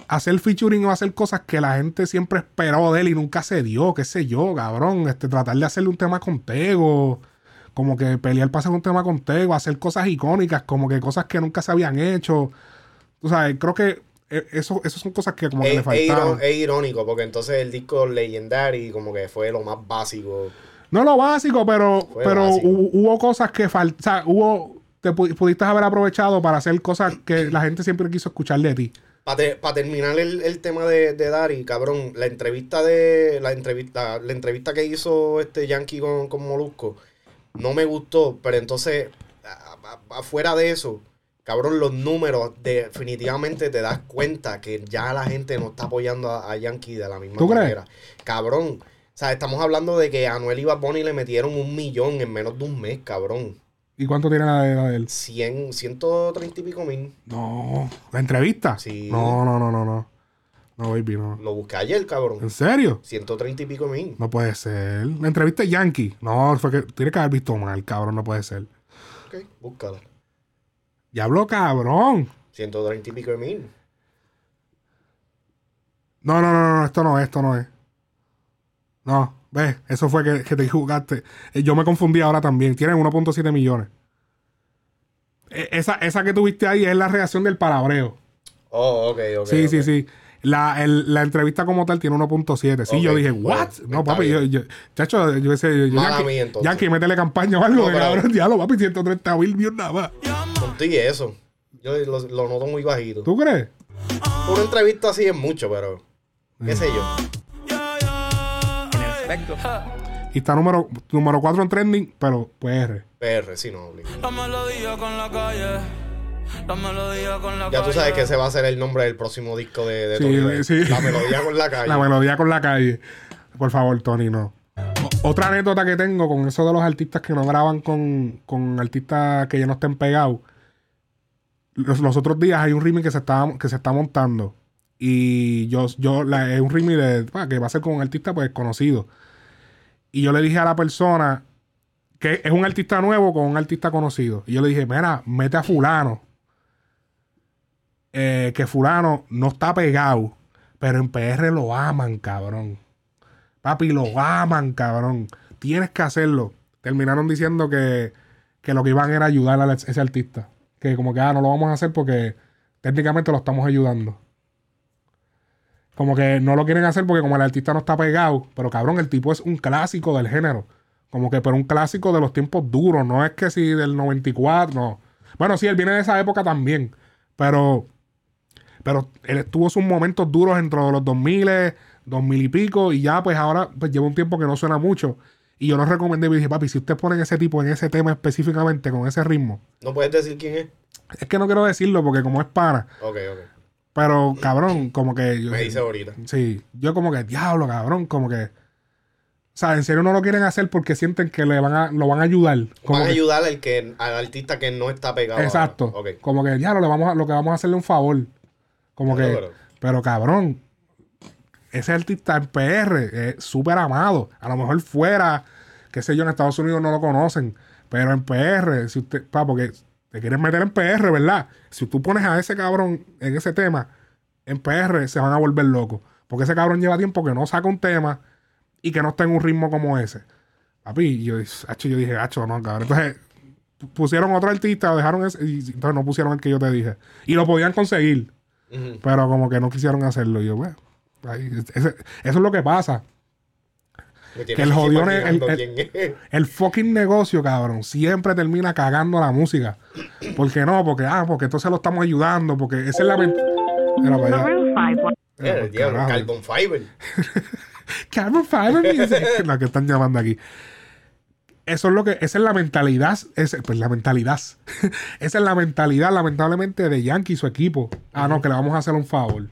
Hacer featuring o hacer cosas que la gente siempre esperó de él y nunca se dio, qué sé yo, cabrón. Este, tratar de hacerle un tema con Tego, como que pelear para hacer un tema con Tego, hacer cosas icónicas, como que cosas que nunca se habían hecho. Tú sabes, creo que eso, eso son cosas que como que Es, le faltaron. es irónico, porque entonces el disco Legendary como que fue lo más básico. No lo básico, pero, Fue pero básico. hubo cosas que faltaban. O sea, hubo. Te pu- pudiste haber aprovechado para hacer cosas que la gente siempre quiso escuchar de ti. Para terminar el, el tema de, de Dari, cabrón, la entrevista de la entrevista la entrevista que hizo este Yankee con, con Molusco no me gustó, pero entonces a- a- afuera de eso, cabrón, los números definitivamente te das cuenta que ya la gente no está apoyando a, a Yankee de la misma ¿Tú crees? manera. Cabrón, o sea, estamos hablando de que a Anuel y Bad Bunny le metieron un millón en menos de un mes, cabrón. ¿Y cuánto tiene la de, la de él? 100, 130 y pico mil. No. ¿La entrevista? Sí. No, no, no, no, no. No, baby, no. Lo busqué ayer, cabrón. ¿En serio? 130 y pico mil. No puede ser. La entrevista de Yankee. No, fue que tiene que haber visto mal, cabrón. No puede ser. Ok, búscala. Ya habló, cabrón. 130 y pico de mil. No, no, no, no, esto no es, esto no es. No, ves, eso fue que, que te jugaste. Eh, Yo me confundí ahora también. Tienen 1.7 millones. E- Esa, esa que tuviste ahí es la reacción del palabreo. Oh, ok, ok. sí, ok. sí, sí. La, el- la entrevista como tal tiene 1.7. Sí, Ok, yo dije, bueno, ¿what? no, está papi, yo, yo, chacho, yo decía, yo, Mala Yankee, mía, entonces. Yankee, métele campaña o algo, No, que pero- cabrón, diablo, papi, 130 mil views nada más. Y eso. Yo lo, lo noto muy bajito. ¿Tú crees? Una entrevista así es mucho, pero. ¿Qué sé yo? Y está número, número 4 en trending, pero PR. PR, sí, no. La melodía con la calle. La melodía con la Ya calle. tú sabes que ese va a ser el nombre del próximo disco de, de Sí, Tony sí. La melodía con la calle. La melodía con la calle. Por favor, Tony, no. Otra anécdota que tengo con eso de los artistas que no graban con, con artistas que ya no estén pegados. Los, otros días hay un remix que se está, que se está montando. Y yo, yo es un remix de, que va a ser con un artista pues conocido. Y yo le dije a la persona, que es un artista nuevo con un artista conocido. Y yo le dije, mira, mete a fulano. eh, que fulano no está pegado, pero en PR lo aman, cabrón. Papi, lo aman, cabrón. Tienes que hacerlo. Terminaron diciendo que, que lo que iban era ayudar a ese artista. Que como que, ah, no lo vamos a hacer porque técnicamente lo estamos ayudando. Como que no lo quieren hacer porque como el artista no está pegado, pero cabrón, el tipo es un clásico del género. Como que, pero un clásico de los tiempos duros, no es que si del 94, no. Bueno, sí, él viene de esa época también, pero, pero él tuvo sus momentos duros dentro de los 2000, 2000 y pico, y ya pues ahora pues lleva un tiempo que no suena mucho. Y yo lo recomendé y dije, papi, si usted pone ese tipo en ese tema específicamente, con ese ritmo, No puedes decir quién es. es que no quiero decirlo porque como es pana, Ok, ok. pero cabrón, como que... yo- Me dice ahorita. Sí, yo como que, diablo, cabrón, como que... O sea, en serio no lo quieren hacer porque sienten que le van a, lo van a ayudar. Como Van a que- ayudar al, que, al artista que no está pegado. Exacto. ahora. Ok. Como que, diablo, le vamos a, lo que vamos a hacerle un favor. Como que, pero- pero cabrón, ese artista en PR es súper amado. A lo mejor fuera, qué sé yo, en Estados Unidos no lo conocen. Pero en PR, si usted, pa, porque te quieres meter en PR, ¿verdad? Si tú pones a ese cabrón en ese tema, en PR se van a volver locos. Porque ese cabrón lleva tiempo que no saca un tema y que no está en un ritmo como ese. Papi, yo, yo dije, hacho, no, cabrón. Entonces, pu- pusieron otro artista, o dejaron ese, y entonces no pusieron el que yo te dije. Y lo podían conseguir, pero como que no quisieron hacerlo. Y yo, bueno, ahí, ese- eso es lo que pasa. Que el jodión es- el- quién es. El fucking negocio, cabrón, siempre termina cagando la música. ¿Por qué no? Porque, ah, porque entonces lo estamos ayudando, porque esa es la... ment- Mira para allá. Eh, el diablo. Carbon Fiber. Carbon Fiber Music, la que están llamando aquí. Eso es lo que, esa es la mentalidad, ese- pues la mentalidad. esa es la mentalidad, lamentablemente, de Yankee y su equipo. Ah, no, que le vamos a hacer un favor.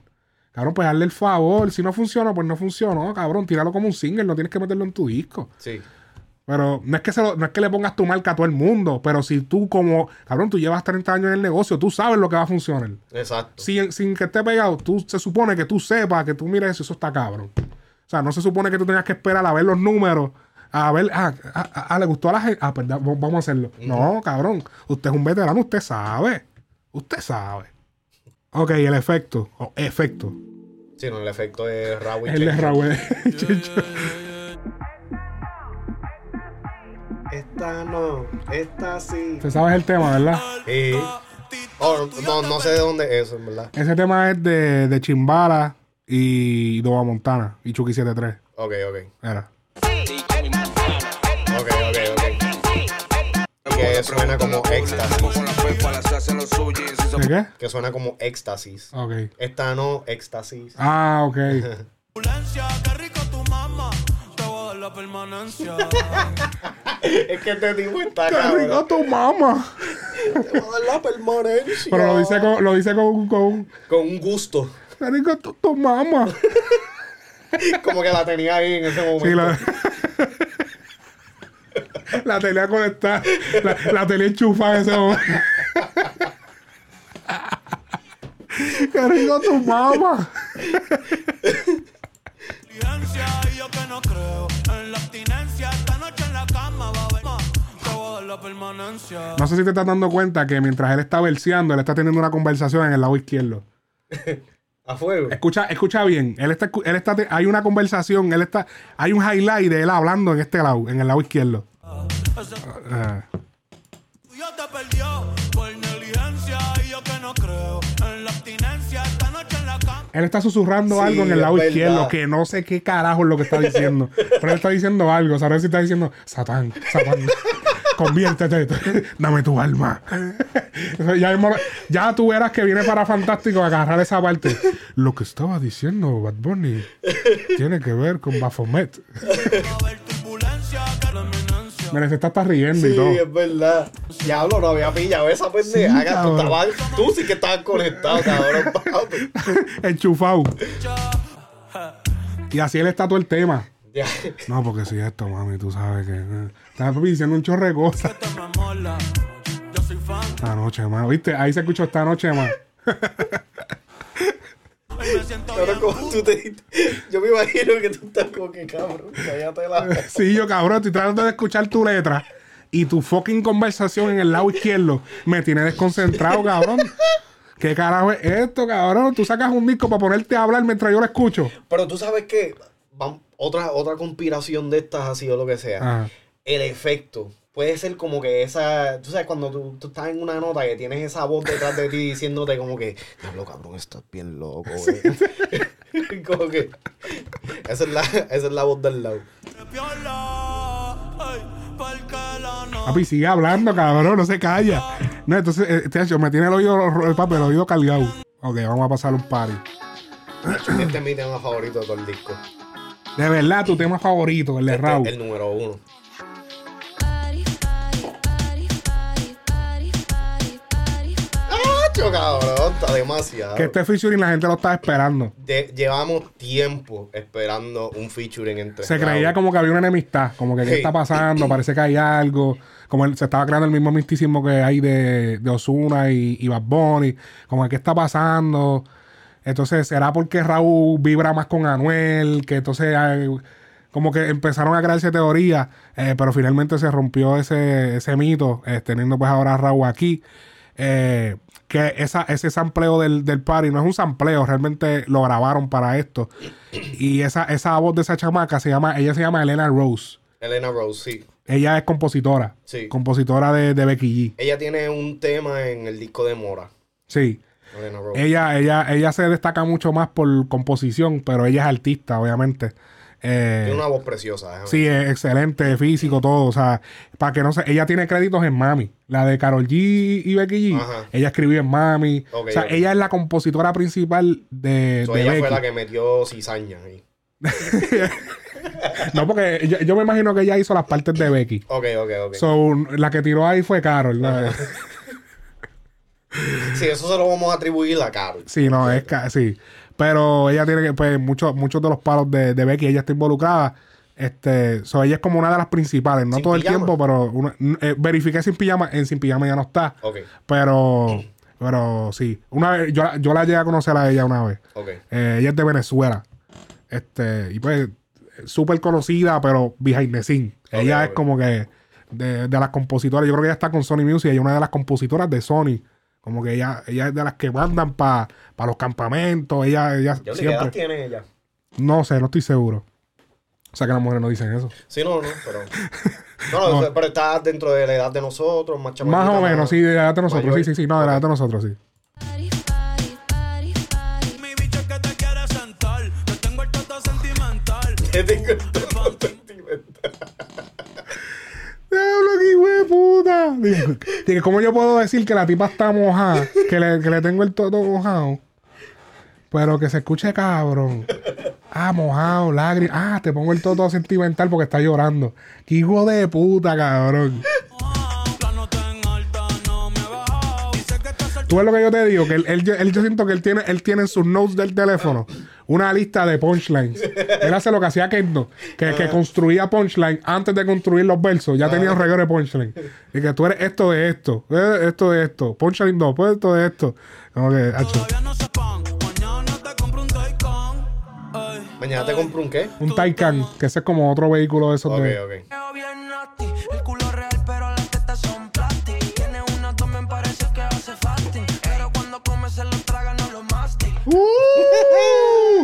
Cabrón, pues darle el favor. Si no funciona, pues no funcionó, cabrón. Tíralo como un single, no tienes que meterlo en tu disco. Sí. Pero no es que se lo- no es que le pongas tu marca a todo el mundo, pero si tú como, cabrón, tú llevas 30 años en el negocio, tú sabes lo que va a funcionar. Exacto. Sin, sin que esté pegado, tú se supone que tú sepas, que tú mires eso, eso está cabrón. O sea, no se supone que tú tengas que esperar a ver los números, a ver, ah, ah, ah, ah, le gustó a la gente, ah, pues da- v- vamos a hacerlo. No, cabrón, usted es un veterano, usted sabe. Usted sabe. Ok, el efecto, o efecto. Sí, no, el efecto es Raúl. El de Raúl. Esta no, esta sí. Usted sabe el tema, ¿verdad? Sí. Oh, no, no sé de dónde es eso, en verdad. Ese tema es de, de Chimbala y Dova Montana y Chucky 73. Ok, ok. Era. Ok, ok, ok. Que suena como éxtasis. ¿De qué? Que suena como éxtasis. Ok. Esta no, éxtasis. Ah, ok. Ambulancia, qué rico tu mamá. Te voy a dar la permanencia. es que este tipo está ¡Qué rico cabrón. tu mamá! Te voy a dar la permanencia. Pero lo dice con, lo dice con, con Con un gusto. ¡Qué rico tu, tu mamá! Como que la tenía ahí en ese momento. Sí, la, la tenía conectada. La, la tenía enchufada en ese momento. ¡Qué rico tu mamá! Diligencia, y yo que no creo en la abstinencia. Esta noche en la cama va a ver más. Te voy a dar la permanencia. No sé si te estás dando cuenta que mientras él está verseando, él está teniendo una conversación en el lado izquierdo. A fuego. Escucha, escucha bien. Él está, él está, hay una conversación, él está, hay un highlight de él hablando en este lado, en el lado izquierdo. Yo te perdió por negligencia y yo que no creo en la abstinencia. Esta noche en la cama. Él está susurrando Sí, algo en el lado verdad. izquierdo que no sé qué carajo es lo que está diciendo. pero él está diciendo algo. ¿Sabes si está diciendo Satán, Satán, conviértete, dame tu alma? Ya, tú verás que viene para Fantástico a agarrar esa parte. Lo que estaba diciendo Bad Bunny tiene que ver con eminencia. Mira, se está riendo y Sí, todo. es verdad. Diablo, no había pillado esa pendeja. Sí, tú, estabas- tú sí que estabas conectado, cabrón. Enchufado. Y así él está todo el tema. Ya. No, porque si esto, mami, tú sabes que. Estaba diciendo un chorro de cosas. Esta noche más. ¿Viste? Ahí se escuchó esta noche más. Ahora como tú te Yo me imagino que tú estás como que cabrón. Cállate la. Sí, yo cabrón, estoy tratando de escuchar tu letra. y tu fucking conversación en el lado izquierdo me tiene desconcentrado, cabrón. ¿Qué carajo es esto, cabrón? Tú sacas un disco para ponerte a hablar mientras yo lo escucho. Pero tú sabes que otra, otra conspiración de estas así o lo que sea. Ajá. El efecto. Puede ser como que esa. Tú sabes, cuando tú, tú estás en una nota que tienes esa voz detrás de ti diciéndote como que. Diablo, cabrón, estás bien loco, güey. como que. Esa es, la, esa es la voz del lado. Papi, sigue hablando, cabrón, no se calla. No, entonces, eh, Teacho, me tiene el oído, ro- papi, el oído cargado. Ok, vamos a pasar un party. Este es mi tema favorito de todo el disco. De verdad, tu tema favorito, el de Este, Raúl. el número uno. ¡Acho, cabrón! Está demasiado. Que este featuring la gente lo estaba esperando. De- llevamos tiempo esperando un featuring entre Se creía como que había una enemistad, como que qué está pasando, parece que hay algo, como el- se estaba creando el mismo misticismo que hay de, de Osuna y, y Bad Bunny, como que qué está pasando. Entonces, ¿será porque Raúl vibra más con Anuel? Que entonces hay- como que empezaron a crearse teorías, eh, pero finalmente se rompió ese, ese mito, eh, teniendo pues ahora a Raúl aquí. Eh, que esa, ese sampleo del, del party no es un sampleo, realmente lo grabaron para esto. Y esa, esa voz de esa chamaca se llama, ella se llama Elena Rose. Elena Rose, sí. Ella es compositora. Sí. Compositora de, de Becky G. Ella tiene un tema en el disco de Mora. Sí. Elena Rose. Ella, ella, ella se destaca mucho más por composición, pero ella es artista, obviamente. Eh, Tiene una voz preciosa. déjame Sí, es excelente, físico, todo. O sea, para que no se. Ella tiene créditos en Mami. La de Carol G y Becky G. Ajá. Ella escribió en Mami. O sea, ella es la compositora principal de, So, de ella Becky. fue la que metió cizaña ahí. No, porque yo, yo me imagino que ella hizo las partes de Becky. Ok, ok, ok. So, la que tiró ahí fue Carol. ¿no? sí, eso se lo vamos a atribuir a Carol. Sí, no, es sí. Pero ella tiene que, pues, muchos, muchos de los palos de, de Becky, ella está involucrada. Este, so, ella es como una de las principales, no Sin todo el tiempo, pero una- eh, verifiqué sin pijama, en sin pijama ya no está. Pero, pero sí. Una vez, yo, la- yo la llegué a conocer a ella una vez. Eh, ella es de Venezuela. Este, y pues, súper conocida, pero behind the scene. Ella es como que de, de las compositoras. Yo creo que ella está con Sony Music. Ella es una de las compositoras de Sony. Como que ella, ella es de las que mandan para los campamentos. Ella, ella ¿Ya ¿Qué edad siempre. tiene ella? No sé, no estoy seguro. O sea que las mujeres no dicen eso. Sí, no, no, pero. No, no, pero está dentro de la edad de nosotros, más Más o menos, sí, de la edad de nosotros. mayor. Sí, sí, sí, no, de la edad de nosotros, sí. Diablo, qué de puta. Digo, ¿Cómo yo puedo decir que la tipa está mojada? Que le, que le tengo el todo mojado. Pero que se escuche cabrón. Ah, mojado, lágrimas. Ah, te pongo el todo sentimental porque está llorando. Qué hijo de puta, cabrón. Tú ves lo que yo te digo, que él, él- él- yo siento que él tiene, él tiene en sus notes del teléfono una lista de punchlines. Él hace lo que hacía Kendo, que, que construía punchline antes de construir los versos. Ya tenía un reguero de punchline. Y que tú eres esto de esto, eh, esto de esto, punchline 2, pues esto de esto. Como que. Mañana te compro un Taycan. Ey. Mañana te compro un qué? un Taycan, que ese es como otro vehículo de esos Ok, de. ok. Veo bien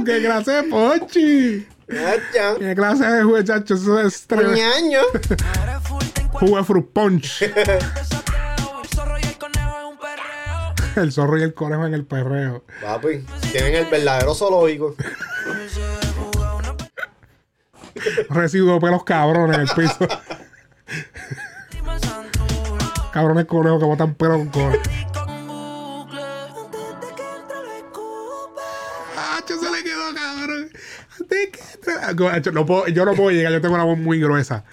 ¡Qué clase de ponchi! Ya, ¡Qué clase de jugo, chacho! Eso es tremendo. Jugo de fruit punch. el zorro y el conejo es un perreo. El zorro y el conejo en el perreo. Papi, tienen el verdadero zoológico. Residuo pelos cabrones en el piso. cabrones conejos que botan pelo con conejo. No puedo- yo no puedo llegar, yo tengo una voz muy gruesa.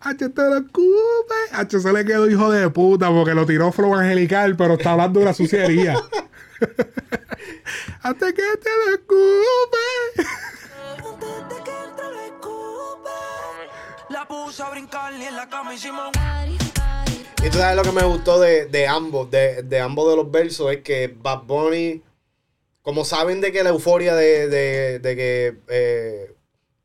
Hacho, te lo escupe. Hacho, se le quedó hijo de puta porque lo tiró flow angelical, pero está hablando de la suciería. Antes que te lo escupe. Antes de que entre lo escupe. La puse a brincar y en la cama hicimos Y tú sabes lo que me gustó de, de ambos, de, de ambos de los versos, es que Bad Bunny, como saben de que la euforia de, de, de que, eh,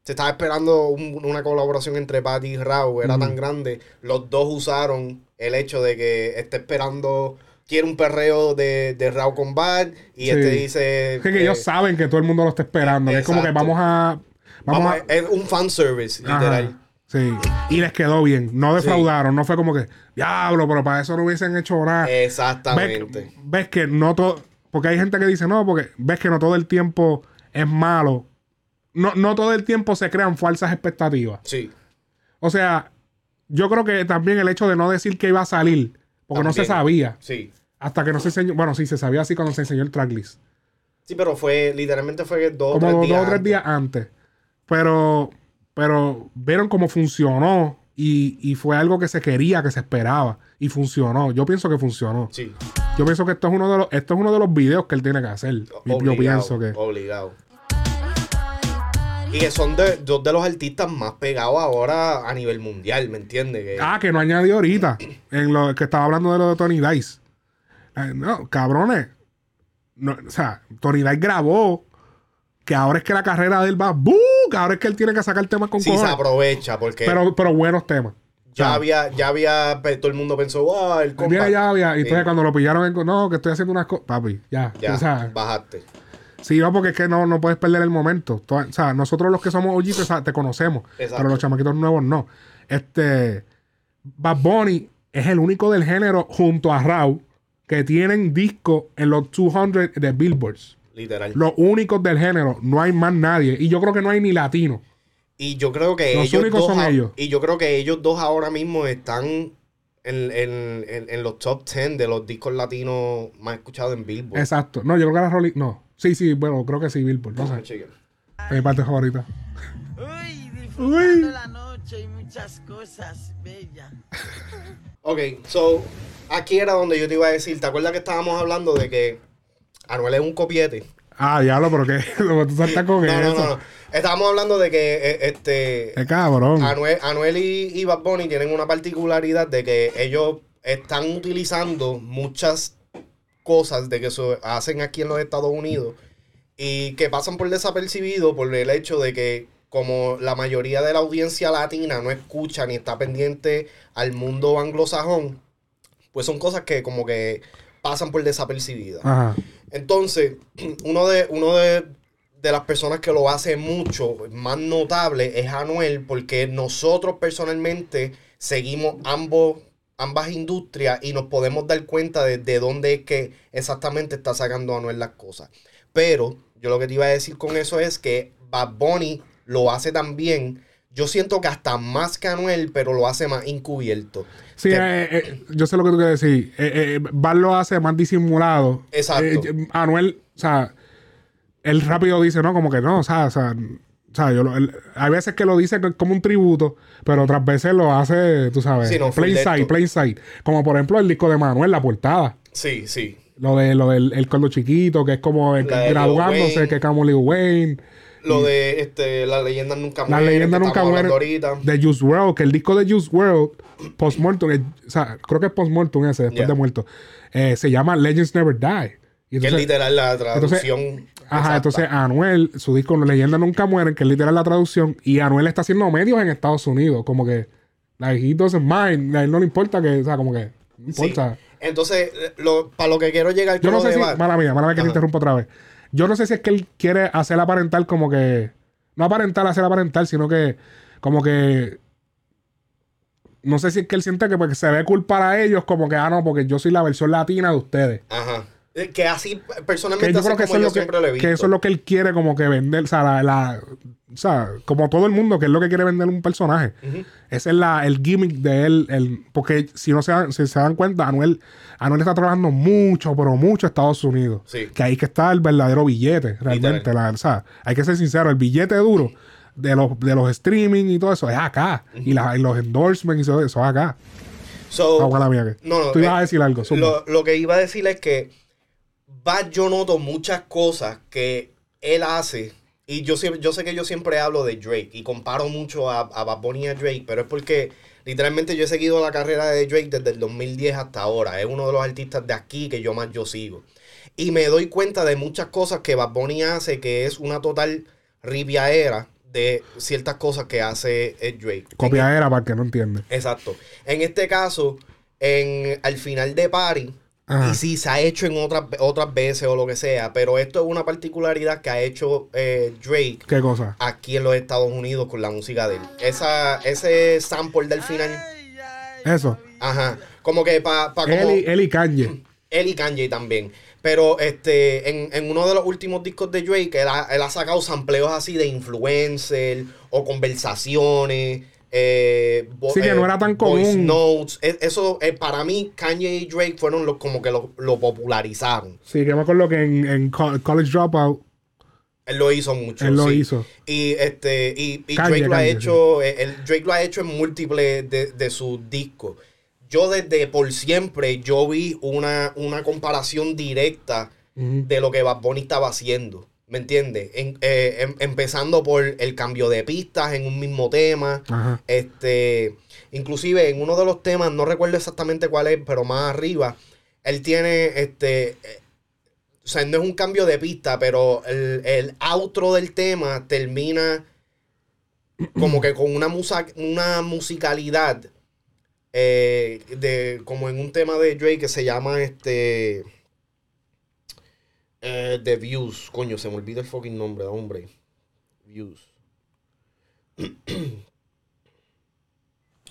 se estaba esperando un- una colaboración entre Patty y Raúl, era tan grande. Los dos usaron el hecho de que está esperando, quiere un perreo de, de Raúl con Bad y Sí. este dice... Es que eh, ellos saben que todo el mundo lo está esperando. Es como que vamos a. Vamos, vamos a. a- es un fanservice, Ajá, literal. Sí. Y les quedó bien. No defraudaron. No fue como que, diablo, pero para eso no hubiesen hecho nada. Ves, Exactamente. ves que no todo. Porque hay gente que dice, no, porque ves que no todo el tiempo es malo. No, no todo el tiempo se crean falsas expectativas. Sí. O sea, yo creo que también el hecho de no decir que iba a salir, porque no se sabía. Sí. Hasta que no se enseñó. Bueno, sí, se sabía así cuando se enseñó el tracklist. Sí, pero fue, literalmente fue dos o tres dos días. o tres antes. días antes. Pero, pero vieron cómo funcionó y, y fue algo que se quería, que se esperaba y funcionó. Yo pienso que funcionó. Sí. Yo pienso que esto es uno de los, esto es uno de los videos que él tiene que hacer. Y yo Obligado, pienso que. Obligado. Y que son de, dos de los artistas más pegados ahora a nivel mundial, ¿me entiendes? Que- Ah, que no añadió ahorita. En lo que estaba hablando de lo de Tony Dice. No, cabrones. No, o sea, Tony Dice grabó que ahora es que la carrera de él va. ¡bu! Que ahora es que él tiene que sacar temas con sí se aprovecha porque Pero, pero buenos temas. ya había, ya había, pe- todo el mundo pensó, wow, el Él compa. viene ya, ya, y entonces Sí. cuando lo pillaron, en- no, que estoy haciendo unas cosas. Papi, ya. Ya, O sea, bajaste. sí, no, porque es que no, no puedes perder el momento. To- O sea, nosotros los que somos te, sa- te conocemos, Exacto. pero los chamaquitos nuevos no. Este. Bad Bunny es el único del género junto a Raw que tienen disco en los 200 de Billboards. Literal. Los únicos del género, no hay más nadie. Y yo creo que no hay ni latino. Y yo creo que Los ellos únicos dos son a- ellos. Y yo creo que ellos dos ahora mismo están en, en- en- en los top 10 de los discos latinos más escuchados en Billboard. Exacto. No, yo creo que la Rolling. No. Sí, sí, bueno, creo que sí, Billboard. No sé. Chequen. Es mi parte favorita. Uy, disfrutando la noche y muchas cosas bellas. Ok, so, aquí era donde yo te iba a decir, ¿te acuerdas que estábamos hablando de que Anuel es un copiete? Ah, diablo, pero que tú saltas con No, eso. no, no, no. Estábamos hablando de que eh, este Qué cabrón. Anuel, Anuel y, y Bad Bunny tienen una particularidad de que ellos están utilizando muchas cosas de que se hacen aquí en los Estados Unidos y que pasan por desapercibido por el hecho de que como la mayoría de la audiencia latina no escucha ni está pendiente al mundo anglosajón, pues son cosas que como que pasan por desapercibidas. Ajá. Entonces, uno de, uno de, de las personas que lo hace mucho, más notable, es Anuel, porque nosotros personalmente seguimos ambos, ambas industrias y nos podemos dar cuenta de, de dónde es que exactamente está sacando Anuel las cosas. Pero yo lo que te iba a decir con eso es que Bad Bunny lo hace también. Yo siento que hasta más que Anuel, pero lo hace más encubierto. Sí, Que- eh, eh, yo sé lo que tú quieres decir. Eh, eh, lo hace más disimulado. Exacto. Eh, Anuel, o sea, él rápido dice, no, como que no, o sea, o sea, o sea, yo lo- él- hay veces que lo dice como un tributo, pero otras veces lo hace, tú sabes, Sí, no, full plain esto. plain side. Como por ejemplo el disco de Manuel, la portada. sí, sí. Lo de lo del el cuando chiquito, que es como el, graduándose, Wayne. que es como Lil Wayne. Lo de este, las leyendas nunca La mueren. leyenda nunca muere. ahorita. De Juice WRLD, que el disco de Juice WRLD, Postmortem, o sea, creo que es Postmortem ese, después Yeah. de muerto, eh, se llama Legends Never Die. Y que es entonces- literal la entonces- traducción. Ajá, entonces Anuel, su disco Leyenda Nunca Mueren, que es literal la traducción, y Anuel está haciendo medios en Estados Unidos, como que, like, he doesn't mind, a él no le importa que, o sea, como que, no Sí. importa. Entonces, lo, para lo que quiero llegar Yo no sé si, mala mía, mala mía que te interrumpo otra vez. Yo no sé si es que él quiere hacer aparentar como que, no aparentar, hacer aparentar, sino que, como que, no sé si es que él siente que porque se ve cool para ellos, como que, ah, no, porque yo soy la versión latina de ustedes. Ajá. Eh, Que así, Que personalmente, yo así creo que eso, es yo lo que, siempre lo he visto. que eso es lo que él quiere como que vender, o sea, la, la- o sea, como todo el mundo, que es lo que quiere vender un personaje. Ese es la, el gimmick de él, el, porque si no se dan, si se dan cuenta, Anuel, Anuel está trabajando mucho, pero mucho Estados Unidos. Sí. Que ahí que está el verdadero billete, realmente. La, o sea, hay que ser sincero, el billete duro de los, de los streaming y todo eso es acá. y, la- y los endorsements y todo eso es acá. So, Ah, que- no, no, Tú ibas eh, a decir algo, lo, lo que iba a decir es que Bad yo noto muchas cosas que él hace. Y yo, siempre, yo sé que yo siempre hablo de Drake y comparo mucho a, a Bad Bunny y a Drake, pero es porque literalmente yo he seguido la carrera de Drake desde el 2010 hasta ahora. Es uno de los artistas de aquí que yo más yo sigo. Y me doy cuenta de muchas cosas que Bad Bunny hace que es una total ripiaera de ciertas cosas que hace eh, Drake. Copiadera para el que no entiende. Exacto. En este caso, en, al final de Party, Ajá. y sí, se ha hecho en otras, otras veces o lo que sea, pero esto es una particularidad que ha hecho eh, Drake ¿Qué cosa? aquí en los Estados Unidos con la música de él. Esa, ese sample del final, Eso. ajá, como que para pa. Él él y Kanye. Él y Kanye también. Pero este, en, en uno de los últimos discos de Drake, él ha, él ha sacado sampleos así de influencer o conversaciones. Eh, Sí, que eh, no era tan voice común. notes. E- Eso, eh, para mí, Kanye y Drake fueron los como que lo, lo popularizaron. Sí, que me acuerdo que en, en Co- College Dropout Él lo hizo mucho. él lo sí. hizo. Y este y, y Kanye, Drake lo ha hecho el, Drake lo ha hecho en múltiples de, de sus discos. Yo desde por siempre yo vi una, una comparación directa de lo que Bad Bunny estaba haciendo. ¿Me entiendes? En- eh, em- empezando por el cambio de pistas en un mismo tema. Ajá. Este, inclusive en uno de los temas, no recuerdo exactamente cuál es, pero más arriba, él tiene este. eh, o sea, no es un cambio de pista, pero el, el outro del tema termina como que con una, musa- una musicalidad. eh, de, como en un tema de Drake que se llama este. Eh, The Views. Coño, se me olvida el fucking nombre, hombre. Views.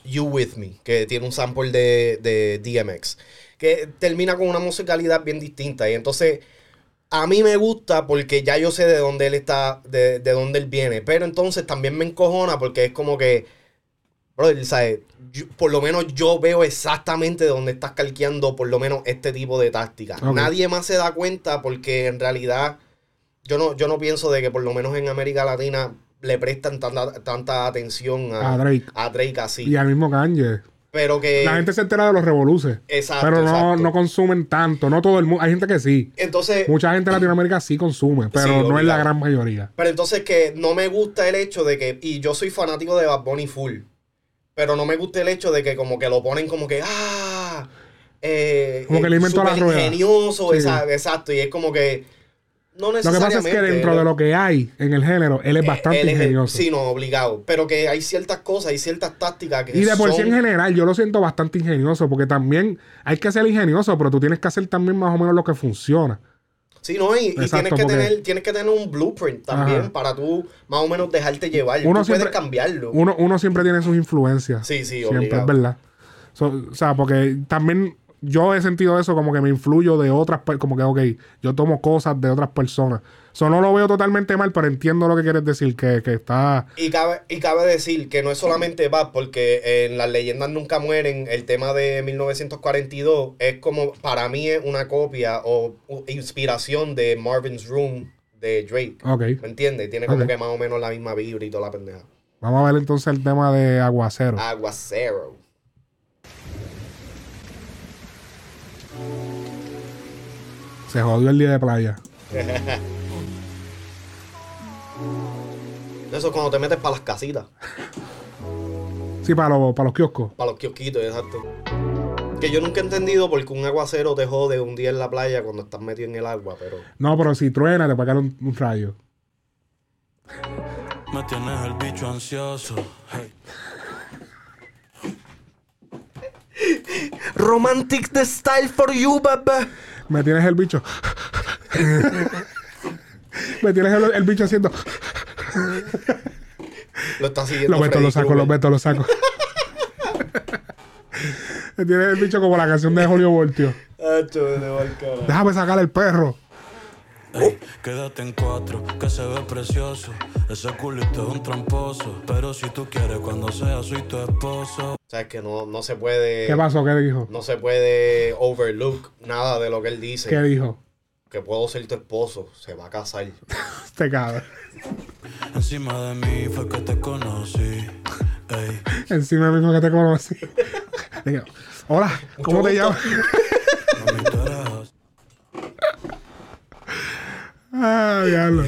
You With Me, que tiene un sample de, de DMX, que termina con una musicalidad bien distinta. Y entonces, a mí me gusta porque ya yo sé de dónde él está, de, de dónde él viene. Pero entonces también me encojona porque es como que, brother, ¿sabes? Yo- por lo menos yo veo exactamente de dónde estás calqueando por lo menos este tipo de táctica. Nadie más se da cuenta porque en realidad yo no, yo no pienso de que por lo menos en América Latina le prestan tanta, tanta atención a, A Drake. a Drake así. Y al mismo Kanye. Pero que. La gente se entera de los revoluces. Exacto, Pero no, exacto. no consumen tanto. No todo el mundo. Hay gente que sí. Entonces. Mucha gente en Latinoamérica sí consume, pero Sí, no es la obligado. gran mayoría. Pero entonces que no me gusta el hecho de que. Y yo soy fanático de Bad Bunny full. Pero no me gusta el hecho de que como que lo ponen como que. ¡Ah! Eh, Como que le inventó la rueda. ingenioso, Sí. esa- exacto. Y es como que. No Lo que pasa es necesariamente. que dentro de lo que hay en el género, él es bastante él es ingenioso. Sí, no, obligado. Pero que hay ciertas cosas, hay ciertas tácticas que Y de por sí en general, yo lo siento bastante ingenioso, porque también hay que ser ingenioso, pero tú tienes que hacer también más o menos lo que funciona. Sí, no, y, tienes, que porque- tener, tienes que tener un blueprint también Ajá. para tú más o menos dejarte llevar. Uno tú siempre- puedes cambiarlo. Uno, uno siempre tiene sus influencias. Sí, sí, Siempre, obligado. es verdad. So- o sea, porque también yo he sentido eso como que me influyo de otras, como que, ok, yo tomo cosas de otras personas. Eso no lo veo totalmente mal, pero entiendo lo que quieres decir, que, que está... Y cabe, y cabe decir que no es solamente Bad, porque en Las leyendas nunca mueren, el tema de 1942 es como, para mí es una copia o inspiración de Marvin's Room de Drake. Ok. ¿Me entiendes? Tiene como que más o menos la misma vibra y toda la pendeja. Vamos a ver entonces el tema de Aguacero. Aguacero. Se jodió el día de playa. Eso es cuando te metes para las casitas, Sí, para, los- para los kioscos. para los kiosquitos, exacto. Que yo nunca he entendido porque un aguacero te jode un día en la playa cuando estás metido en el agua, pero... No, pero si truena, te puede caer un, un rayo. Me tienes el bicho ansioso. Hey. Romantic the style for you, bebé. Me tienes el bicho. Me tienes el, el bicho haciendo. Lo está siguiendo Lo meto, lo saco, lo meto, lo saco. Me tienes el bicho como la canción de Julio Voltio. Déjame sacar el perro. Ey, quédate en cuatro, que se ve precioso. Ese culito es un tramposo. Pero si tú quieres, cuando sea, soy tu esposo. Sabes que no, no se puede... ¿Qué pasó? ¿Qué dijo? No se puede overlook nada de lo que él dice. ¿Qué dijo? Que puedo ser tu esposo. Se va a casar. Este cabrón. Encima de mí fue que te conocí. Ey, Encima mismo que te conocí. Digo, Hola, ¿cómo Mucho te gusto. llamas? Ah, diablo.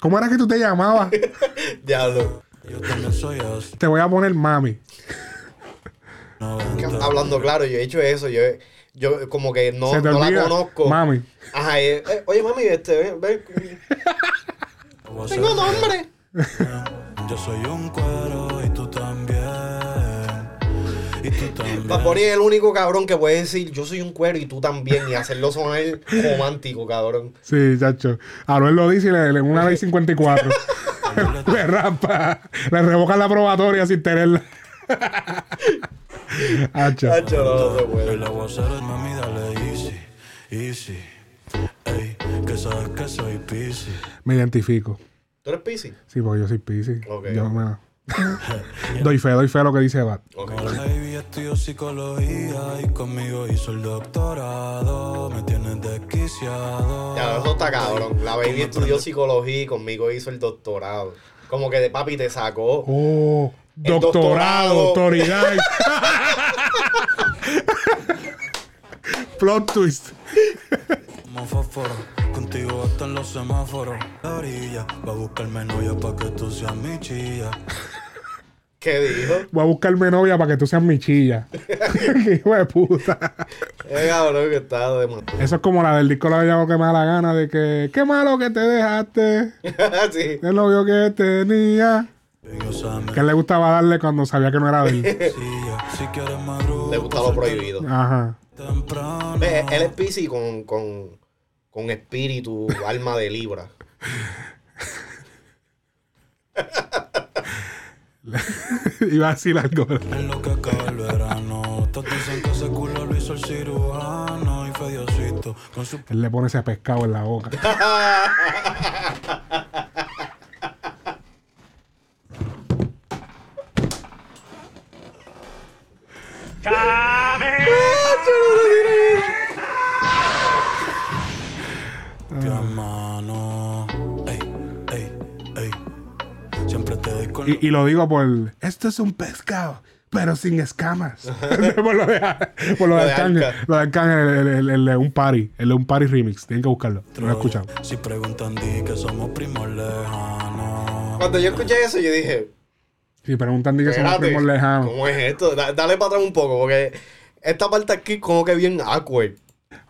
¿Cómo era que tú te llamabas? Diablo. Yo también soy. Te voy a poner mami. Que- 90. Hablando claro, yo he hecho eso. Yo, yo como que no, Se te no la conozco. Mami. Ajá, eh, eh, oye mami, este, ven, ven. Tengo nombre. Yo soy un cuero y tú también. Y tú también. Bunny es el único cabrón que puede decir yo soy un cuero y tú también y hacerlo sonar romántico, cabrón. Sí, chacho. Anuel lo dice y le, le una ley 54. le rampa. Le revocan la probatoria sin tenerla. Hacho. Hacho, no, no se El puede. aguacero es mami, dale easy, easy. Ey, que sabes que soy piscis. Me identifico. ¿Tú eres Pisces? Sí, porque yo soy Pisces. Ok. Yo me... doy fe, doy fe a lo que dice Bat. Ok. Baby, estudio psicología y conmigo hizo el doctorado. Me tienes desquiciado. Ya, eso está cabrón. La baby estudió psicología y conmigo hizo el doctorado. Como que de papi te sacó. Oh, doctorado, doctorado. autoridad. Plot twist. Como fósforo, contigo hasta en los semáforos. La orilla, va a buscarme novia pa' que tú seas mi chilla. ¿Qué dijo? Voy a buscarme novia para que tú seas mi chilla. Qué hijo de puta. Eh, cabrón, que está de. Eso es como la del disco La Bella que me da la gana de que qué malo que te dejaste. sí. El novio que tenía. Que le gustaba darle cuando sabía que no era de él. Le gusta lo prohibido. Ajá. Temprano. Ve, él es Pisces con, con, con espíritu, alma de Libra. Iba a decir algo. En lo que acaba el verano. Todos dicen que ese culo lo hizo el cirujano. Y fue Diosito con su Él le pone ese pescado en la boca. Y, y lo digo por. Esto es un pescado, pero sin escamas. por lo de, por lo Lo de de Arcángel. Lo de Arcángel, el, el- el de un party. El de un party remix. Tienen que buscarlo. No lo he escuchado. Si preguntan, di que somos primos lejanos. Cuando yo escuché eso, yo dije, Si preguntan, di que somos primos lejanos. ¿cómo es esto? Da- dale para atrás un poco, porque esta parte aquí como que bien awkward.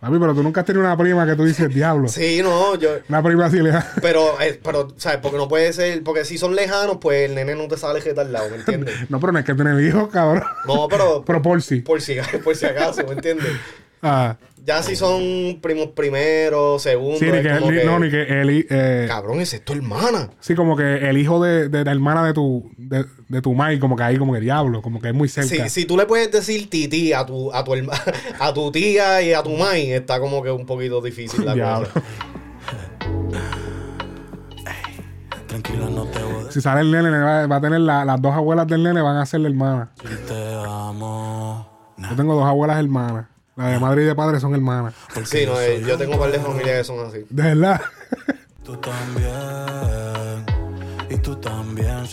Papi, pero tú nunca has tenido una prima que tú dices, diablo. Sí, no, yo... Una prima así lejana. Pero, eh, pero, ¿sabes? Porque no puede ser... Porque si son lejanos, pues el nene no te sale que al lado, ¿me entiendes? No, pero no es que tener hijos, cabrón. No, pero... Pero por sí. Por si, por si acaso, ¿me entiendes? Ah, Ya si son primos sí, ni que, ni- que, no, ni que el, eh, Cabrón, esa es tu hermana. sí, como que el hijo de, de la hermana de tu, de, de tu mai, como que ahí, como que diablo, como que es muy cerca. Si, si tú le puedes decir titi a tu, a tu herma- a tu tía y a tu mai, está como que un poquito difícil la Diablo. cosa. Tranquila, no te voy a Si sale el nene, va, va a tener la- las dos abuelas del nene, van a ser la hermana. decir te amo. Nah, Yo tengo dos abuelas hermanas. La de madre y de padre son hermanas. Sí, no, eh, yo tengo un par de familias que son así. De verdad. Tú también. Y tú también.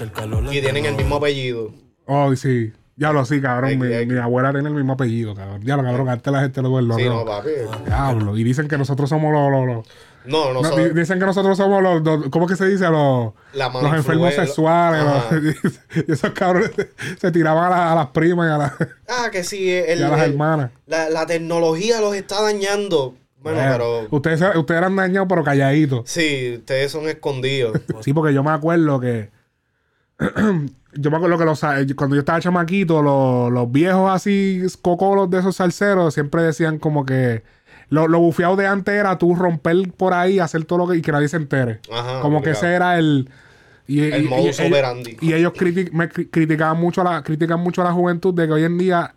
Y tienen el mismo apellido. Oh, sí. Ya lo sí, cabrón. Ay, Mi, ay. mi abuela tiene el mismo apellido, cabrón. Ya lo cabrón, antes la gente lo vuelve Sí, no, papi. Diablo. Y dicen que nosotros somos los. los- los- No, no, di- dicen que nosotros somos los. los- ¿Cómo que se dice? Los, los enfermos sexuales. Y esos cabrones se, tiraban a, la- a las primas y a, la- Ah, que sí, el- y a las el- hermanas. la, la tecnología los está dañando. Bueno, pero ustedes, ustedes eran dañados, pero calladitos. sí, ustedes son escondidos. Sí, porque yo me acuerdo que. yo me acuerdo que los, cuando yo estaba chamaquito, los, los viejos así, cocolos de esos salseros, siempre decían como que. Lo, lo bufiado de antes era tú romper por ahí, hacer todo lo que. y que nadie se entere. Ajá, como que ese era el. Y, El y- modus ellos- operandi. Y ellos me cri- criticaban mucho a la, critican mucho a la juventud de que hoy en día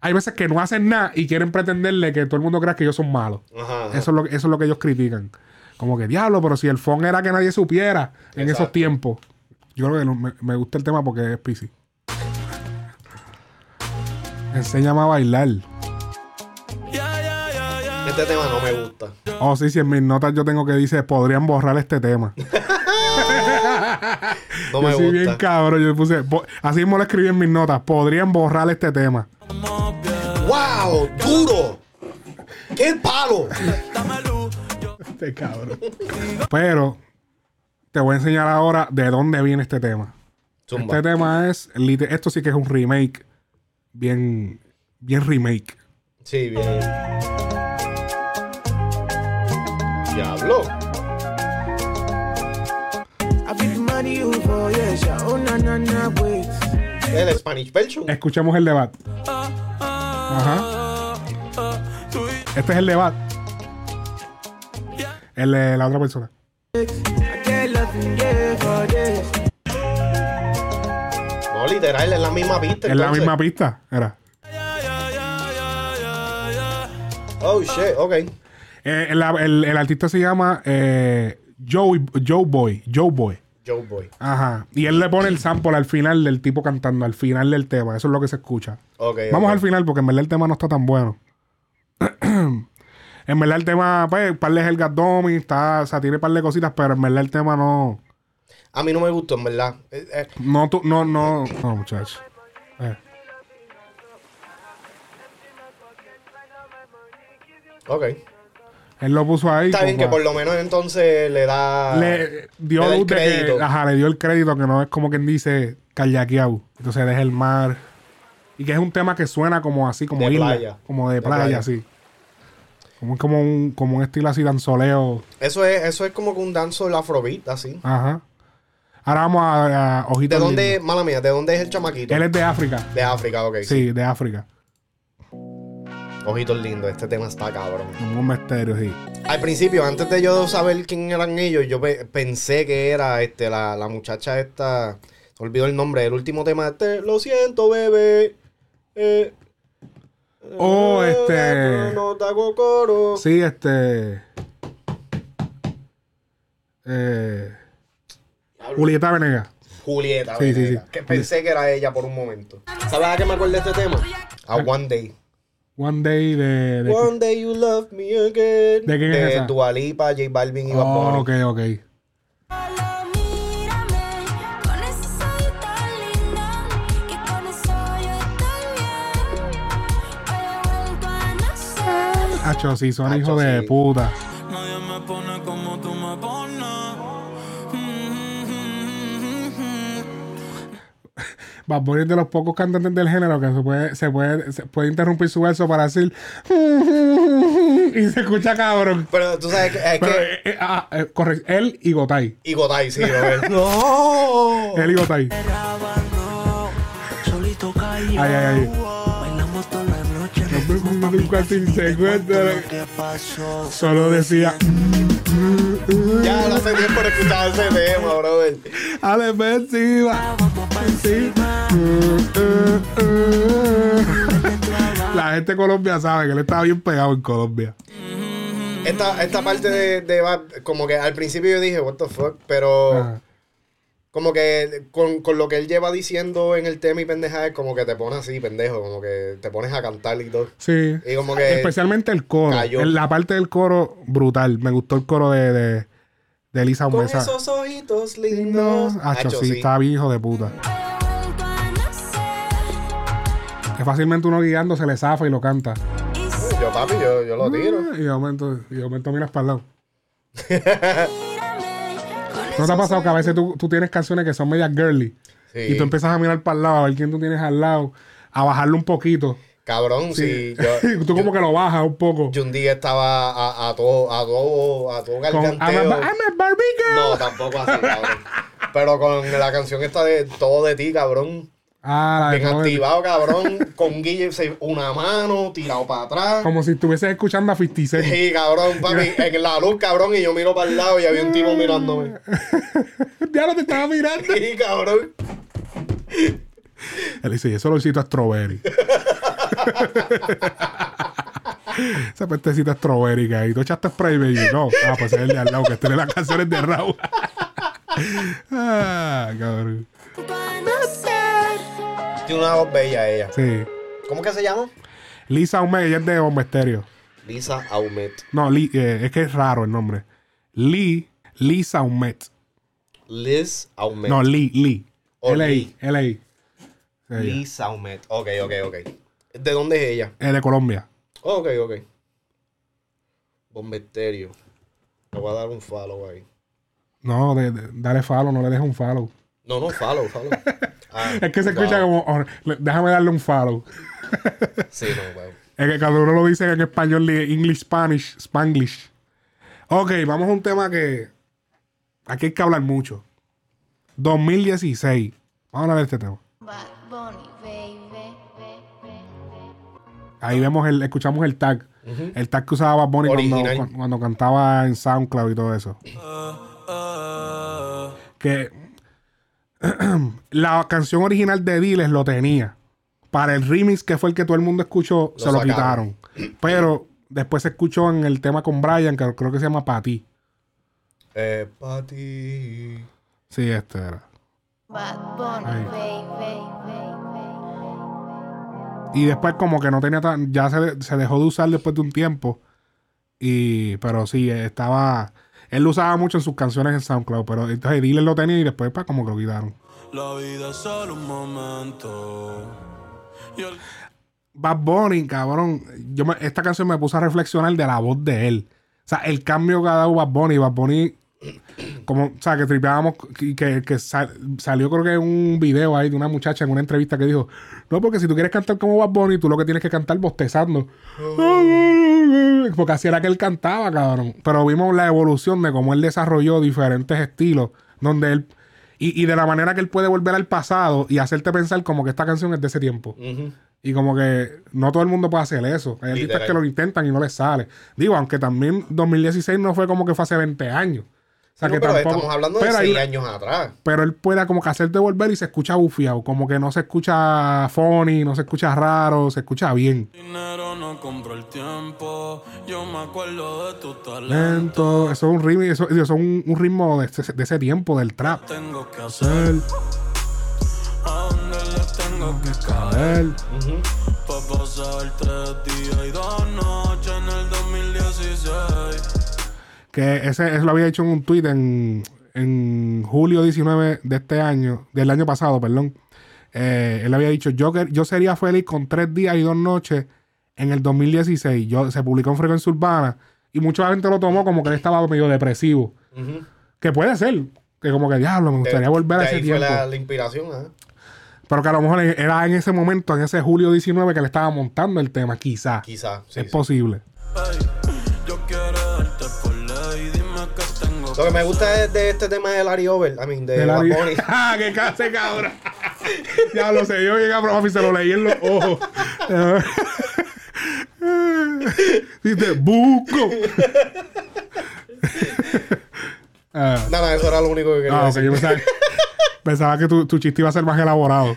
hay veces que no hacen nada y quieren pretenderle que todo el mundo crea que ellos son malos. Ajá, ajá. Eso es, lo, que- eso es lo que ellos critican. Como que diablo, pero si el phone era que nadie supiera en esos tiempos. Yo creo que no- me, me gusta el tema porque es PC. Enséñame a bailar. Este tema no me gusta. Oh, sí, sí, en mis notas yo tengo que dice, podrían borrar este tema. No yo me bien gusta. cabrón. Yo puse, así mismo lo escribí en mis notas, podrían borrar este tema. ¡Wow! ¡Duro! ¡Qué palo! Este cabrón. Pero te voy a enseñar ahora de dónde viene este tema. Zumba. Este tema es, esto sí que es un remake, bien, bien remake. Sí, bien. Diablo. You El Spanish version. Escuchemos el debate. Ajá. Este es el debate. El de la otra persona. No, literal, es la misma pista. Es la misma pista. Era. Oh, shit, ok. Eh, el, el- el artista se llama eh, Joe, Joe Boy. Joe Boy. Joe Boy. Ajá. Y él le pone el sample al final del tipo cantando, al final del tema. Eso es lo que se escucha. Ok. Vamos al final porque en verdad el tema no está tan bueno. en verdad el tema, pues, par de Helga Domi, está, o sea, tiene par de cositas, pero en verdad el tema no. A mí no me gustó, en verdad. Eh, eh, No, tú, no, no, no, muchachos. Eh. ok. Él lo puso ahí. Está bien que por lo menos entonces le da. le dio le da el que, crédito. ajá, le dio el crédito que no es como quien dice kayakeado. Entonces deja el mar. Y que es un tema que suena como así, como De isla, playa. como de, De playa, playa. así. Como, como un, como un estilo así danzoleo. Eso es, eso es como que un danzo del afrobeat, así. Ajá. Ahora vamos a, a ¿De Ojitos dónde, mala mía, de dónde es el chamaquito? Él es de África. De África, ok. Sí, de África. Ojitos lindos, este tema está cabrón. Un misterio, sí. Al principio, antes de yo saber quién eran ellos, yo pe- pensé que era este la, la muchacha esta. Se olvidó el nombre. El último tema este. Lo siento, bebé. Eh, Oh, eh, este. No te hago coro. Sí, este. Eh, Julieta Venegas. Julieta, Sí, sí, Venegas, sí. Que pensé que era ella por un momento. ¿Sabes a qué me acuerdo de este tema? A One Day. One Day de. de- One Day You Love Me Again. ¿De quién es esa? Dua Lipa, J Balvin y Bad Oh, Bunny. ok, ok. Hacho, sí, son hijos de sí. puta. Nadie me pone como tú me pones. Bad Bunny es de los pocos cantantes del género que se puede, se puede, se puede interrumpir su verso para decir y se escucha cabrón. Pero tú sabes que. Es Pero, que eh, eh, ah, eh, correcto, él y Gotay. y Gotay, sí. ¡No! Él y Gotay. Ay, ay, ay. ¿Qué pasó? Solo decía, Ya no hace tiempo de escuchar ese tema, brother. a la defensiva. Sí. La gente de Colombia sabe que él estaba bien pegado en Colombia. Esta, esta parte de, de como que al principio yo dije, what the fuck, pero Ajá. Como que con, con lo que él lleva diciendo en el tema y pendejadas, como que te pones así, pendejo, como que te pones a cantar y todo. Sí. Y como que Especialmente el coro. cayó. En la parte del coro, brutal. Me gustó el coro de, de, de Elisa con Mesa. esos ojitos lindos. Hacho, sí, sí. estaba bien hijo de puta. Que fácilmente uno guiando se le zafa y lo canta. Yo, papi, yo, yo lo tiro. Y de momento, y de momento miras para el lado. ¿No te ha pasado que a veces tú, tú tienes canciones que son medias girly? Sí. Y tú empiezas a mirar para el lado, a ver quién tú tienes al lado, a bajarlo un poquito. Cabrón, sí. yo, Y tú como que lo bajas un poco. yo un día estaba a, a todo, a todo, a todo Con I'm a, garganteo. I'm a Barbie girl. No, tampoco así, cabrón. Pero con la canción esta de Todo de ti, cabrón. Ah, la de Bien todo de- activado, cabrón. Con Guille, una mano, tirado para atrás. Como si estuvieses escuchando a 50 Cent. Sí, cabrón, papi. En la luz, cabrón, y yo miro para el lado y había un tipo mirándome. ya no te estaba mirando. Sí, cabrón. Él dice, y eso lo hiciste a Strawberry. Esa pestecita Strawberry ahí. ¿Tú echaste spray, baby? No. Ah, pues es el de al lado, que tiene las canciones de Raúl. ah, cabrón. Tiene una voz bella ella. Sí. ¿Cómo que se llama? Lisa Aumet, ella es de Bomba Estéreo. Lisa Aumet. No, Lee, eh, es que es raro el nombre. Lee, Lisa Aumet. Liz Aumet. No, Lee, Lee. Oh, L.A. Lee. L.A. Sí, Liz Aumet. Ok, ok, ok. ¿De dónde es ella? Es de Colombia. Ok, ok. Bombeterio. Le voy a dar un follow ahí. No, de- de- dale follow, no le dejes un follow. No, no, follow, follow. Ah, Es que se wow. escucha como, oh, déjame darle un follow. Sí, no, weón. Es que cada uno lo dice en español, li- English, Spanish, Spanglish. Ok, vamos a un tema que aquí hay que hablar mucho. 2016. Vamos a hablar de este tema. Bad Bunny, baby. Ahí vemos el, escuchamos el tag. El tag que usaba Bad Bunny cuando, cuando cantaba en SoundCloud y todo eso. Que la canción original de Diles lo tenía. Para el remix, que fue el que todo el mundo escuchó, Lo se lo sacaron. quitaron. Pero después se escuchó en el tema con Brian, que creo que se llama Pati. Eh, pa' ti. Sí, este era. Bad Bunny, baby. Y después como que no tenía tan... Ya se, se dejó de usar después de un tiempo. Y... Pero sí, estaba... Él lo usaba mucho en sus canciones en SoundCloud. Pero entonces Diles lo tenía y después pues, como que lo quitaron. La vida es solo un momento. El- Bad Bunny, cabrón. Yo me- esta canción me puso a reflexionar de la voz de él. O sea, el cambio que ha dado Bad Bunny. Bad Bunny, como, o sea, que tripeábamos, que, que, que sal- salió creo que un video ahí de una muchacha en una entrevista que dijo, no, porque si tú quieres cantar como Bad Bunny, tú lo que tienes que cantar bostezando. Porque así era que él cantaba, cabrón. Pero vimos la evolución de cómo él desarrolló diferentes estilos, donde él... Y, y de la manera que él puede volver al pasado y hacerte pensar como que esta canción es de ese tiempo. Y como que no todo el mundo puede hacer eso. Hay artistas que lo intentan y no les sale. Digo, aunque también 2016 no fue como que fue hace 20 años. O sea, No, que pero tampoco- estamos hablando de seis años atrás. Pero él puede como que hacerte volver y se escucha bufiado. Como que no se escucha funny, no se escucha raro, se escucha bien. dinero no compro el tiempo. Yo me acuerdo de tu talento. Lento. Eso es un ritmo, eso, eso es un, un ritmo de ese, de ese tiempo, del trap. Tengo que hacer. A dónde le tengo que caer. Pa' pasar tres días y dos noches en el 2016. Que ese, eso lo había hecho en un tweet en, en julio 19 de este año, del año pasado, perdón. Eh, él había dicho, yo, que- yo sería feliz con tres días y dos noches en el 2016. Yo, se publicó en Frecuencia Urbana y mucha gente lo tomó como que él estaba medio depresivo. Que puede ser. Que como que diablo, me gustaría De- volver a ese ahí fue tiempo. la, la inspiración. Pero que a lo mejor era en ese momento, en ese julio 19, que le estaba montando el tema, quizá. Quizá, sí, es sí. posible. Lo que me gusta de, de este tema de Larry Over, I mean, de, De la Bad vi- Bunny. ¡Ah, qué clase, cabrón! ya lo sé, yo llegué a probar y se lo leí en los ojos. Dice, busco. Ah, Nada, eso era lo único que quería ah, ok, decir. yo pensaba, pensaba que tu, tu chiste iba a ser más elaborado.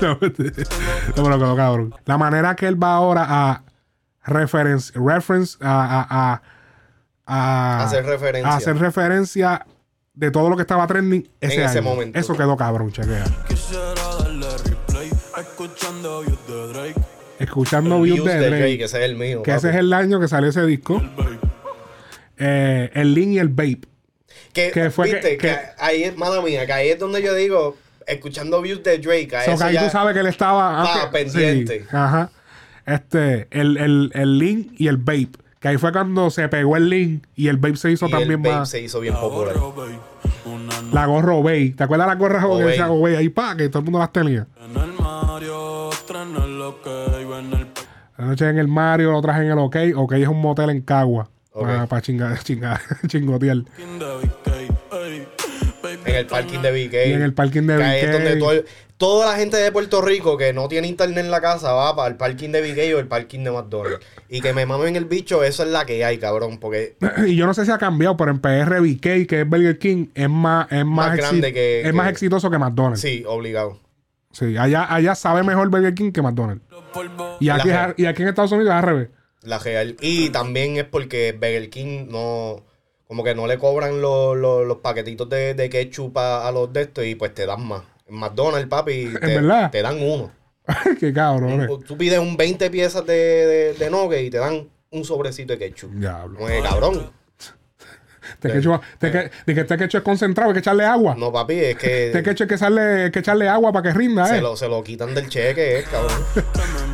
no, pero quedó cabrón. La manera que él va ahora a reference, reference a, a, a, a- Hacer referencia. a hacer referencia de todo lo que estaba trending ese, En ese año. momento. Eso quedó cabrón, chequea. Escuchando views de Drake. Escuchando El views Views de de Drake, Drake, ese es el mío. que papi. ese es el año que salió ese disco. Babe. Eh, el Link y el Babe. Que, que fue viste, que- que, que- ahí es, mala mía, que ahí es donde yo digo, escuchando views de Drake, a So, que eso ahí ya- tú sabes que él estaba Ah, que- pendiente. sí, ajá. Este, el, el, el Link y el Babe. Que ahí fue cuando se pegó el Link y el Babe se hizo y también el Babe más. se hizo bien popular. La gorro Bay. ¿Te acuerdas la gorra que Obey. decía Obey? Ahí pa, que todo el mundo las tenía. en el Mario. Otra en el OK. iba en el La noche en el Mario, otras en el OK. OK es un motel en Cagua. Ok. Para chingar, chingar, chingotear. BK. En el parking de BK. Y en el parking de que ahí es BK. donde todo toda la gente de Puerto Rico que no tiene internet en la casa va para el parking de BK o el parking de McDonald's. Y que me mamen el bicho, eso es la que hay, cabrón. Porque y yo no sé si ha cambiado, pero en PR BK, que es Burger King, es más, es más, Más grande que- es más exitoso que McDonald's. Sí. sí, obligado. allá, allá sabe mejor Burger King que McDonald's. Y aquí, y aquí en Estados Unidos es al revés. La real. Y también es porque Burger King no. Como que no le cobran los, los, los paquetitos de, de ketchup a, a los de estos y pues te dan más. En McDonald's, papi, te, verdad? te dan uno. Qué cabrón. Tú pides un 20 piezas de, de, de nugget y te dan un sobrecito de ketchup. Diablo. Que, cabrón. Te quecho, te que, de que este quecho es concentrado, hay que echarle agua. No, papi, es que Este quecho hay que echarle, hay que echarle agua para que rinda, se eh. lo, se lo quitan del cheque, eh, cabrón.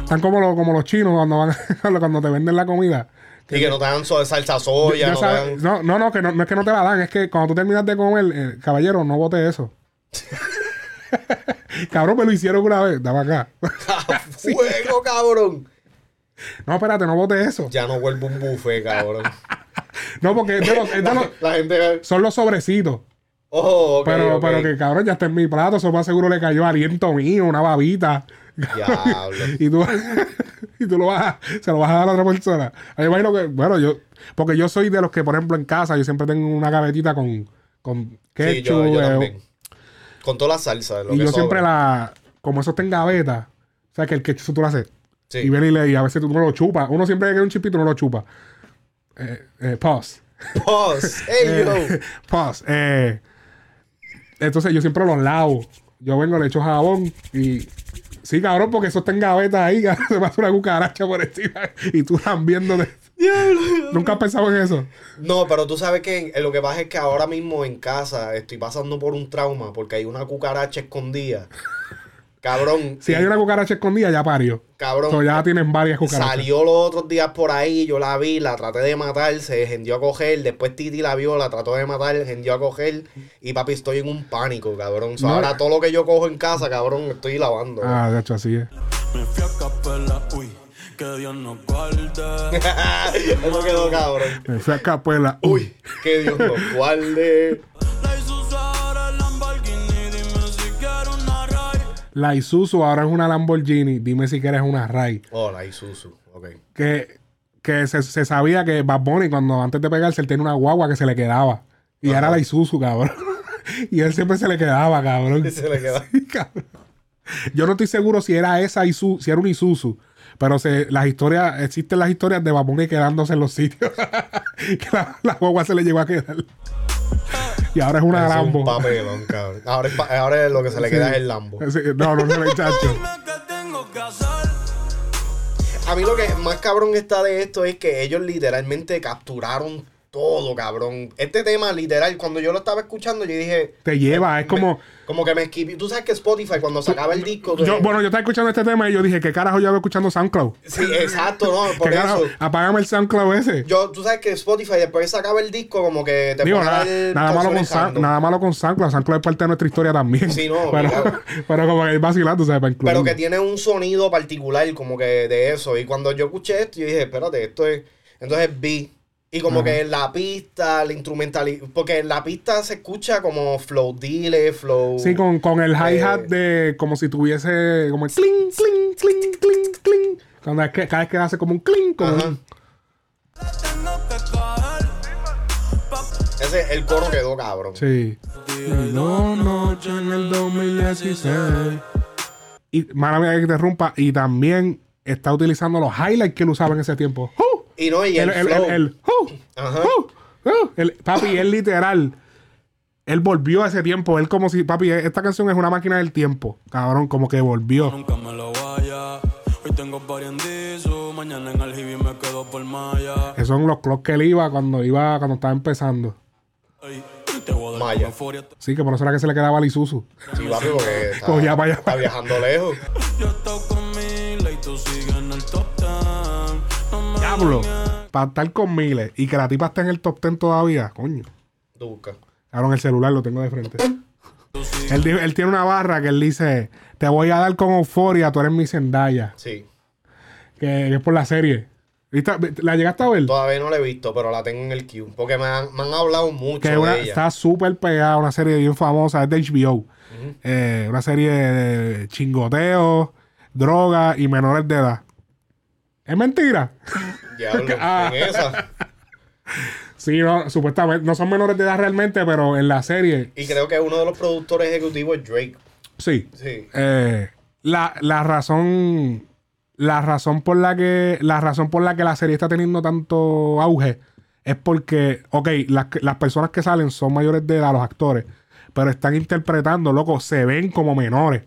Están como, los- como los chinos cuando van cuando te venden la comida. Y que no te dan salsa soya, Ya no te sabes- dan... no, no, no, que no, no es que no te la dan, es que cuando tú terminas de comer, eh, caballero, no bote eso. Cabrón, me lo hicieron una vez. Dame acá. ¡Fuego, cabrón! No, espérate, no bote eso. Ya no vuelvo un buffet, cabrón. No, porque es de los- es de los- La gente... son los sobrecitos. Oh, pero, pero que cabrón, ya está en mi plato. Eso más seguro le cayó aliento mío, una babita. Diablo. y tú, y tú lo vas a- se lo vas a dar a otra persona. A mí me imagino que, bueno, yo, porque yo soy de los que, por ejemplo, en casa, yo siempre tengo una gavetita con, con ketchup. Sí, yo, yo eh. Con toda la salsa. Lo y que yo siempre la, como eso está en gaveta, o sea, que el ketchup tú lo haces. Sí. Y viene y, le, y a veces tú no lo chupas. Uno siempre que quiere un chipito no lo chupa. Eh, eh, pause. Pause. Hey, yo. Eh, pause. Eh, entonces yo siempre los lavo. Yo vengo, le echo jabón y. Sí, cabrón, porque eso está en gaveta ahí. Se pasa una cucaracha por encima y tú estás viendo. Nunca has pensado en eso. No, pero tú sabes que lo que pasa es que ahora mismo en casa estoy pasando por un trauma porque hay una cucaracha escondida. Cabrón. Si hay una cucaracha escondida, ya parió. Cabrón. So, ya tienen varias cucarachas. Salió los otros días por ahí, yo la vi, la traté de matar, se hendió a coger, después Titi la vio, la trató de matar, hendió a coger, y papi, estoy en un pánico, cabrón. So, No. Ahora todo lo que yo cojo en casa, cabrón, estoy lavando. Ah, de hecho, así es. Me fui a capela, uy, que Dios nos guarde. Eso quedó cabrón. Me fui a capuela. Uy, que Dios nos guarde. La Isuzu ahora es Lamborghini, dime si quiero una ride. La Isuzu ahora es una Lamborghini. Dime si quieres una Ray. Oh, la Isuzu, ok. que, que se, se sabía que Bad Bunny, cuando antes de pegarse, él tenía una guagua que se le quedaba. Y era la Isuzu, cabrón. y él siempre se le quedaba, cabrón. Y se le queda. Sí, cabrón. Yo no estoy seguro si era esa Isuzu, si era un Isuzu. Pero se, las historias, existen las historias de Bad Bunny quedándose en los sitios. que la, la guagua se le llegó a quedar. Y ahora es una Es un Lambo. papelón, cabrón. Ahora, es pa- ahora lo que se le queda es el Lambo. Sí, No, no, no, chacho. A mí lo que más cabrón está de esto es que ellos literalmente capturaron todo, cabrón. Este tema, literal, cuando yo lo estaba escuchando, yo dije. Te lleva, es como. Como que me esquivé. Tú sabes que Spotify, cuando sacaba el disco. Yo, bueno, yo estaba escuchando este tema y yo dije, ¿qué carajo yo voy escuchando SoundCloud? Sí, exacto, no, por ¿Qué carajo? Apágame el SoundCloud ese. Yo, tú sabes que Spotify después sacaba el disco como que te Digo, nada, malo con nada malo con SoundCloud. SoundCloud es parte de nuestra historia también. Sí, no, pero, claro. pero como que es vacilando, ¿sabes? Para Pero que tiene un sonido particular como que de eso. Y cuando yo escuché esto, yo dije, espérate, esto es... Entonces vi. Y como que la pista, la instrumental... Porque la pista se escucha como flow dile, flow... Sí, con, con el hi-hat eh, de como si tuviese como el cling, cling, cling, cling, cling. Cuando es que, cada vez que hace como un cling, como que caer. Ese, el coro quedó cabrón. Sí. Dos noches en el 2016. Y, mala mía que te interrumpa. Y también está utilizando los highlights que él usaba en ese tiempo. ¡Uh! Y no, y el, el, el, flow. el- el- ¡uh! Ajá. ¡Uh! ¡uh! Papi, él literal. Él volvió a ese tiempo. Él como si, papi, esta canción es una máquina del tiempo. Cabrón, como que volvió. Nunca me lo vaya. Hoy tengo party en Dizu, mañana en el Hibi me quedo por Maya. Esos son los clocks que él iba cuando iba, cuando estaba empezando. Ey, te voy a dar Maya. Sí, que por eso era que se le quedaba al Isuzu. Sí, papi, porque está, Cogía para allá. está viajando lejos. Yo Diablo. Para estar con miles y que la tipa esté en el top 10 todavía. Coño. Tú busca. El celular lo tengo de frente. Él, él tiene una barra que él dice: Te voy a dar con euforia, tú eres mi Zendaya. Sí. Que, es por la serie. ¿Viste? ¿La llegaste a ver? Todavía no la he visto, pero la tengo en el queue. Porque me han, me han hablado mucho Que de una- ella. está súper pegada, una serie bien famosa, es de HBO. Eh, una serie de chingoteo, droga y menores de edad. ¿Es mentira? Diablo, Ah. en esa. Sí, no, supuestamente. No son menores de edad realmente, pero en la serie, Y creo que uno de los productores ejecutivos es Drake. sí. Sí. Eh, la, la razón. La razón por la que. La razón por la que la serie está teniendo tanto auge es porque, ok, las, las personas que salen son mayores de edad, los actores, pero están interpretando, loco, se ven como menores.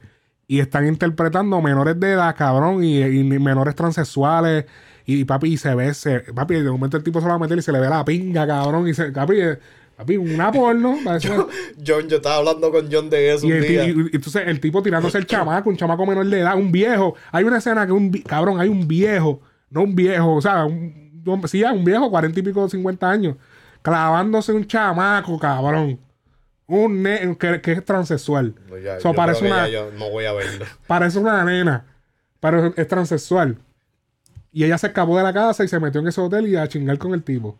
Y están interpretando menores de edad, cabrón, y, y menores transexuales. Y papi, se ve, se, papi, de momento el tipo se va a meter y se le ve la pinga, cabrón. Y se, papi, eh, papi, una porno. John, yo estaba hablando con John de eso y, un el día. y- y entonces el tipo tirándose el chamaco, un chamaco menor de edad, un viejo. Hay una escena que un cabrón, hay un viejo, no un viejo, o sea, un, un- sí, un viejo, cuarenta y pico, cincuenta años, clavándose un chamaco, cabrón. Un ne- que, que es transexual. No, ya- So, yo parece una, ya no voy a verlo. parece una nena, pero es, es transexual. Y ella se escapó de la casa y se metió en ese hotel y a chingar con el tipo.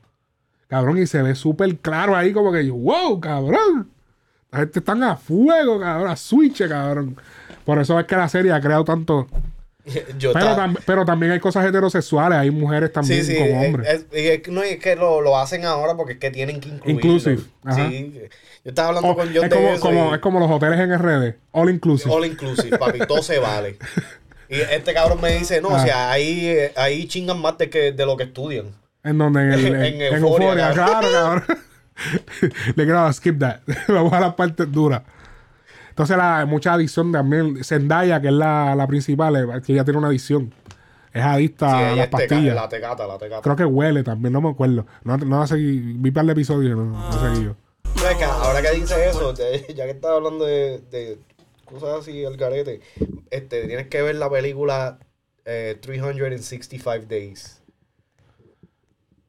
Cabrón, y se ve súper claro ahí, como que yo, wow, cabrón. La gente están a fuego, cabrón, a switch, cabrón. Por eso es que la serie ha creado tanto. Yo Pero, tam- pero también hay cosas heterosexuales, hay mujeres también Sí, sí, como es- hombres. es, y es que no es que lo, lo hacen ahora porque es que tienen que incluirlo. Inclusive, ajá. Sí, yo estaba hablando O- con John es, de como, eso como- y- es como los hoteles en RD, all inclusive. All inclusive, papi, todo se vale. Y este cabrón me dice, no, Ah. o sea, ahí, eh, ahí chingan más de, que, de lo que estudian. En donde en, el, en, En Euphoria, claro, cabrón. Le quiero skip that. Vamos a las partes duras. Entonces, la, mucha adicción también. Zendaya, que es la, la principal, que ella tiene una adicción. Es adicta Sí, a las teca- pastillas. la tecata, la tecata. Creo que huele también, no me acuerdo. No, no seguí. Vi par de episodios, no, no seguí yo. Que ahora que dice eso, ya que estás hablando de, de cosas así, el garete, este, tienes que ver la película eh, 365 Days.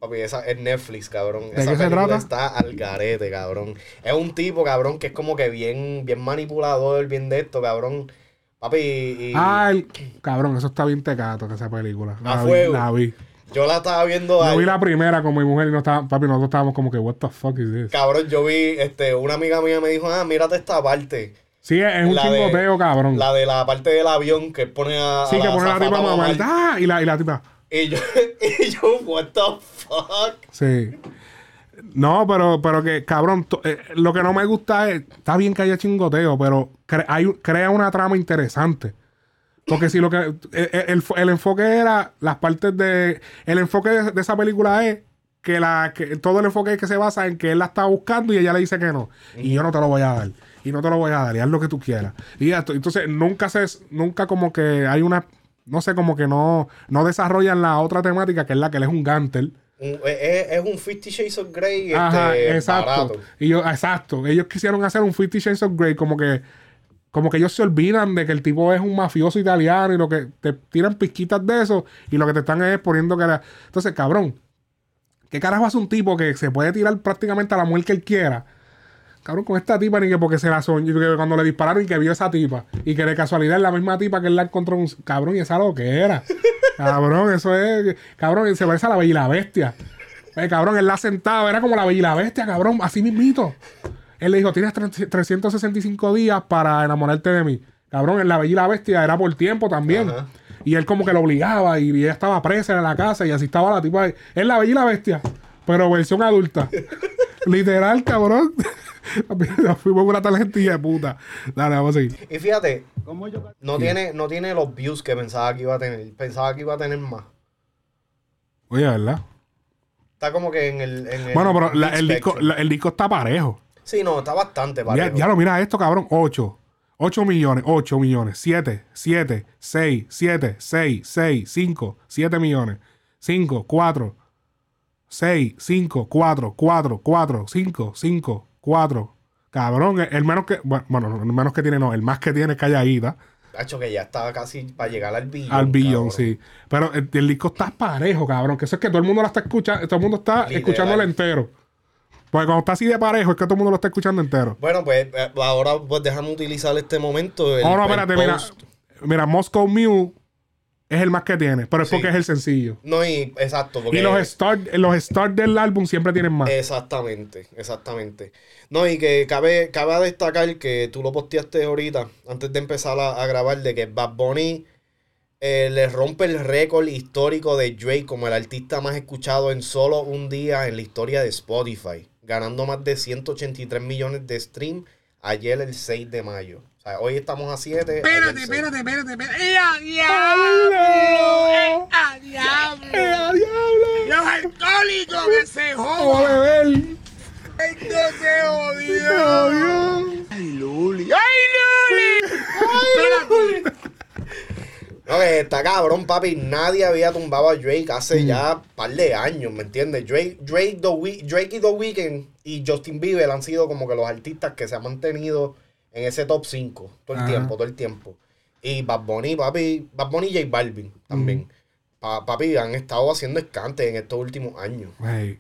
Papi, esa es Netflix, cabrón. ¿De esa qué se trata? está al garete, cabrón. Es un tipo, cabrón, que es como que bien, bien manipulador, bien de esto, cabrón. Papi, y Ah, el, cabrón, eso está bien tecato, que esa película. A La vi, fuego. la vi. yo la estaba viendo Yo ahí. vi la primera con mi mujer y no estaba, papi, nosotros estábamos como que, what the fuck is this? Cabrón, yo vi, este, una amiga mía me dijo, ah, mírate esta parte. Sí, es, un La chingoteo, cabrón. La de la parte del avión que pone a. sí, a que pone la tipa a mamá. mamar. ¡Ah! Y la, y la tipa. Y yo, y yo, what the fuck? Sí. No, pero, pero que, cabrón, eh, lo que no me gusta es, está bien que haya chingoteo, pero hay, crea una trama interesante. Porque si lo que, eh, eh, el, el enfoque era las partes de, el enfoque de, de esa película es que, la, que todo el enfoque es que se basa en que él la está buscando y ella le dice que no. Y yo no te lo voy a dar. Y no te lo voy a dar. Y haz lo que tú quieras. Y esto, entonces nunca se, nunca como que hay una, no sé, como que no, no desarrollan la otra temática que es la que él es un gantel. Un- es, es un Fifty Shades of Grey este, Ajá, exacto. barato. Y yo, exacto. Ellos quisieron hacer un Fifty Shades of Grey como que como que ellos se olvidan de que el tipo es un mafioso italiano y lo que te tiran pizquitas de eso y lo que te están es poniendo. Entonces, cabrón, ¿qué carajo hace un tipo que se puede tirar prácticamente a la muerte que él quiera? Cabrón, con esta tipa ni que porque se la soñó, que cuando le dispararon y que vio esa tipa y que de casualidad es la misma tipa que él la encontró en un... Cabrón, y esa lo que era. Cabrón, eso es... Cabrón, se parece a la bella y la bestia. Eh, cabrón, él la sentaba, era como la bella y la bestia, cabrón, así mismito. Él le dijo, tienes tre- 365 días para enamorarte de mí. Cabrón, en la bella y la bestia era por tiempo también. Ajá. Y él como que lo obligaba y ella estaba presa en la casa y así estaba la tipa. Es la bella y la bestia, pero versión adulta. Literal, cabrón. Fuimos una tarjetilla de puta. Dale, vamos a seguir. Y fíjate, no tiene, no tiene los views que pensaba que iba a tener. Pensaba que iba a tener más. Oye, ¿verdad? Está como que en el. en Bueno, pero la- el, disco, la- el disco está parejo. Sí, no, está bastante Ya, parejo. ya lo mira esto, cabrón. 8. 8 millones, 8 millones, 7, 7, 6, 7, 6, 6, 5, 7 millones, 5, 4, 6, 5, 4, 4, 4, 5, 5, 4. Cabrón, el- menos que, bueno, bueno, no, el menos que tiene, no, el más que tiene es calladita. Hacho, que ya estaba casi para llegar al billón. Al billón, sí. Pero el, el disco está parejo, cabrón. Que eso es que todo el mundo la está escuchando, todo el mundo está Literal. escuchándolo entero. Porque cuando está así de parejo es que todo el mundo lo está escuchando entero. Bueno, pues eh, ahora pues déjame utilizar este momento. el- Oh, no, espérate, mira. Mira, Moscow Mule es el más que tiene, pero es Sí. porque es el sencillo. No, y exacto. Porque Y los start, los start del álbum siempre tienen más. Exactamente, exactamente. No, y que cabe, cabe destacar que tú lo posteaste ahorita, antes de empezar a, a grabar, de que Bad Bunny eh, le rompe el récord histórico de Drake como el artista más escuchado en solo un día en la historia de Spotify, ganando más de 183 millones de streams ayer el 6 de mayo. O sea, hoy estamos a 7. Espérate, espérate, espérate, espérate. ¡Eh, a diablo! ¡Eh, a diablo! ¡Los alcohólicos que se jodan! ¡Esto se jodió! ¡Ay, Luli! ¡Ay, Luli! ¡Espérate! No, que está cabrón, papi. Nadie había tumbado a Drake hace ya un par de años, ¿me entiendes? Drake, Drake, The Drake y The Weeknd y Justin Bieber han sido como que los artistas que se han mantenido en ese top 5 todo el Ajá. tiempo, todo el tiempo. Y Bad Bunny, papi, Bad Bunny y J Balvin también. Pa- papi, han estado haciendo escantes en estos últimos años. Hey.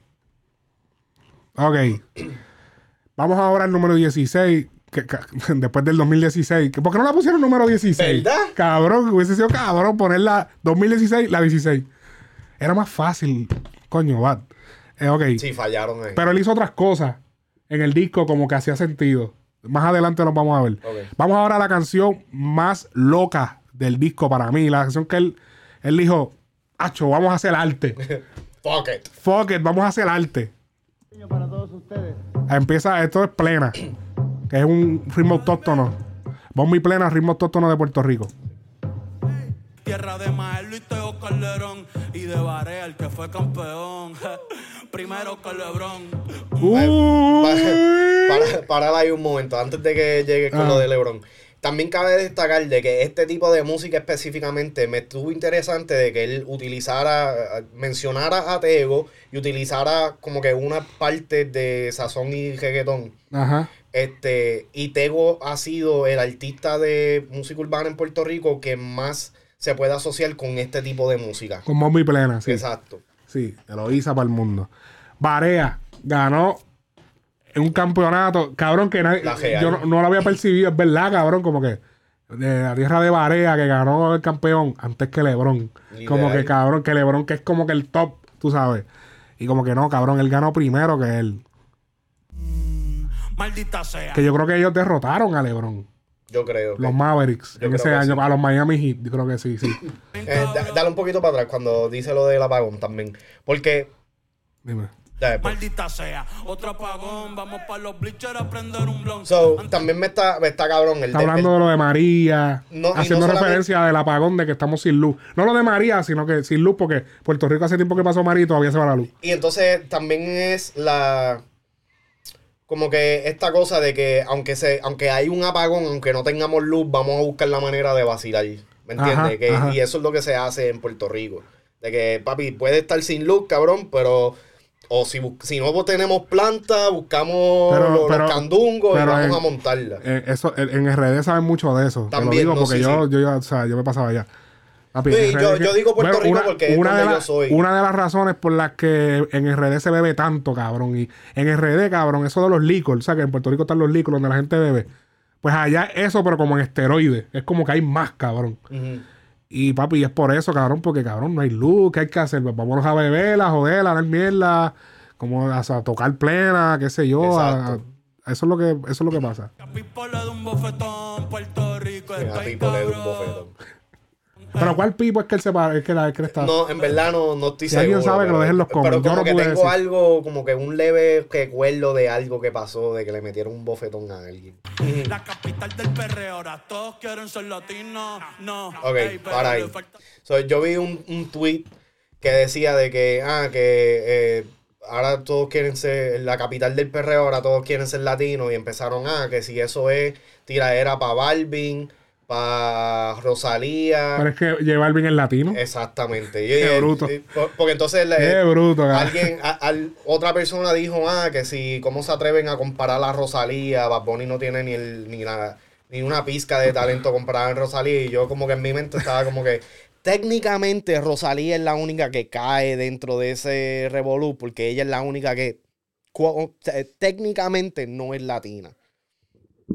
Ok. Vamos ahora al número 16. que- que- después del 2016. que- ¿Por qué no la pusieron número 16? ¿Verdad? Cabrón, hubiese sido cabrón ponerla 2016, la 16. Era más fácil. Coño, Bad. Eh, ok. Sí, fallaron ahí. Pero él hizo otras cosas en el disco como que hacía sentido. Más adelante los vamos a ver. Vamos ahora a la canción más loca del disco para mí. La canción que él, él dijo, Acho, vamos a hacer arte. Fuck it. Fuck it, vamos a hacer arte. Para todos ustedes. Empieza, esto es plena, que es un ritmo autóctono. Bomba y plena, ritmo autóctono de Puerto Rico. Tierra de Maelo y Teo Calderón. Y de Barea, el que fue campeón. Primero que Lebron. Uy. Para, para ahí un momento, antes de que llegue con Ah. lo de LeBron. También cabe destacar de que este tipo de música específicamente me estuvo interesante de que él utilizara, mencionara a Tego y utilizara como que una parte de sazón y reggaetón. Ajá. Este, y Tego ha sido el artista de música urbana en Puerto Rico que más se puede asociar con este tipo de música. Con bomba y plena, sí. Exacto. Sí, Eloísa para el mundo. Barea ganó un campeonato, cabrón, que nadie, yo no, no lo había percibido, es verdad, cabrón, como que de la tierra de Barea que ganó el campeón antes que Lebron. Como que cabrón, que Lebron que es como que el top, tú sabes. Y como que no, cabrón, él ganó primero que él. Maldita sea. Que yo creo que ellos derrotaron a Lebron. Yo creo. que- Los Mavericks Yo en creo ese que año, sí. a los Miami Heat, yo creo que sí, sí. Eh, da- dale un poquito para atrás cuando dice lo del apagón también. Porque Dime. Maldita sea. Otro apagón. Vamos para los bleachers a prender un blon. So, también me está, me está cabrón el, Está de- hablando de lo de María, No, y no haciendo solamente- referencia del apagón de que estamos sin luz. No lo de María, sino que sin luz, porque Puerto Rico hace tiempo que pasó María y todavía se va la luz. Y entonces también es la como que esta cosa de que aunque se aunque hay un apagón, aunque no tengamos luz, vamos a buscar la manera de vacilar, ¿me entiendes? Ajá, Que- ajá. y eso es lo que se hace en Puerto Rico. De que papi puede estar sin luz, cabrón, pero o si, si no tenemos planta, buscamos Pero- los, pero- los candungos y vamos en- a montarla. Eh, eso, en en RD saben mucho de eso. También, Te lo digo no, porque sí, yo, sí. yo, yo, o sea, yo me pasaba allá. Papi, Sí, en yo- que- yo digo Puerto Rico porque es una donde de yo las- soy. Una de las razones por las que en RD se bebe tanto, cabrón. Y en RD, cabrón, eso de los licores, o sea, que en Puerto Rico están los licores donde la gente bebe. Pues allá eso, pero como en esteroides. Es como que hay más, cabrón. Ujú. Y papi, es por eso, cabrón, porque cabrón, no hay luz, ¿qué hay que hacer? Pues vámonos a beber, a joder, a dar mierda, como a, a tocar plena, qué sé yo. a- Exacto. a- eso es lo que, eso es lo que pasa. A Pipo le da un bofetón. Puerto Rico un bofetón. Pero ¿cuál pipo es que él se para? Es que la es que él está. No, en verdad no, no estoy Si seguro. alguien sabe, que lo pero- deje en los Pero comments. Yo como no que pude tengo decir. algo, como que un leve recuerdo de algo que pasó, de que le metieron un bofetón a alguien. La capital del perreo. Ahora todos quieren ser latinos. No. Ok, para ahí. So, yo vi un, un tweet que decía de que, ah, que eh, ahora todos quieren ser, la capital del perreo, ahora todos quieren ser latinos y empezaron, ah, que si eso es tiradera para Balvin, para Rosalía. Pero es que llevar bien el latino. Exactamente. Y- Qué y- bruto. y- porque entonces Qué bruto, cabrón. alguien, a- otra persona dijo, ah, que si, ¿cómo se atreven a comparar a Rosalía? Bad Bunny no tiene ni el, ni la, ni una pizca de talento comparada en Rosalía. Y yo como que en mi mente estaba como que, técnicamente Rosalía es la única que cae dentro de ese revolú, porque ella es la única que técnicamente no es latina.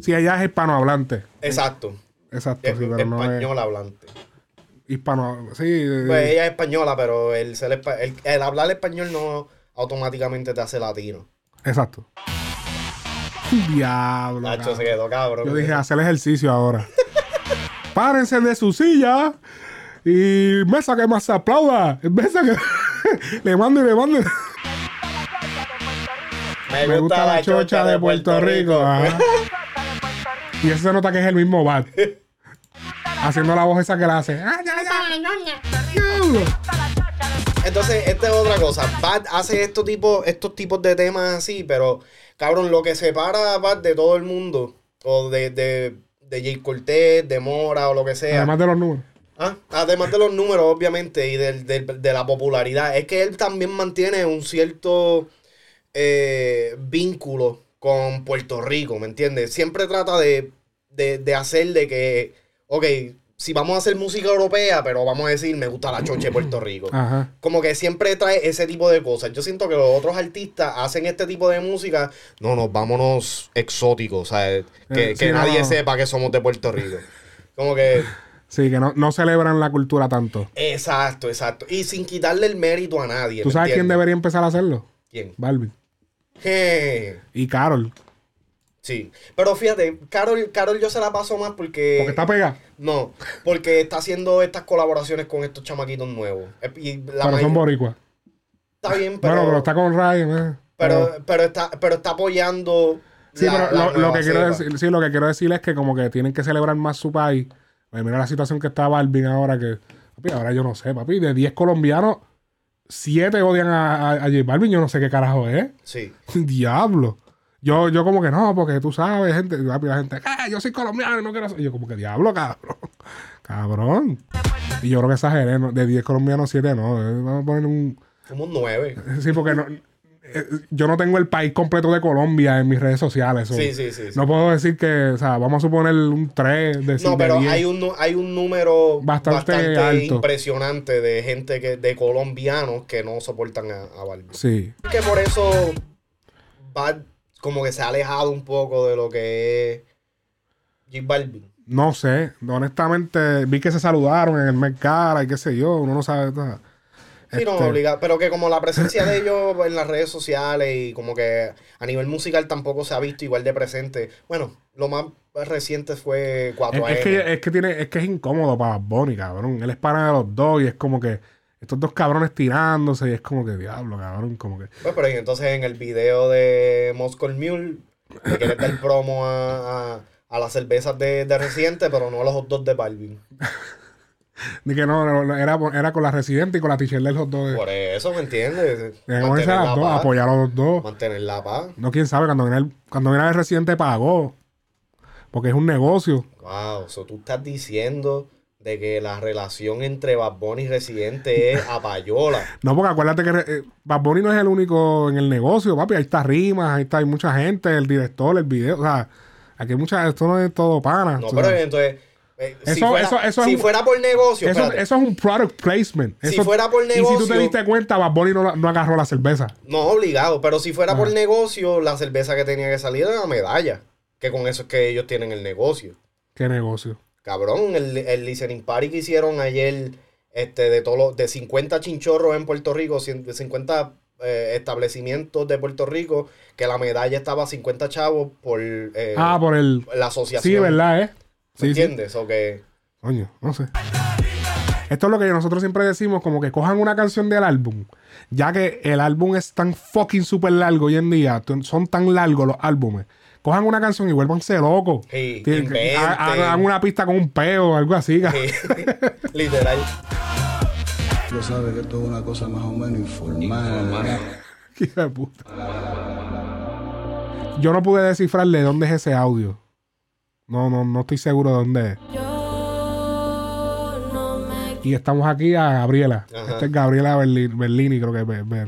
Si ella es hispanohablante. Exacto. Exacto, sí, pero no es español hablante. hispano. Sí, Pues ella es española, pero el, ser espa- el, el hablar español no automáticamente te hace latino. exacto. Diablo. Nacho se quedó cabrón. Yo dije, hacer ejercicio ahora. Párense de su silla y mesa que más se aplauda. Mesa que le mando y le mando. Me gusta la chocha de Puerto Rico. ajá. Y eso se nota que es el mismo Bat. Haciendo la voz esa que la hace. Entonces, esta es otra cosa. Bad hace estos tipos, estos tipos de temas así, pero cabrón, lo que separa a Bad de todo el mundo, o de, de, de Jay Cortez, de Mora o lo que sea. Además de los números. Ah, Además de los números, obviamente, y del- del- de la popularidad, es que él también mantiene un cierto eh, vínculo con Puerto Rico, ¿me entiendes? Siempre trata de, de, de hacer de que, ok, si vamos a hacer música europea, pero vamos a decir, me gusta la choche de Puerto Rico. Ajá. Como que siempre trae ese tipo de cosas. Yo siento que los otros artistas hacen este tipo de música. No, nos vámonos exóticos, ¿sabes? Que, Eh, que no, nadie no. sepa que somos de Puerto Rico. Como que. Sí, que no, no celebran la cultura tanto. Exacto, exacto. Y sin quitarle el mérito a nadie. ¿Tú ¿me sabes quién debería empezar a hacerlo? ¿Quién? Balvin. Je. Y Carol. Sí. Pero fíjate, Carol, Carol yo se la paso más porque. Porque está pegada. No, porque está haciendo estas colaboraciones con estos chamaquitos nuevos. Eh, Y la Pero son boricuas. Está bien, pero. Bueno, pero está con Ryan, eh. pero, pero está, pero está apoyando. Sí, la- pero la lo, que quiero decir, sí, lo que quiero decir es que como que tienen que celebrar más su país. Pues mira la situación que está Balvin ahora que, papi, ahora yo no sé, papi, de 10 colombianos, 7 odian a, a, a J Balvin, yo no sé qué carajo es. Sí. Diablo. Yo, yo como que no, porque tú sabes, gente, la gente, ah, yo soy colombiano y no quiero ser-". Y yo como que diablo, cabrón. Cabrón. Y yo creo que exageré, ¿no? de 10 colombianos, 7 no. eh, Vamos a poner un... Somos nueve. Sí, porque no, yo no tengo el país completo de Colombia en mis redes sociales. so, Sí, sí, sí. No puedo decir que, o sea, vamos a suponer un 3 de No, de pero 10. hay un, nu- hay un número Bastante bastante, alto. impresionante de gente que, de colombianos que no soportan a, a Balvin. Sí. Que por eso Bad como que se ha alejado un poco de lo que es J Balvin. No sé. Honestamente, vi que se saludaron en el mercado y qué sé yo. Uno no sabe. Sí, no, este, pero que como la presencia de ellos en las redes sociales y como que a nivel musical tampoco se ha visto igual de presente. Bueno, lo más reciente fue 4 Es, es que, es que tiene, es que es incómodo para Bunny, cabrón. Él es pana de los dos y es como que estos dos cabrones tirándose y es como que diablo, cabrón. Como que. Pues, pero entonces en el video de Moscow Mule le quieres dar promo a, a, a las cervezas de, de Residente, pero no a los hot dogs de Balvin. Ni que no, era, era con la residente y con la t-shirt del hot dog. Por eso, ¿me entiendes? La dos, paz. apoyar a los dos. Mantener la paz. No, quién sabe, cuando viene el, cuando viene el residente pagó. Porque es un negocio. Wow, so tú estás diciendo de que la relación entre Bad Bunny y Residente es a payola. No, porque acuérdate que eh, Bad Bunny no es el único en el negocio, papi. Ahí está Rimas, ahí está, hay mucha gente, el director, el video. O sea, aquí hay mucha, esto no es todo pana. No, pero sea, entonces, eh, si, fuera, eso- eso es si un- fuera por negocio, eso, es un product placement. Si fuera por Y si tú te negocio- diste cuenta, Bad Bunny no, no agarró la cerveza. no obligado, pero si fuera por Ajá. negocio, la cerveza que tenía que salir era la medalla. Que con eso es que ellos tienen el negocio. ¿Qué negocio? Cabrón, el, el listening party que hicieron ayer este, de, todos de 50 chinchorros en Puerto Rico, cien- de 50 eh, establecimientos de Puerto Rico, que la medalla estaba a 50 chavos por eh, ah, por el. la asociación. Sí, ¿verdad, eh? ¿Me Sí, sí. entiendes? O que, Coño, no sé. Esto es lo que nosotros siempre decimos, como que cojan una canción del álbum, ya que el álbum es tan fucking super largo hoy en día, son tan largos los álbumes. Cojan una canción y vuélvanse locos. Sí, ha- Hagan una pista con un peo, algo así. ca- literal. Tú sabes que esto es una cosa más o menos informal. De puta. Yo no pude descifrar de dónde es ese audio. No, no, no estoy seguro de dónde es. Y estamos aquí a Gabriela. Ajá. Esta es Gabriela Berli- Berlini, creo que es. Ber- Ber-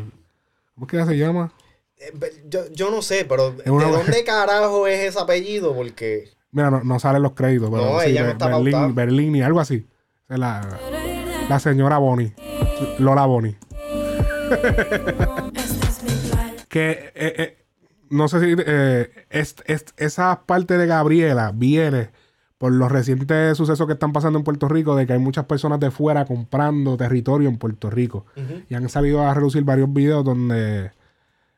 ¿Cómo es que ella se llama? Eh, Yo, yo no sé, pero ¿de una- dónde carajo es ese apellido? Porque Mira, no, no salen los créditos, pero No, sí, ella no está Berlini. Berlini, algo así. Es la, la señora Bonnie. Lola Bonnie. que eh, eh, no sé si eh, es- es- esa parte de Gabriela viene por los recientes sucesos que están pasando en Puerto Rico, de que hay muchas personas de fuera comprando territorio en Puerto Rico. Y han salido a reducir varios videos donde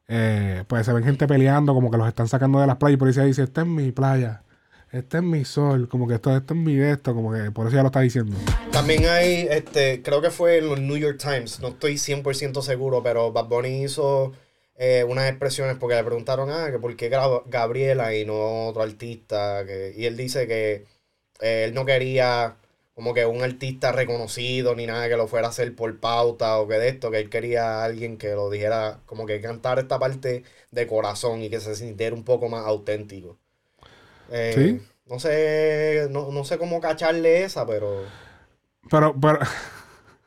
eh, pues se ven gente peleando, como que los están sacando de las playas, y por eso dice, esta es mi playa, este es mi sol, como que esto, esto es mi de esto, como que por eso ya lo está diciendo. también hay, este, creo que fue en los New York Times, no estoy 100% seguro, pero Bad Bunny hizo eh, unas expresiones porque le preguntaron, ah, que por qué Gabriela y no otro artista, que, y él dice que eh, él no quería como que un artista reconocido ni nada que lo fuera a hacer por pauta o que de esto, que él quería a alguien que lo dijera, como que cantar esta parte de corazón y que se sintiera un poco más auténtico. Eh, Sí. No sé, no, no sé cómo cacharle esa, pero, Pero, pero,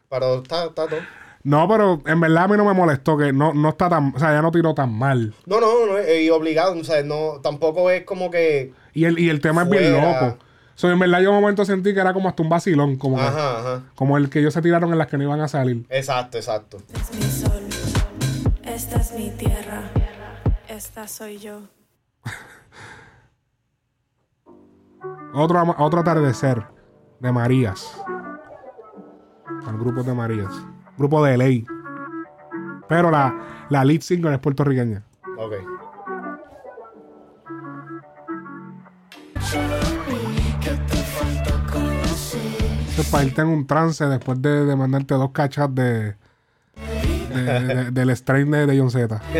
pero está, está todo. No, pero en verdad a mí no me molestó, que no, no está tan, o sea, ya no tiró tan mal. No, no, no, eh, y obligado, o sea, no, tampoco es como que, Y el, y el tema es bien loco. So, en verdad yo un momento sentí que era como hasta un vacilón, como, ajá, ajá, como el que ellos se tiraron en las que no iban a salir. exacto, exacto. Es mi sol, esta es mi tierra, esta soy yo. Otro, otro atardecer de Marías. El grupo de Marías. Grupo de ley. Pero la, la lead singer es puertorriqueña. Ok. Eso es para irte en un trance después de, de mandarte dos cachas de, de- de- del strain de, de John Z.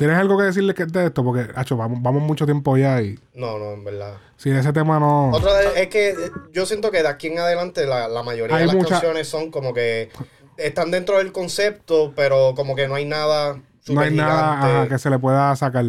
¿Tienes algo que decirle que de esto? Porque, hacho, vamos, vamos mucho tiempo ya y No, no, en verdad. de ese tema no... Otra de- es que eh, yo siento que de aquí en adelante la, la mayoría Hay de las mucha- canciones son como que están dentro del concepto, pero como que no hay nada no hay nada ajá, que se le pueda sacar.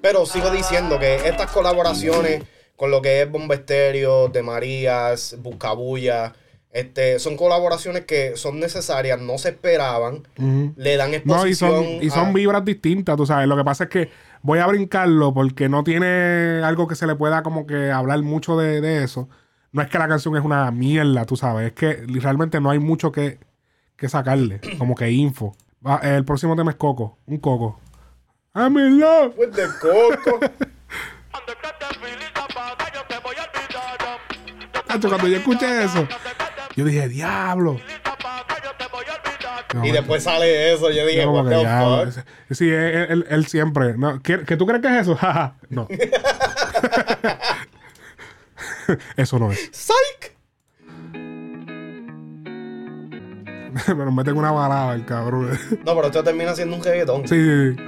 Pero sigo diciendo que estas colaboraciones con lo que es Bomba Estéreo, De Marías, Buscabulla, este, son colaboraciones que son necesarias, no se esperaban, Ujú. le dan No, y son, exposición. y son a- vibras distintas, tú sabes. Lo que pasa es que voy a brincarlo porque no tiene algo que se le pueda como que hablar mucho de, de eso. No es que la canción es una mierda, tú sabes. Es que realmente no hay mucho que, que sacarle, como que info. Va, el próximo tema es Coco, un Coco. I'm in love. With the coco. Cuando yo escuché eso, yo dije, diablo. y después sale eso, yo dije, what que the fuck. Sí, él, él- él siempre. No, ¿qué, qué tú crees que es eso? No. eso no es. ¡Psych! Pero me tengo una balada el cabrón. No, pero esto termina siendo un reggaetón. sí, sí, sí.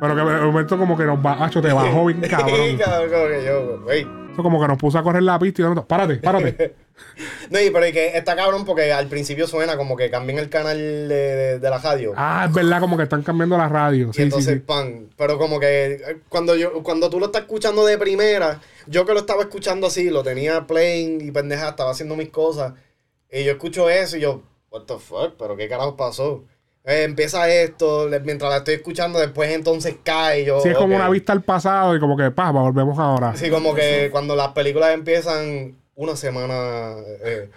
Pero que momento como que nos va, te bajó bien cabrón. Cabrón, como que yo, güey. Como que nos puso a correr la pista y momento, párate, párate. No, y pero es que está cabrón porque al principio suena como que cambian el canal de, de- la radio. Ah, es verdad, como que están cambiando la radio. y Sí, sí, entonces, sí. pan. Pero como que eh, cuando yo cuando tú lo estás escuchando de primera, yo que lo estaba escuchando así, lo tenía playing y pendeja, estaba haciendo mis cosas. Y yo escucho eso y yo, what the fuck, pero qué carajo pasó. Eh, empieza esto, le- mientras la estoy escuchando, después entonces cae. Yo, Sí, es como una vista al pasado y como que, pa, volvemos ahora. Sí, como que cuando las películas empiezan una semana. Eh,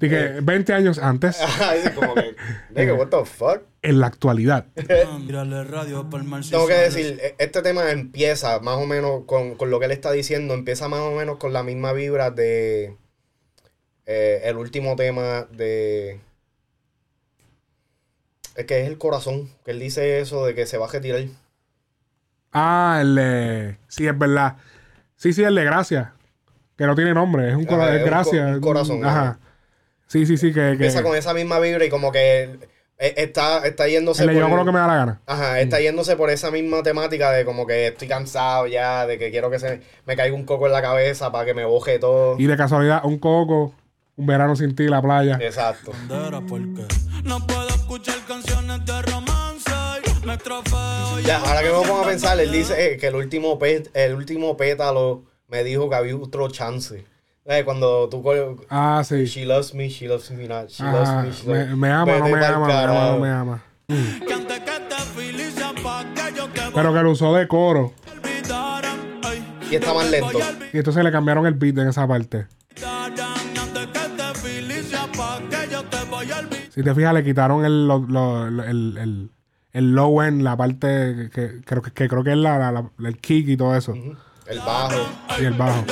Dije, 20 años antes, como que, nigga, what the fuck. en la actualidad. Tengo que decir, e- este tema empieza más o menos con, con lo que él está diciendo, empieza más o menos con la misma vibra de eh, el último tema de... Es que es el corazón, que él dice eso de que se va a retirar. Ah, el de... Sí, es verdad. Sí, sí, el de Gracia. Que no tiene nombre, es un, cora- Ajá, es un Gracia. co- un corazón, Ajá. Sí, sí, sí, que... que Empieza con esa misma vibra y como que eh, está, está yéndose yo por- hago lo que me da la gana. Ajá, está yéndose por esa misma temática de como que estoy cansado ya, de que quiero que se me caiga un coco en la cabeza para que me boje todo. Y de casualidad, un coco, un verano sin ti, la playa. Exacto. No puedo Ya, ahora que me pongo a pensar, él dice eh, que el último, el último pétalo me dijo que había otro chance. Eh, Cuando tú... Ah, sí. She loves me, she loves me not. She Ajá. loves me, she Me, loves me ama, no me ama, no me Pero que lo usó de coro. Y está más lento. Y entonces le cambiaron el beat en esa parte. Si te fijas, le quitaron el, lo- lo- el, el, el low end, la parte que, que creo, que, que creo que es la, la- la- el kick y todo eso. El bajo. Y el bajo.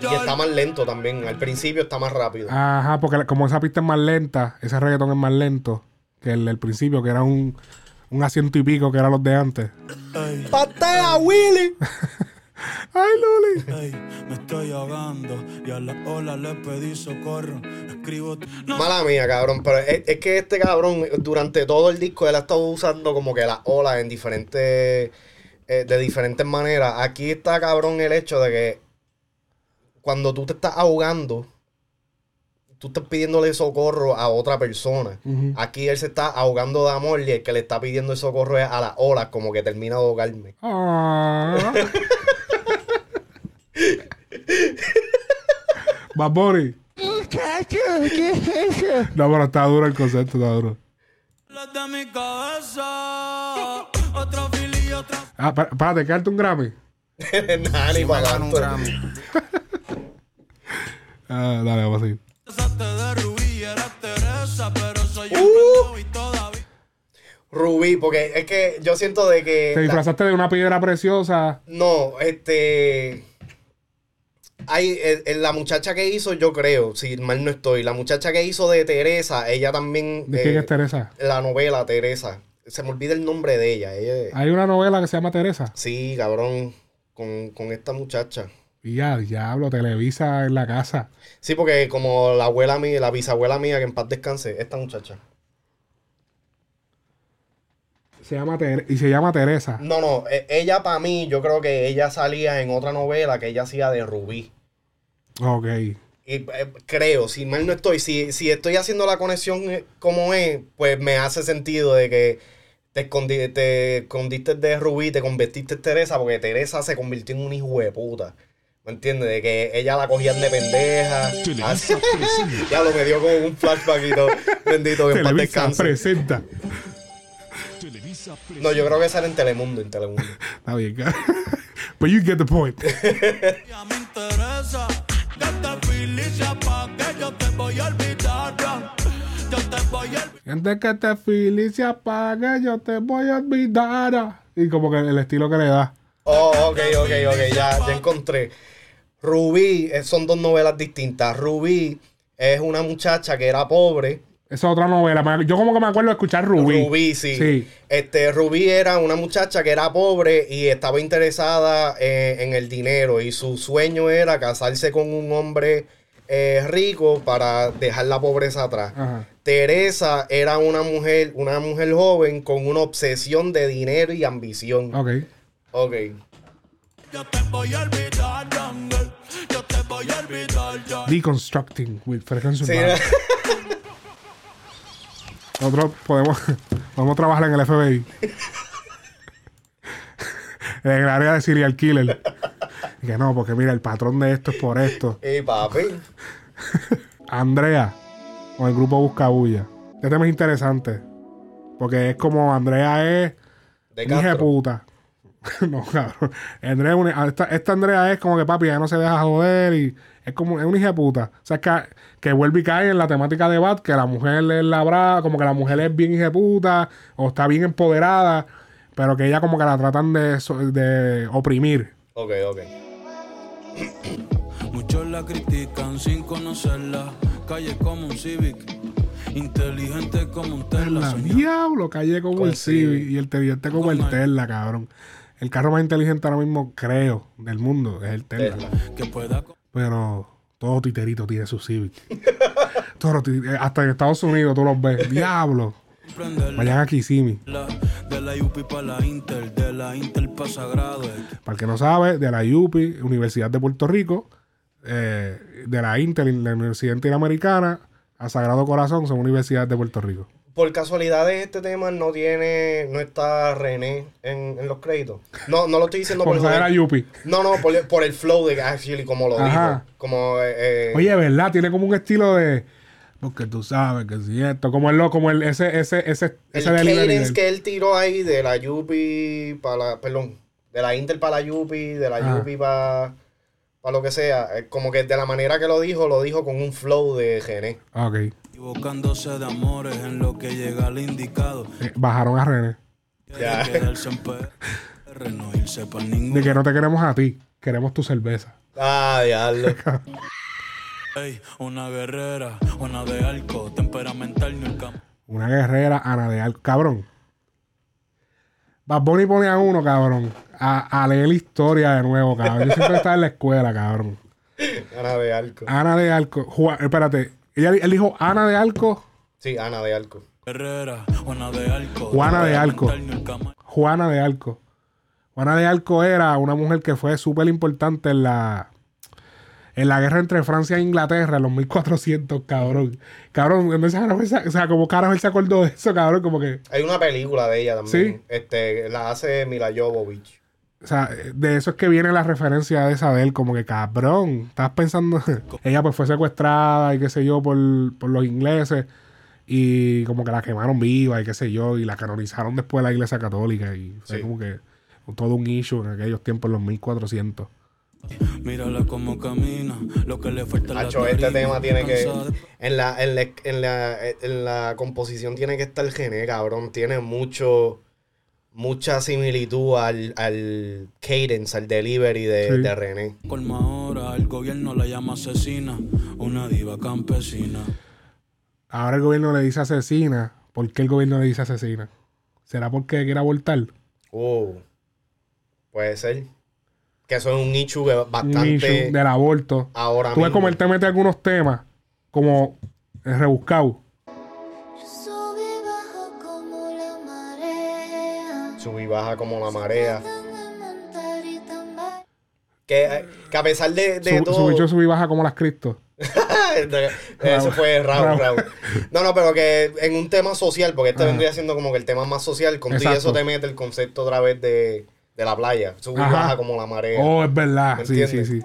Y está más lento también. Al principio está más rápido. Ajá, porque como esa pista es más lenta, ese reggaetón es más lento que el del principio, que era un, un asiento y pico, que eran los de antes. ¡Patea, Willy! ¡Ay, Luli! Ey, me estoy ahogando y a la ola le pedí socorro. Escribo. No Mala mía, cabrón. Pero es, es que este cabrón, durante todo el disco, él ha estado usando como que las olas en diferentes. eh, de diferentes maneras. Aquí está, cabrón, el hecho de que cuando tú te estás ahogando, tú estás pidiéndole socorro a otra persona. Aquí él se está ahogando de amor y el que le está pidiendo el socorro es a las olas, como que termina de ahogarme. Ah. Bad Bunny. No, pero está duro el concepto, está duro. las de mi cabeza. Otro fili y otra. Ah, espérate, quedarte un Grammy. Nada, ni para tanto. Ah, dale, vamos a seguir. Un Uh. Rubí, porque es que yo siento de que. Te la- disfrazaste de una piedra preciosa. No, este. Hay, eh, eh, la muchacha que hizo, yo creo, si mal no estoy, la muchacha que hizo de Teresa, ella también. ¿De quién eh, es Teresa? La novela Teresa. Se me olvida el nombre de ella. ella Hay una novela que se llama Teresa. sí, cabrón, con, con esta muchacha. Y ya, diablo, Televisa en la casa. Sí, porque como la abuela mía, la bisabuela mía, que en paz descanse, esta muchacha. Se llama Ter- y se llama Teresa. No, no, eh, ella para mí, yo creo que ella salía en otra novela que ella hacía de Rubí. Ok. Y, eh, creo, si mal no estoy, si, si estoy haciendo la conexión eh, como es, pues me hace sentido de que te, escondi- te escondiste de Rubí, te convertiste en Teresa, porque Teresa se convirtió en un hijo de puta. ¿Me entiendes? De que ella la cogían de pendeja. Así- ya lo me dio como un flashback y todo. Bendito, que en paz Televisa descanse. presenta. No, yo creo que sale en Telemundo, en Telemundo. Está bien, cara. But you get the point. Que te felices pa' que yo te voy a olvidar. Yo te voy a olvidar. Antes que te feliz se apague, yo te voy a olvidar. Y como que el estilo que le da. Oh, ok, ok, ok, ya, ya encontré. Rubí, eh, son dos novelas distintas. Rubí es una muchacha que era pobre. Esa es otra novela. Yo como que me acuerdo de escuchar Rubí. Rubí, sí. Sí. Este, Rubí era una muchacha que era pobre y estaba interesada eh, en el dinero. Y su sueño era casarse con un hombre eh, rico para dejar la pobreza atrás. Ajá. Teresa era una mujer, una mujer joven con una obsesión de dinero y ambición. Ok. Ok. Yo te voy a olvidar. Yo te voy a olvidar. Deconstructing with frecuencia Sí. Nosotros podemos, podemos trabajar en el FBI. en el área de serial killer. Y que no, porque mira, el patrón de esto es por esto. y papi. Andrea, con el grupo Buscabulla. Este tema es interesante. Porque es como Andrea es De hija de puta. no, cabrón. Andrea es una- esta, esta Andrea es como que papi, ya no se deja joder y es como es una hija de puta. O sea, es que, que vuelve y cae en la temática de Bat, que la mujer es la brava, como que la mujer es bien hija de puta o está bien empoderada, pero que ella como que la tratan de, de oprimir. Ok, ok. Muchos la critican sin conocerla. Calle como un Civic. Inteligente como un Tesla. Diablo, calle como el Civic y el inteligente como el- Tesla, cabrón. El carro más inteligente ahora mismo, creo, del mundo es el Tesla. Pueda Pero todo titerito tiene su Civic. Todo eh, hasta en Estados Unidos tú los ves. Diablo. Vayan a Kissimmee. De la UPI para la Intel. De la Intel para Sagrado. Para el que no sabe, de la UPI, Universidad de Puerto Rico, eh, de la Inter, la Universidad Interamericana, a Sagrado Corazón, son universidades de Puerto Rico. Por casualidad de este tema no tiene, no está René en, en los créditos. No, no lo estoy diciendo Por. No, no, por, por el flow de actually, como lo Ajá. dijo. Como, eh, eh, Oye, ¿verdad? Tiene como un estilo de. Porque tú sabes que si esto, como el como el ese, ese, ese, el ese cadence que él tiró ahí de la UPI para la, perdón, de la Intel para la UPI, de la Ajá. UPI para lo que sea, eh, como que de la manera que lo dijo, lo dijo con un flow de René. Ah, Ok. Equivocándose de amores en lo que llega al indicado. Eh, bajaron a René. Ya. No De que no te queremos a ti, queremos tu cerveza. Ah, diablo. Ey, una guerrera, una de arco, temperamental ni el campo. Una guerrera, Ana de Al. Cabrón. Bad Bunny pone a uno, cabrón, a, a leer la historia de nuevo, cabrón. Yo siempre estaba en la escuela, cabrón. Ana de Arco. Ana de Arco. Juan- espérate. Ella, él dijo Ana de Arco, Sí, Ana de Arco. Guerrera, una de arco. Juana de cama- Juana de Arco. Juana de Arco era una mujer que fue súper importante en la, en la guerra entre Francia e Inglaterra en los 1400, cabrón. Cabrón, ¿dónde se- o sea, como carajo él se acordó de eso, cabrón, como que... Hay una película de ella también. Sí. Este, la hace Mila Jovovich. O sea, de eso es que viene la referencia de él, como que cabrón, estás pensando, ella pues fue secuestrada y qué sé yo por, por los ingleses y como que la quemaron viva y qué sé yo y la canonizaron después de la iglesia católica y fue Sí. como que todo un issue en aquellos tiempos, en los 1400. Mírala como camina, lo que le falta es la Hacho, este tema tiene que. En la, en, la, en, la, en la composición tiene que estar Gené, cabrón. Tiene mucho. Mucha similitud al, al cadence, al delivery de, Sí. de René. Colma ahora, el gobierno la llama asesina, una diva campesina. Ahora el gobierno le dice asesina. ¿Por qué el gobierno le dice asesina? ¿Será porque quiere abortar? Uh, puede ser. Que eso es un nicho Un bastante issue del aborto. ahora Tú ves como él te mete algunos temas como eh, Sube y baja como la marea. Que, que a pesar de, de Su, todo. su bicho sube y baja como las Cristo. Eso fue Raúl, Raúl. Raúl. No, no, pero que en un tema social, porque este Ajá. vendría siendo como que el tema más social, con todo y Exacto. eso te mete el concepto otra vez de, de la playa. Sube y Ajá. baja como la marea. Oh, es verdad. ¿Me Sí, sí, sí.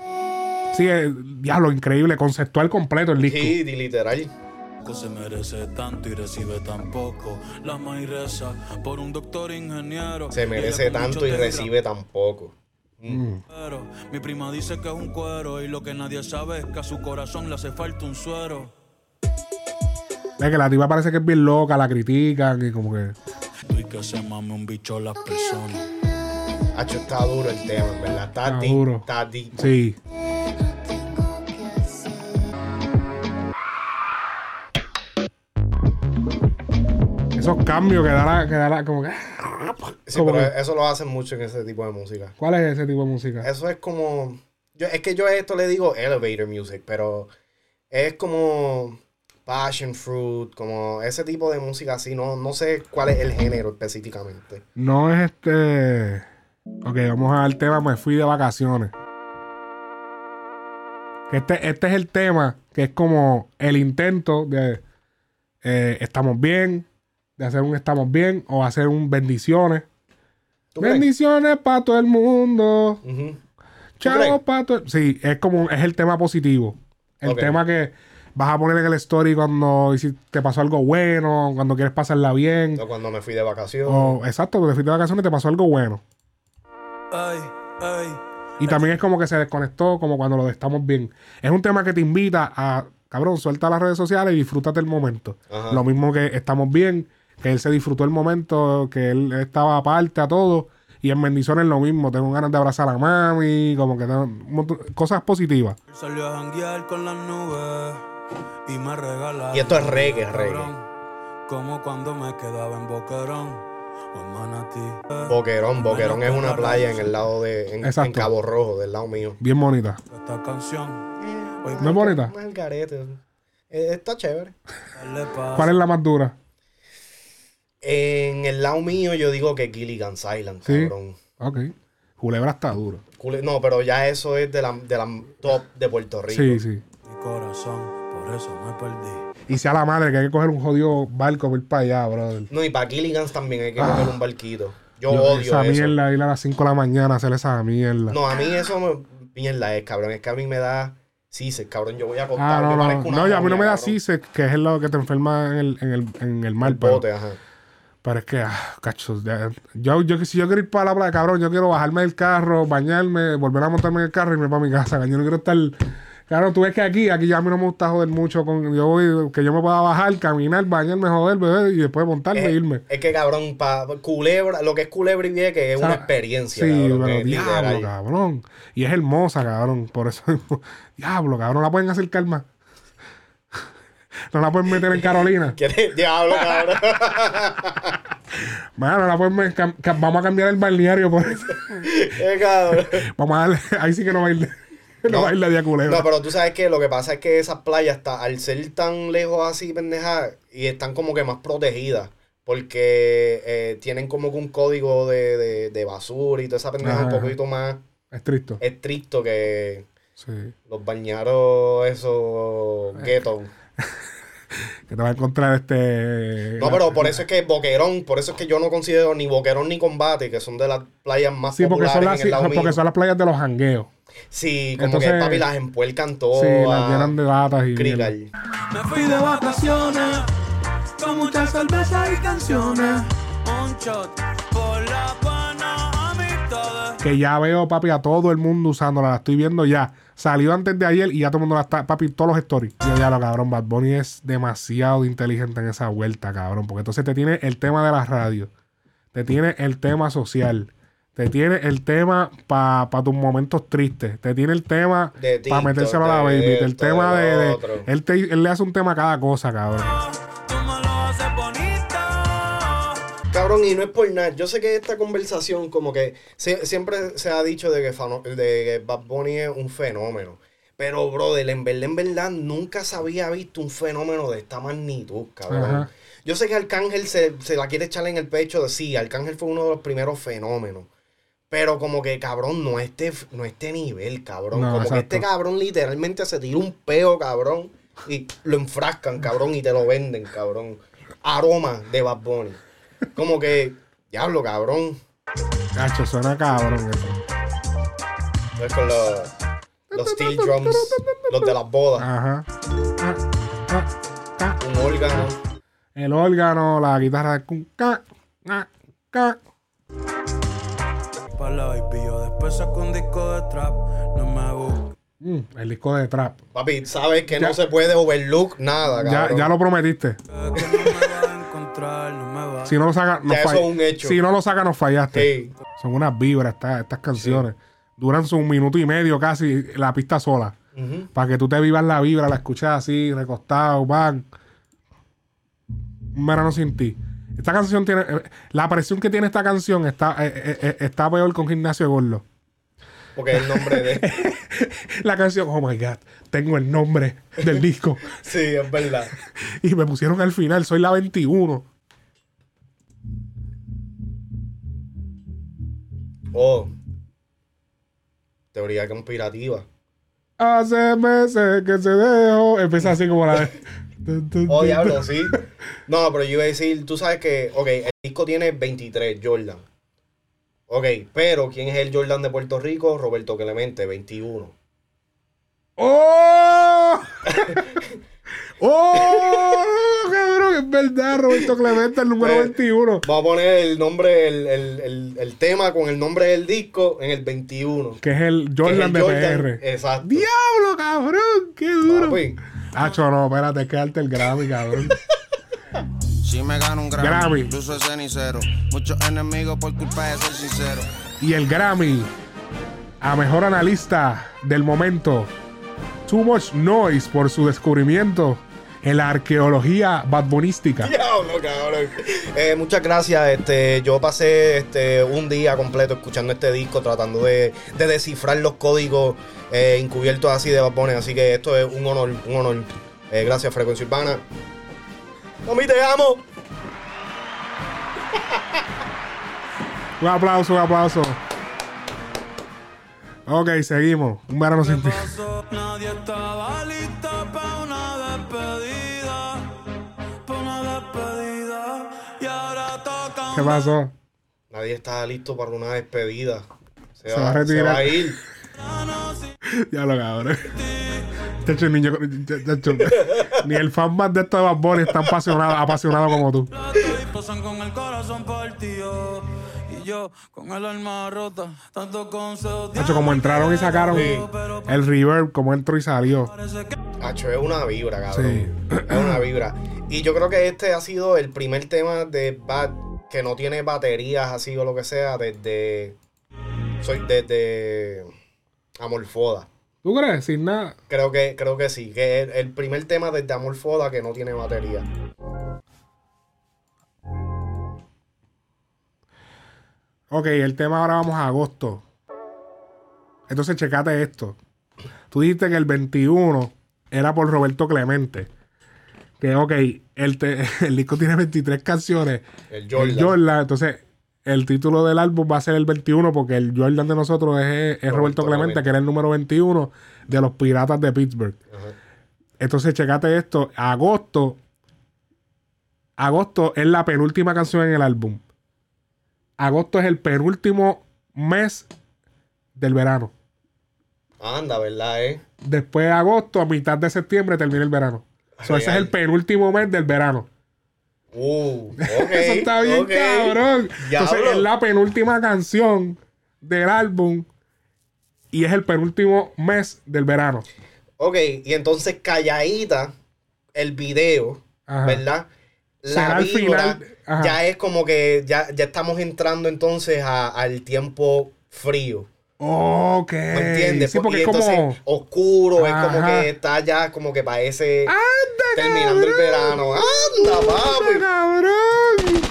Sí, eh, diablo, increíble. Conceptual completo el disco. Sí, di- Se merece tanto y recibe tan poco. La maíz reza por un doctor ingeniero. Se merece tanto y recibe tan poco. Mm. Pero mi prima dice que es un cuero y lo que nadie sabe es que a su corazón le hace falta un suero. Es que la tipa parece que es bien loca, la critican y como que. Y que se mame un bicho las personas. Hacho, está duro el tema, en verdad. Está, Está duro. Está deep. Sí. Esos cambios que da la. Que da la como que. Sí, como pero que- eso lo hacen mucho en ese tipo de música. ¿Cuál es ese tipo de música? Eso es como. Yo, es que yo a esto le digo elevator music, pero es como passion fruit, como ese tipo de música así. No, no sé cuál es el género específicamente. No es este. Ok, vamos al tema. Me fui de vacaciones. Este, este es el tema que es como el intento de. eh, estamos bien. De hacer un estamos bien. O hacer un bendiciones. Bendiciones para todo el mundo. Ujú. Chao para todo. Sí, es como. Es el tema positivo. El tema que vas a poner en el story cuando hici- te pasó algo bueno. Cuando quieres pasarla bien. No, cuando me fui de vacaciones. O, exacto, cuando te fuiste de vacaciones y te pasó algo bueno. Ay, ay. Y también es como que se desconectó, como cuando lo de estamos bien. Es un tema que te invita a, cabrón, suelta las redes sociales y disfrútate el momento. Ajá. Lo mismo que estamos bien, que él se disfrutó el momento, que él estaba aparte a todo. Y en bendiciones lo mismo, tengo ganas de abrazar a mami, como que tengo un montón- cosas positivas. Salió a janguear con las nubes y me regala. Y esto es reggae, reggae. Como cuando me quedaba en Boquerón. Boquerón, Boquerón es una playa en el lado de. En, Exacto. en Cabo Rojo, del lado mío. Bien bonita. Esta canción. Hoy ¿No es bonita? Eh, Está chévere. ¿Cuál es la más dura? En el lado mío yo digo que Gilligan's Island, Sí. cabrón. Ok. Culebra está duro. Cule- No, pero ya eso es de la, de la top de Puerto Rico. Sí, sí. Mi corazón, por eso me perdí. Y sea la madre que hay que coger un jodido barco para ir para allá, brother. No, y para Gilligan's también hay que Ah. coger un barquito. Yo, Yo- odio esa eso. mierda, ir a las 5 de la mañana a hacer esa mierda. No, a mí eso me mierda es, cabrón. Es que a mí me da sí, cabrón. Yo voy a Ah, acostar. no, yo no, una no, y a mí no me da cabrón. CISE, que es lo que te enferma en el, en el, en el mar. El pero, bote, ajá. Pero es que, ah, cachos, ya- yo, yo, si yo quiero ir para la playa, cabrón, yo quiero bajarme del carro, bañarme, volver a montarme en el carro y irme para mi casa. que Yo no quiero estar. Claro, tú ves que aquí, aquí ya a mí no me gusta joder mucho con. Yo voy, que yo me pueda bajar, caminar, bañarme, joder, beber y después montarme e irme. es que, cabrón, pa, culebra, lo que es culebra y vieque es O sea, una experiencia. Sí, cabrón, pero diablo, cabrón. Y es hermosa, cabrón. Por eso, diablo, cabrón, la pueden acercar más. No la pueden meter en Carolina. ¿Quieres? Diablo, cabrón. Bueno, no la pueden vamos a cambiar el balneario por eso. Eh, cabrón. Vamos a darle, ahí sí que no va a ir, no, va a ir la día culebra. No, pero tú sabes que lo que pasa es que esas playas, está, al ser tan lejos así, pendeja, y están como que más protegidas. Porque eh, tienen como que un código de, de, de basura y toda esa pendeja Ajá. un poquito más Estricto. estricto que Sí. los bañaros, esos ghettos. Que te va a encontrar este. No, pero por eso es que Boquerón, por eso es que yo no considero ni Boquerón ni Combate, que son de las playas más Sí, porque populares son, las, en el lado porque mío. son las playas de los jangueos. Sí, como Entonces- que papi las empuercan todas. Sí, las llenan de latas y. crical. Me fui de vacaciones con mucha cerveza y canciones. Un shot por la pana amistades. Que ya veo, papi, a todo el mundo usándola. La estoy viendo ya. Salió antes de ayer y ya todo el mundo la está. Papi, todos los stories. Yo ya lo cabrón. Bad Bunny es demasiado inteligente en esa vuelta, cabrón. Porque entonces te tiene el tema de la radio. te tiene el tema social, te tiene el tema para tus momentos tristes, te tiene el tema para metérselo a la baby, el tema de él, te- él le hace un tema a cada cosa, cabrón. Cabrón, y no es por nada. Yo sé que esta conversación, como que se- siempre se ha dicho de que, Fano- de que Bad Bunny es un fenómeno. Pero, brother, en verdad, en verdad, nunca se había visto un fenómeno de esta magnitud, cabrón. Ajá. Yo sé que Arcángel se, se la quiere echar en el pecho de sí, Arcángel fue uno de los primeros fenómenos. Pero como que, cabrón, no este, no este nivel, cabrón. No, como que este cabrón literalmente se tira un peo, cabrón. Y lo enfrascan, cabrón, y te lo venden, cabrón. Aroma de Bad Bunny. Como que, diablo, cabrón. Cacho, suena cabrón eso. Es con los, los steel drums, los de las bodas. Ajá. Ah, ah, ah. Un órgano. El órgano, la guitarra de cum, ca, ca, ca. Pa' la baby, yo después saco un disco de trap. No me busques. Mm, el disco de trap. Papi, sabes que Ya. no se puede overlook nada, Ya, cabrón. ya lo prometiste. Encontrar, no me vas Si no lo saca, nos Ya eso fall- es un hecho. Si no lo saca, nos fallaste. Sí. Son unas vibras estas, estas canciones. Duran un minuto y medio casi la pista sola. Para que tú te vivas la vibra, la escuches así, recostado, van. Un verano sin ti. Esta canción tiene. eh, La presión que tiene esta canción está, eh, eh, está peor con Gimnasio Gordo. Porque es el nombre de. La canción, oh my god, tengo el nombre del disco. sí, es verdad. Y me pusieron al final, soy la 21. Oh. Teoría conspirativa. Hace meses que se dejó. Empieza así como la de. Oh, diablo, sí. No, pero yo iba a decir, tú sabes que, ok, el disco tiene 23, Jordan. Ok, pero ¿quién es el Jordan de Puerto Rico? Roberto Clemente, 21. ¡Oh! ¡Oh! Cabrón, es verdad, Roberto Clemente, el número Eh, 21. Vamos a poner el nombre, el, el- el- el tema con el nombre del disco en el 21. Que es el es Jordan el de Jordan, PR. Exacto. ¡Diablo, cabrón! ¡Qué duro! Papi, Hacho, no, espérate, quédate el Grammy, cabrón. Si me gano un Grammy, Grammy. incluso es cenicero. Muchos enemigos por culpa de ser sincero. Y el Grammy a mejor analista del momento. Too Much Noise por su descubrimiento en la arqueología badbonística. Diablo, cabrón. Eh, muchas gracias. Este, yo pasé este, un día completo escuchando este disco, tratando de, de descifrar los códigos eh, encubiertos así de Bad Bunny. Así que esto es un honor, un honor. Eh, gracias, Frecuencia Urbana. Mami, te amo. Un aplauso, un aplauso. Ok, seguimos. Un verano sin ti. Nadie estaba listo para una despedida. ¿Qué pasó? Nadie está listo para una despedida. Se, Se va, va a se retirar. va a ir. Ya lo cabrón. Chacho, el niño, chacho, ni el fan más de estos de Bad Bunny es tan apasionado, apasionado como tú. pasan con el corazón partido. Y yo con el alma rota. Tanto consejo. Chacho, como entraron y sacaron el reverb, como entró y salió. Hacho, es una vibra, cabrón. Sí. Es una vibra. Y yo creo que este ha sido el primer tema de Bad que no tiene baterías así o lo que sea desde. Soy desde. Amorfoda. ¿Tú crees? Sin nada. Creo que, creo que sí. Que es el primer tema desde Amorfoda que no tiene batería. Ok, el tema ahora vamos a agosto. Entonces, checate esto. Tú dijiste que el 21 era por Roberto Clemente. Que, ok, el, te- el disco tiene 23 canciones. El Jordan. Jordan, entonces, el título del álbum va a ser el 21 porque el Jordan de nosotros es, es Roberto, Roberto Clemente, Clemente. que era el número 21 de los Piratas de Pittsburgh. Ajá. Entonces, checate esto. Agosto. Agosto es la penúltima canción en el álbum. Agosto es el penúltimo mes del verano. Anda, ¿verdad, eh? Después de agosto, a mitad de septiembre, termina el verano. So, ese es el penúltimo mes del verano. Uh, ok. Eso está bien, cabrón. Entonces, es la penúltima canción del álbum y es el penúltimo mes del verano. Ok, y entonces calladita el video, Ajá. ¿verdad? La al vibra final, ajá. ya es como que ya, ya estamos entrando entonces a- al tiempo frío. Ok. ¿Me entiendes? Sí, porque y es como. oscuro, es como Ajá. que está ya como que parece ¡Anda, terminando el cabrón! verano. ¡Anda, papi! cabrón!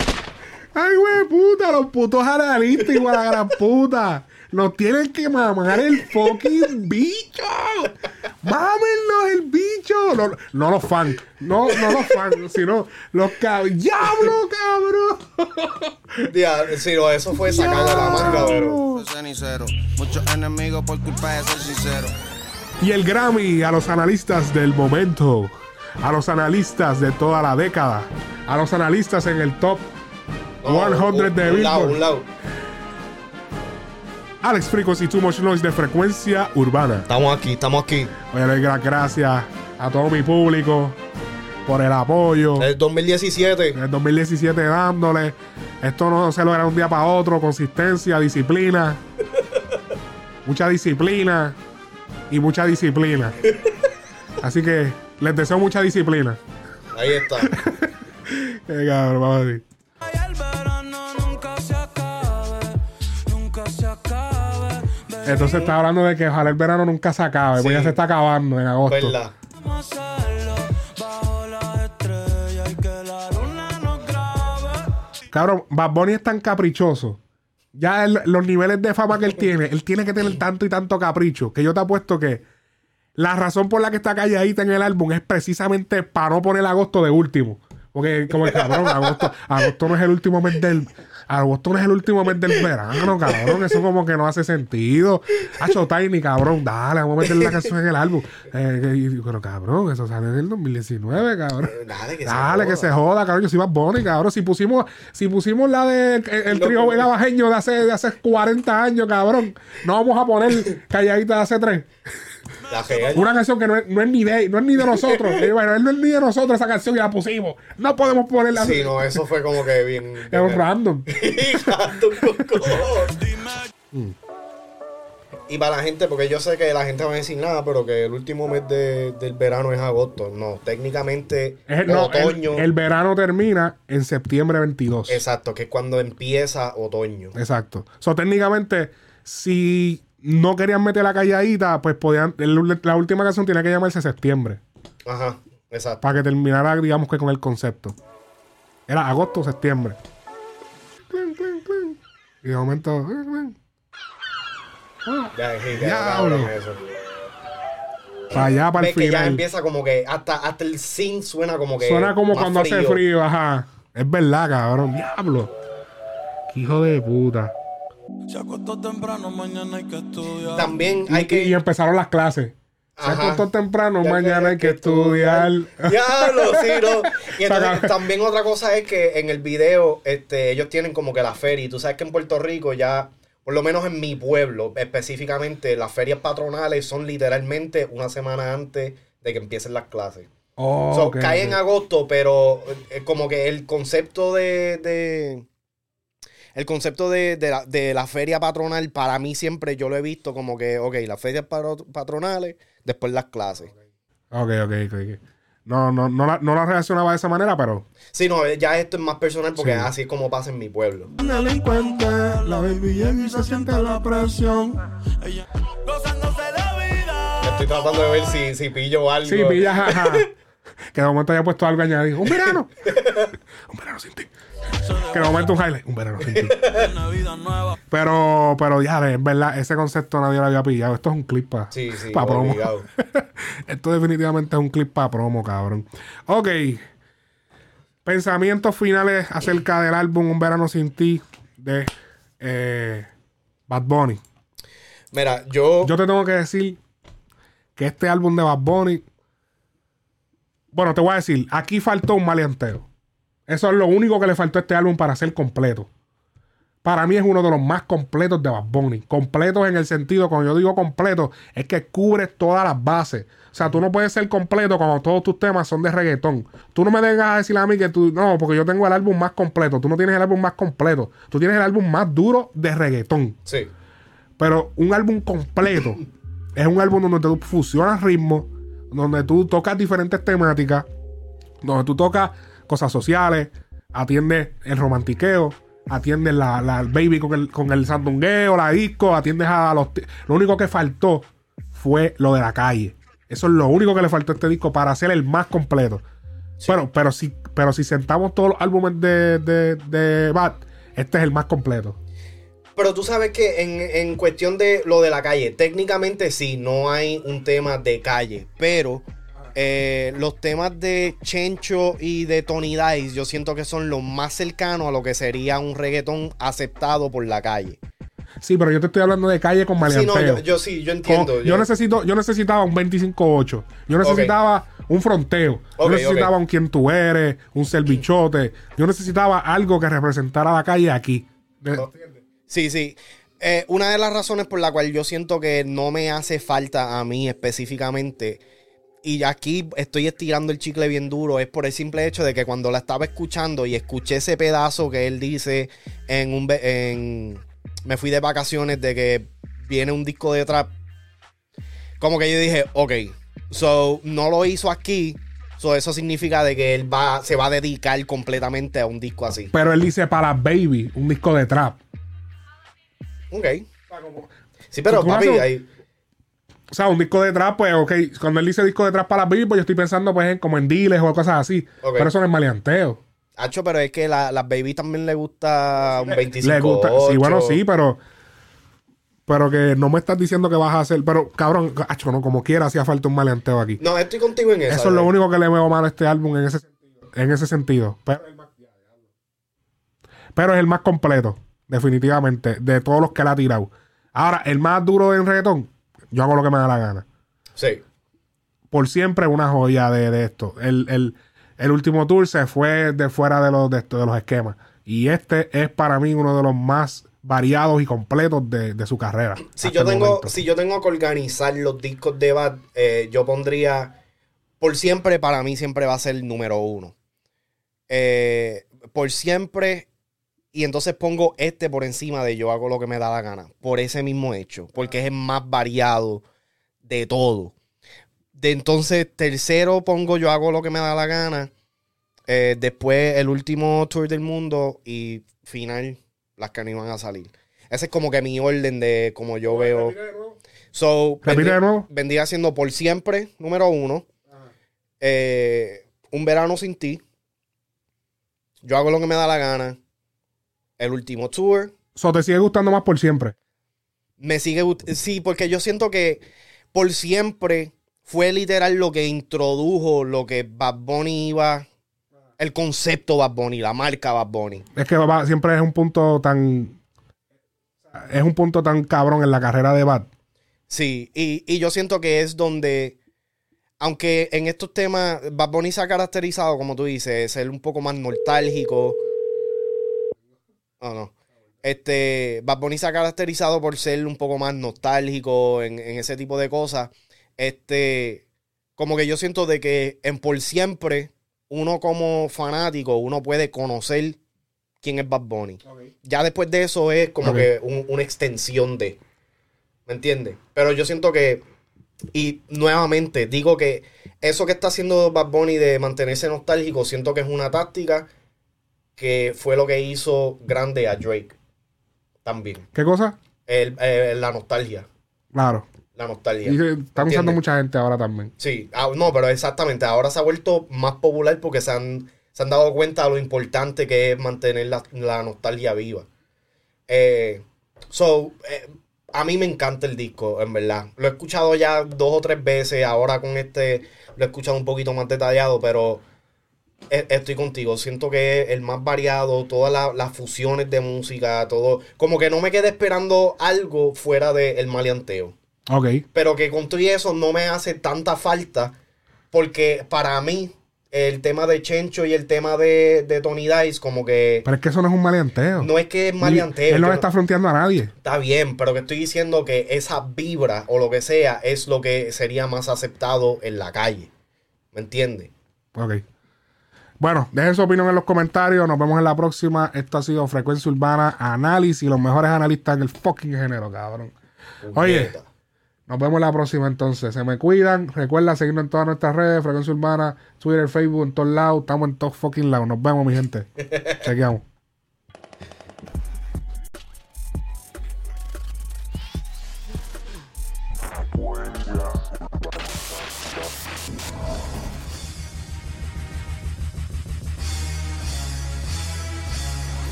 ¡Ay, güey, puta! Los putos analistas, igual a la gran puta. Nos tienen que mamar el fucking bicho. ¡Mámennos el bicho! No, no los fans. No, no los fans, sino los cabros. ¡Diablo, cabrón! Ya, sí, no, eso fue sacado de la manga, pero. Cenicero. Muchos enemigos por culpa de ser sincero. Y el Grammy a los analistas del momento, a los analistas de toda la década, a los analistas en el top No, 100 un- de un lado, Billboard. un lado. Alex Frequency Too Much Noise de frecuencia urbana. Estamos aquí, estamos aquí. Voy a dar las gracias a todo mi público por el apoyo. El 2017. En el 2017 dándole. Esto no se logra un día para otro. Consistencia, disciplina. mucha disciplina. Y mucha disciplina. Así que les deseo mucha disciplina. Ahí está. Qué cabrón, vamos a decir. Entonces está hablando de que ojalá el verano nunca se acabe. Pues ya se está acabando en agosto. ¿Verdad? Cabrón, Bad Bunny es tan caprichoso. Ya el- los niveles de fama que él tiene, él tiene que tener tanto y tanto capricho que yo te apuesto que la razón por la que está calladita en el álbum es precisamente para no poner agosto de último. Porque, como el cabrón, agosto, agosto no es el último mes del. Agosto no es el último mes del verano, cabrón. Eso como que no hace sentido. Hacho Tiny, cabrón, dale, vamos a meterle la canción en el álbum. Eh, pero cabrón, eso sale en el 2019, cabrón. Dale, que se Dale, que joda. se joda, cabrón. Yo soy Bad Bunny, cabrón. Si pusimos, si pusimos la de el, el trío bajeño de hace, de hace 40 años, cabrón. No vamos a poner calladita de hace 3. Una canción que no es, no es ni de no es ni de nosotros. Bueno, no es ni de nosotros esa canción y la pusimos. No podemos ponerla Sí, no, eso fue como que bien. Es un random. Y para la gente, porque yo sé que la gente va a decir nada, pero que el último mes de- del verano es agosto. No, técnicamente Es- no, el- otoño. el, verano termina en septiembre 22. Exacto, que es cuando empieza otoño. Exacto. So, técnicamente, si no querían meter la calladita, pues podían. el- la última canción tenía que llamarse septiembre. Ajá, exacto. Para que terminara, digamos que con el concepto. Era agosto o septiembre. Clink, clink, clink. Y de momento. Ya, sí, ya, Diablo. eso. Para allá, para el que ya final. empieza como que hasta, hasta el sin suena como que. Suena como cuando hace frío, ajá. Es verdad, cabrón. Diablo. Qué hijo de puta. Se acostó temprano, mañana hay que estudiar. También Y, hay que. y empezaron las clases. Se acostó temprano, Ya mañana hay que estudiar. Diablo, sí, ¿no? Y entonces también otra cosa es que en el video este, ellos tienen como que la feria. Y tú sabes que en Puerto Rico ya, por lo menos en mi pueblo específicamente, las ferias patronales son literalmente una semana antes de que empiecen las clases. Oh, So, cae en agosto, pero eh, como que el concepto de... de- el concepto de, de la, de la feria patronal, para mí siempre yo lo he visto como que, ok, las ferias patro- patronales, después las clases. Ok, ok, ok. ok. No, no, no, la, no la relacionaba de esa manera, pero. Sí, no, ya esto es más personal porque Sí. así es como pasa en mi pueblo. Delincuente, la baby se siente la presión. Gozándose la vida. Estoy tratando de ver si, si pillo algo. Sí, pillas, ajá. Que de momento haya puesto algo añadido. Un verano. un verano sin ti. Que de momento un highlight. Un verano sin ti. Pero, pero ya, es verdad, ese concepto nadie lo había pillado. Esto es un clip para Sí, sí, promo. Esto definitivamente es un clip para promo, cabrón. Ok. Pensamientos finales acerca del álbum Un verano sin ti de eh, Bad Bunny. Mira, yo... Yo te tengo que decir que este álbum de Bad Bunny. Bueno, te voy a decir, aquí faltó un maleanteo. Eso es lo único que le faltó a este álbum para ser completo. Para mí es uno de los más completos de Bad Bunny. Completos en el sentido, cuando yo digo completo, es que cubre todas las bases. O sea, tú no puedes ser completo cuando todos tus temas son de reggaetón. Tú no me vengas a decir a mí que tú, no, porque yo tengo el álbum más completo. Tú no tienes el álbum más completo. Tú tienes el álbum más duro de reggaetón. Sí. Pero un álbum completo es un álbum donde tú fusionas ritmos, donde tú tocas diferentes temáticas, donde tú tocas cosas sociales, atiende el romantiqueo, atiende la, la baby con el, con el sandungueo, la disco, atiendes a los... Lo único que faltó fue lo de la calle. Eso es lo único que le faltó a este disco para ser el más completo. Bueno, pero si, pero si sentamos todos los álbumes de, de, de Bad, este es el más completo. Pero tú sabes que en, en cuestión de lo de la calle, técnicamente sí, no hay un tema de calle, pero eh, los temas de Chencho y de Tony Dice yo siento que son los más cercanos a lo que sería un reggaetón aceptado por la calle. Sí, pero yo te estoy hablando de calle con Sí, maleanteo. no, yo, yo sí, yo entiendo. Con- yo, necesito, yo necesitaba un 25-8. Yo necesitaba un fronteo. Yo necesitaba un quien tú eres, un servichote. Yo necesitaba algo que representara la calle aquí. Sí, sí. Eh, una de las razones por la cual yo siento que no me hace falta a mí específicamente, y aquí estoy estirando el chicle bien duro, es por el simple hecho de que cuando la estaba escuchando y escuché ese pedazo que él dice en un... En, me fui de vacaciones de que viene un disco de trap, como que yo dije, ok, so no lo hizo aquí, so eso significa de que él va, se va a dedicar completamente a un disco así. Pero él dice para Baby, un disco de trap. Ok. Sí, pero papi, haces un- ahí... O sea, un disco de trap, pues, ok. Cuando él dice disco de trap para Baby, pues yo estoy pensando, pues, en como en dealers o cosas así. Pero eso no es maleanteo. Hacho, pero es que la- las baby también le gusta un 25 Le gusta. Sí, bueno, sí, pero. Pero que no me estás diciendo que vas a hacer. Pero, cabrón, acho, no, como quiera, hacía falta un maleanteo aquí. No, estoy contigo en eso. Eso es lo único que le veo mal a este álbum en ese sentido. En ese sentido. Pero, pero es el más completo, definitivamente, de todos los que le ha tirado. Ahora, el más duro en reggaetón, yo hago lo que me da la gana. Sí. Por siempre una joya de, de esto. El, el- el último tour se fue de fuera de los, de, esto- de los esquemas. Y este es para mí uno de los más variados y completos de, de su carrera. Si yo, tengo, momento. si yo tengo que organizar los discos de Bad, eh, yo pondría. Por siempre, para mí, siempre va a ser el número uno. Eh, por siempre. Y entonces pongo este por encima de yo hago lo que me da la gana. Por ese mismo hecho. Porque es el más variado de todo. De entonces, tercero pongo yo hago lo que me da la gana. Eh, después el último tour del mundo. Y final, las que no iban a salir. Ese es como que mi orden de como yo veo. So, Repite vendría- vendría siendo por siempre, número uno. Eh, un verano sin ti. Yo hago lo que me da la gana. El último tour. So, te sigue gustando más por siempre. Me sigue gust- Sí, porque yo siento que por siempre fue literal lo que introdujo lo que Bad Bunny iba. El concepto Bad Bunny, la marca Bad Bunny. Es que va- siempre es un punto tan. Es un punto tan cabrón en la carrera de Bad. Sí, y, y yo siento que es donde, aunque en estos temas Bad Bunny se ha caracterizado, como tú dices, ser un poco más nostálgico. No, no. Este, Bad Bunny se ha caracterizado por ser un poco más nostálgico en, en ese tipo de cosas. Este, como que yo siento de que en Por Siempre, uno como fanático, uno puede conocer quién es Bad Bunny. Ya después de eso es como que un- una extensión de. ¿Me entiendes? Pero yo siento que. Y nuevamente, digo que eso que está haciendo Bad Bunny de mantenerse nostálgico, siento que es una táctica que fue lo que hizo grande a Drake. También. ¿Qué cosa? El- eh, la nostalgia. Claro. La nostalgia. Y que están usando mucha gente ahora también. Sí, ah, no, pero exactamente. Ahora se ha vuelto más popular porque se han, se han dado cuenta de lo importante que es mantener la, la nostalgia viva. Eh, so, eh, a mí me encanta el disco, en verdad. Lo he escuchado ya dos o tres veces. Ahora con este lo he escuchado un poquito más detallado, pero estoy contigo. Siento que es el más variado, todas la- las fusiones de música, todo. Como que no me quedé esperando algo fuera del maleanteo Ok. pero que con todo eso no me hace tanta falta porque para mí el tema de Chencho y el tema de, de Tony Dice como que Pero es que eso no es un maleanteo. no es que es maleanteo Él no está fronteando a nadie. está bien pero que estoy diciendo que esa vibra o lo que sea es lo que sería más aceptado en la calle ¿me entiendes? Ok. Bueno, dejen su opinión en los comentarios. Nos vemos en la próxima. Esto ha sido Frecuencia Urbana Análisis. Los mejores analistas del fucking género, cabrón. Oye. Nos vemos la próxima entonces. Se me cuidan. Recuerda seguirnos en todas nuestras redes, Frecuencia Urbana, Twitter, Facebook, en todos lados. Estamos en todos fucking lados. Nos vemos, mi gente. Chequeamos.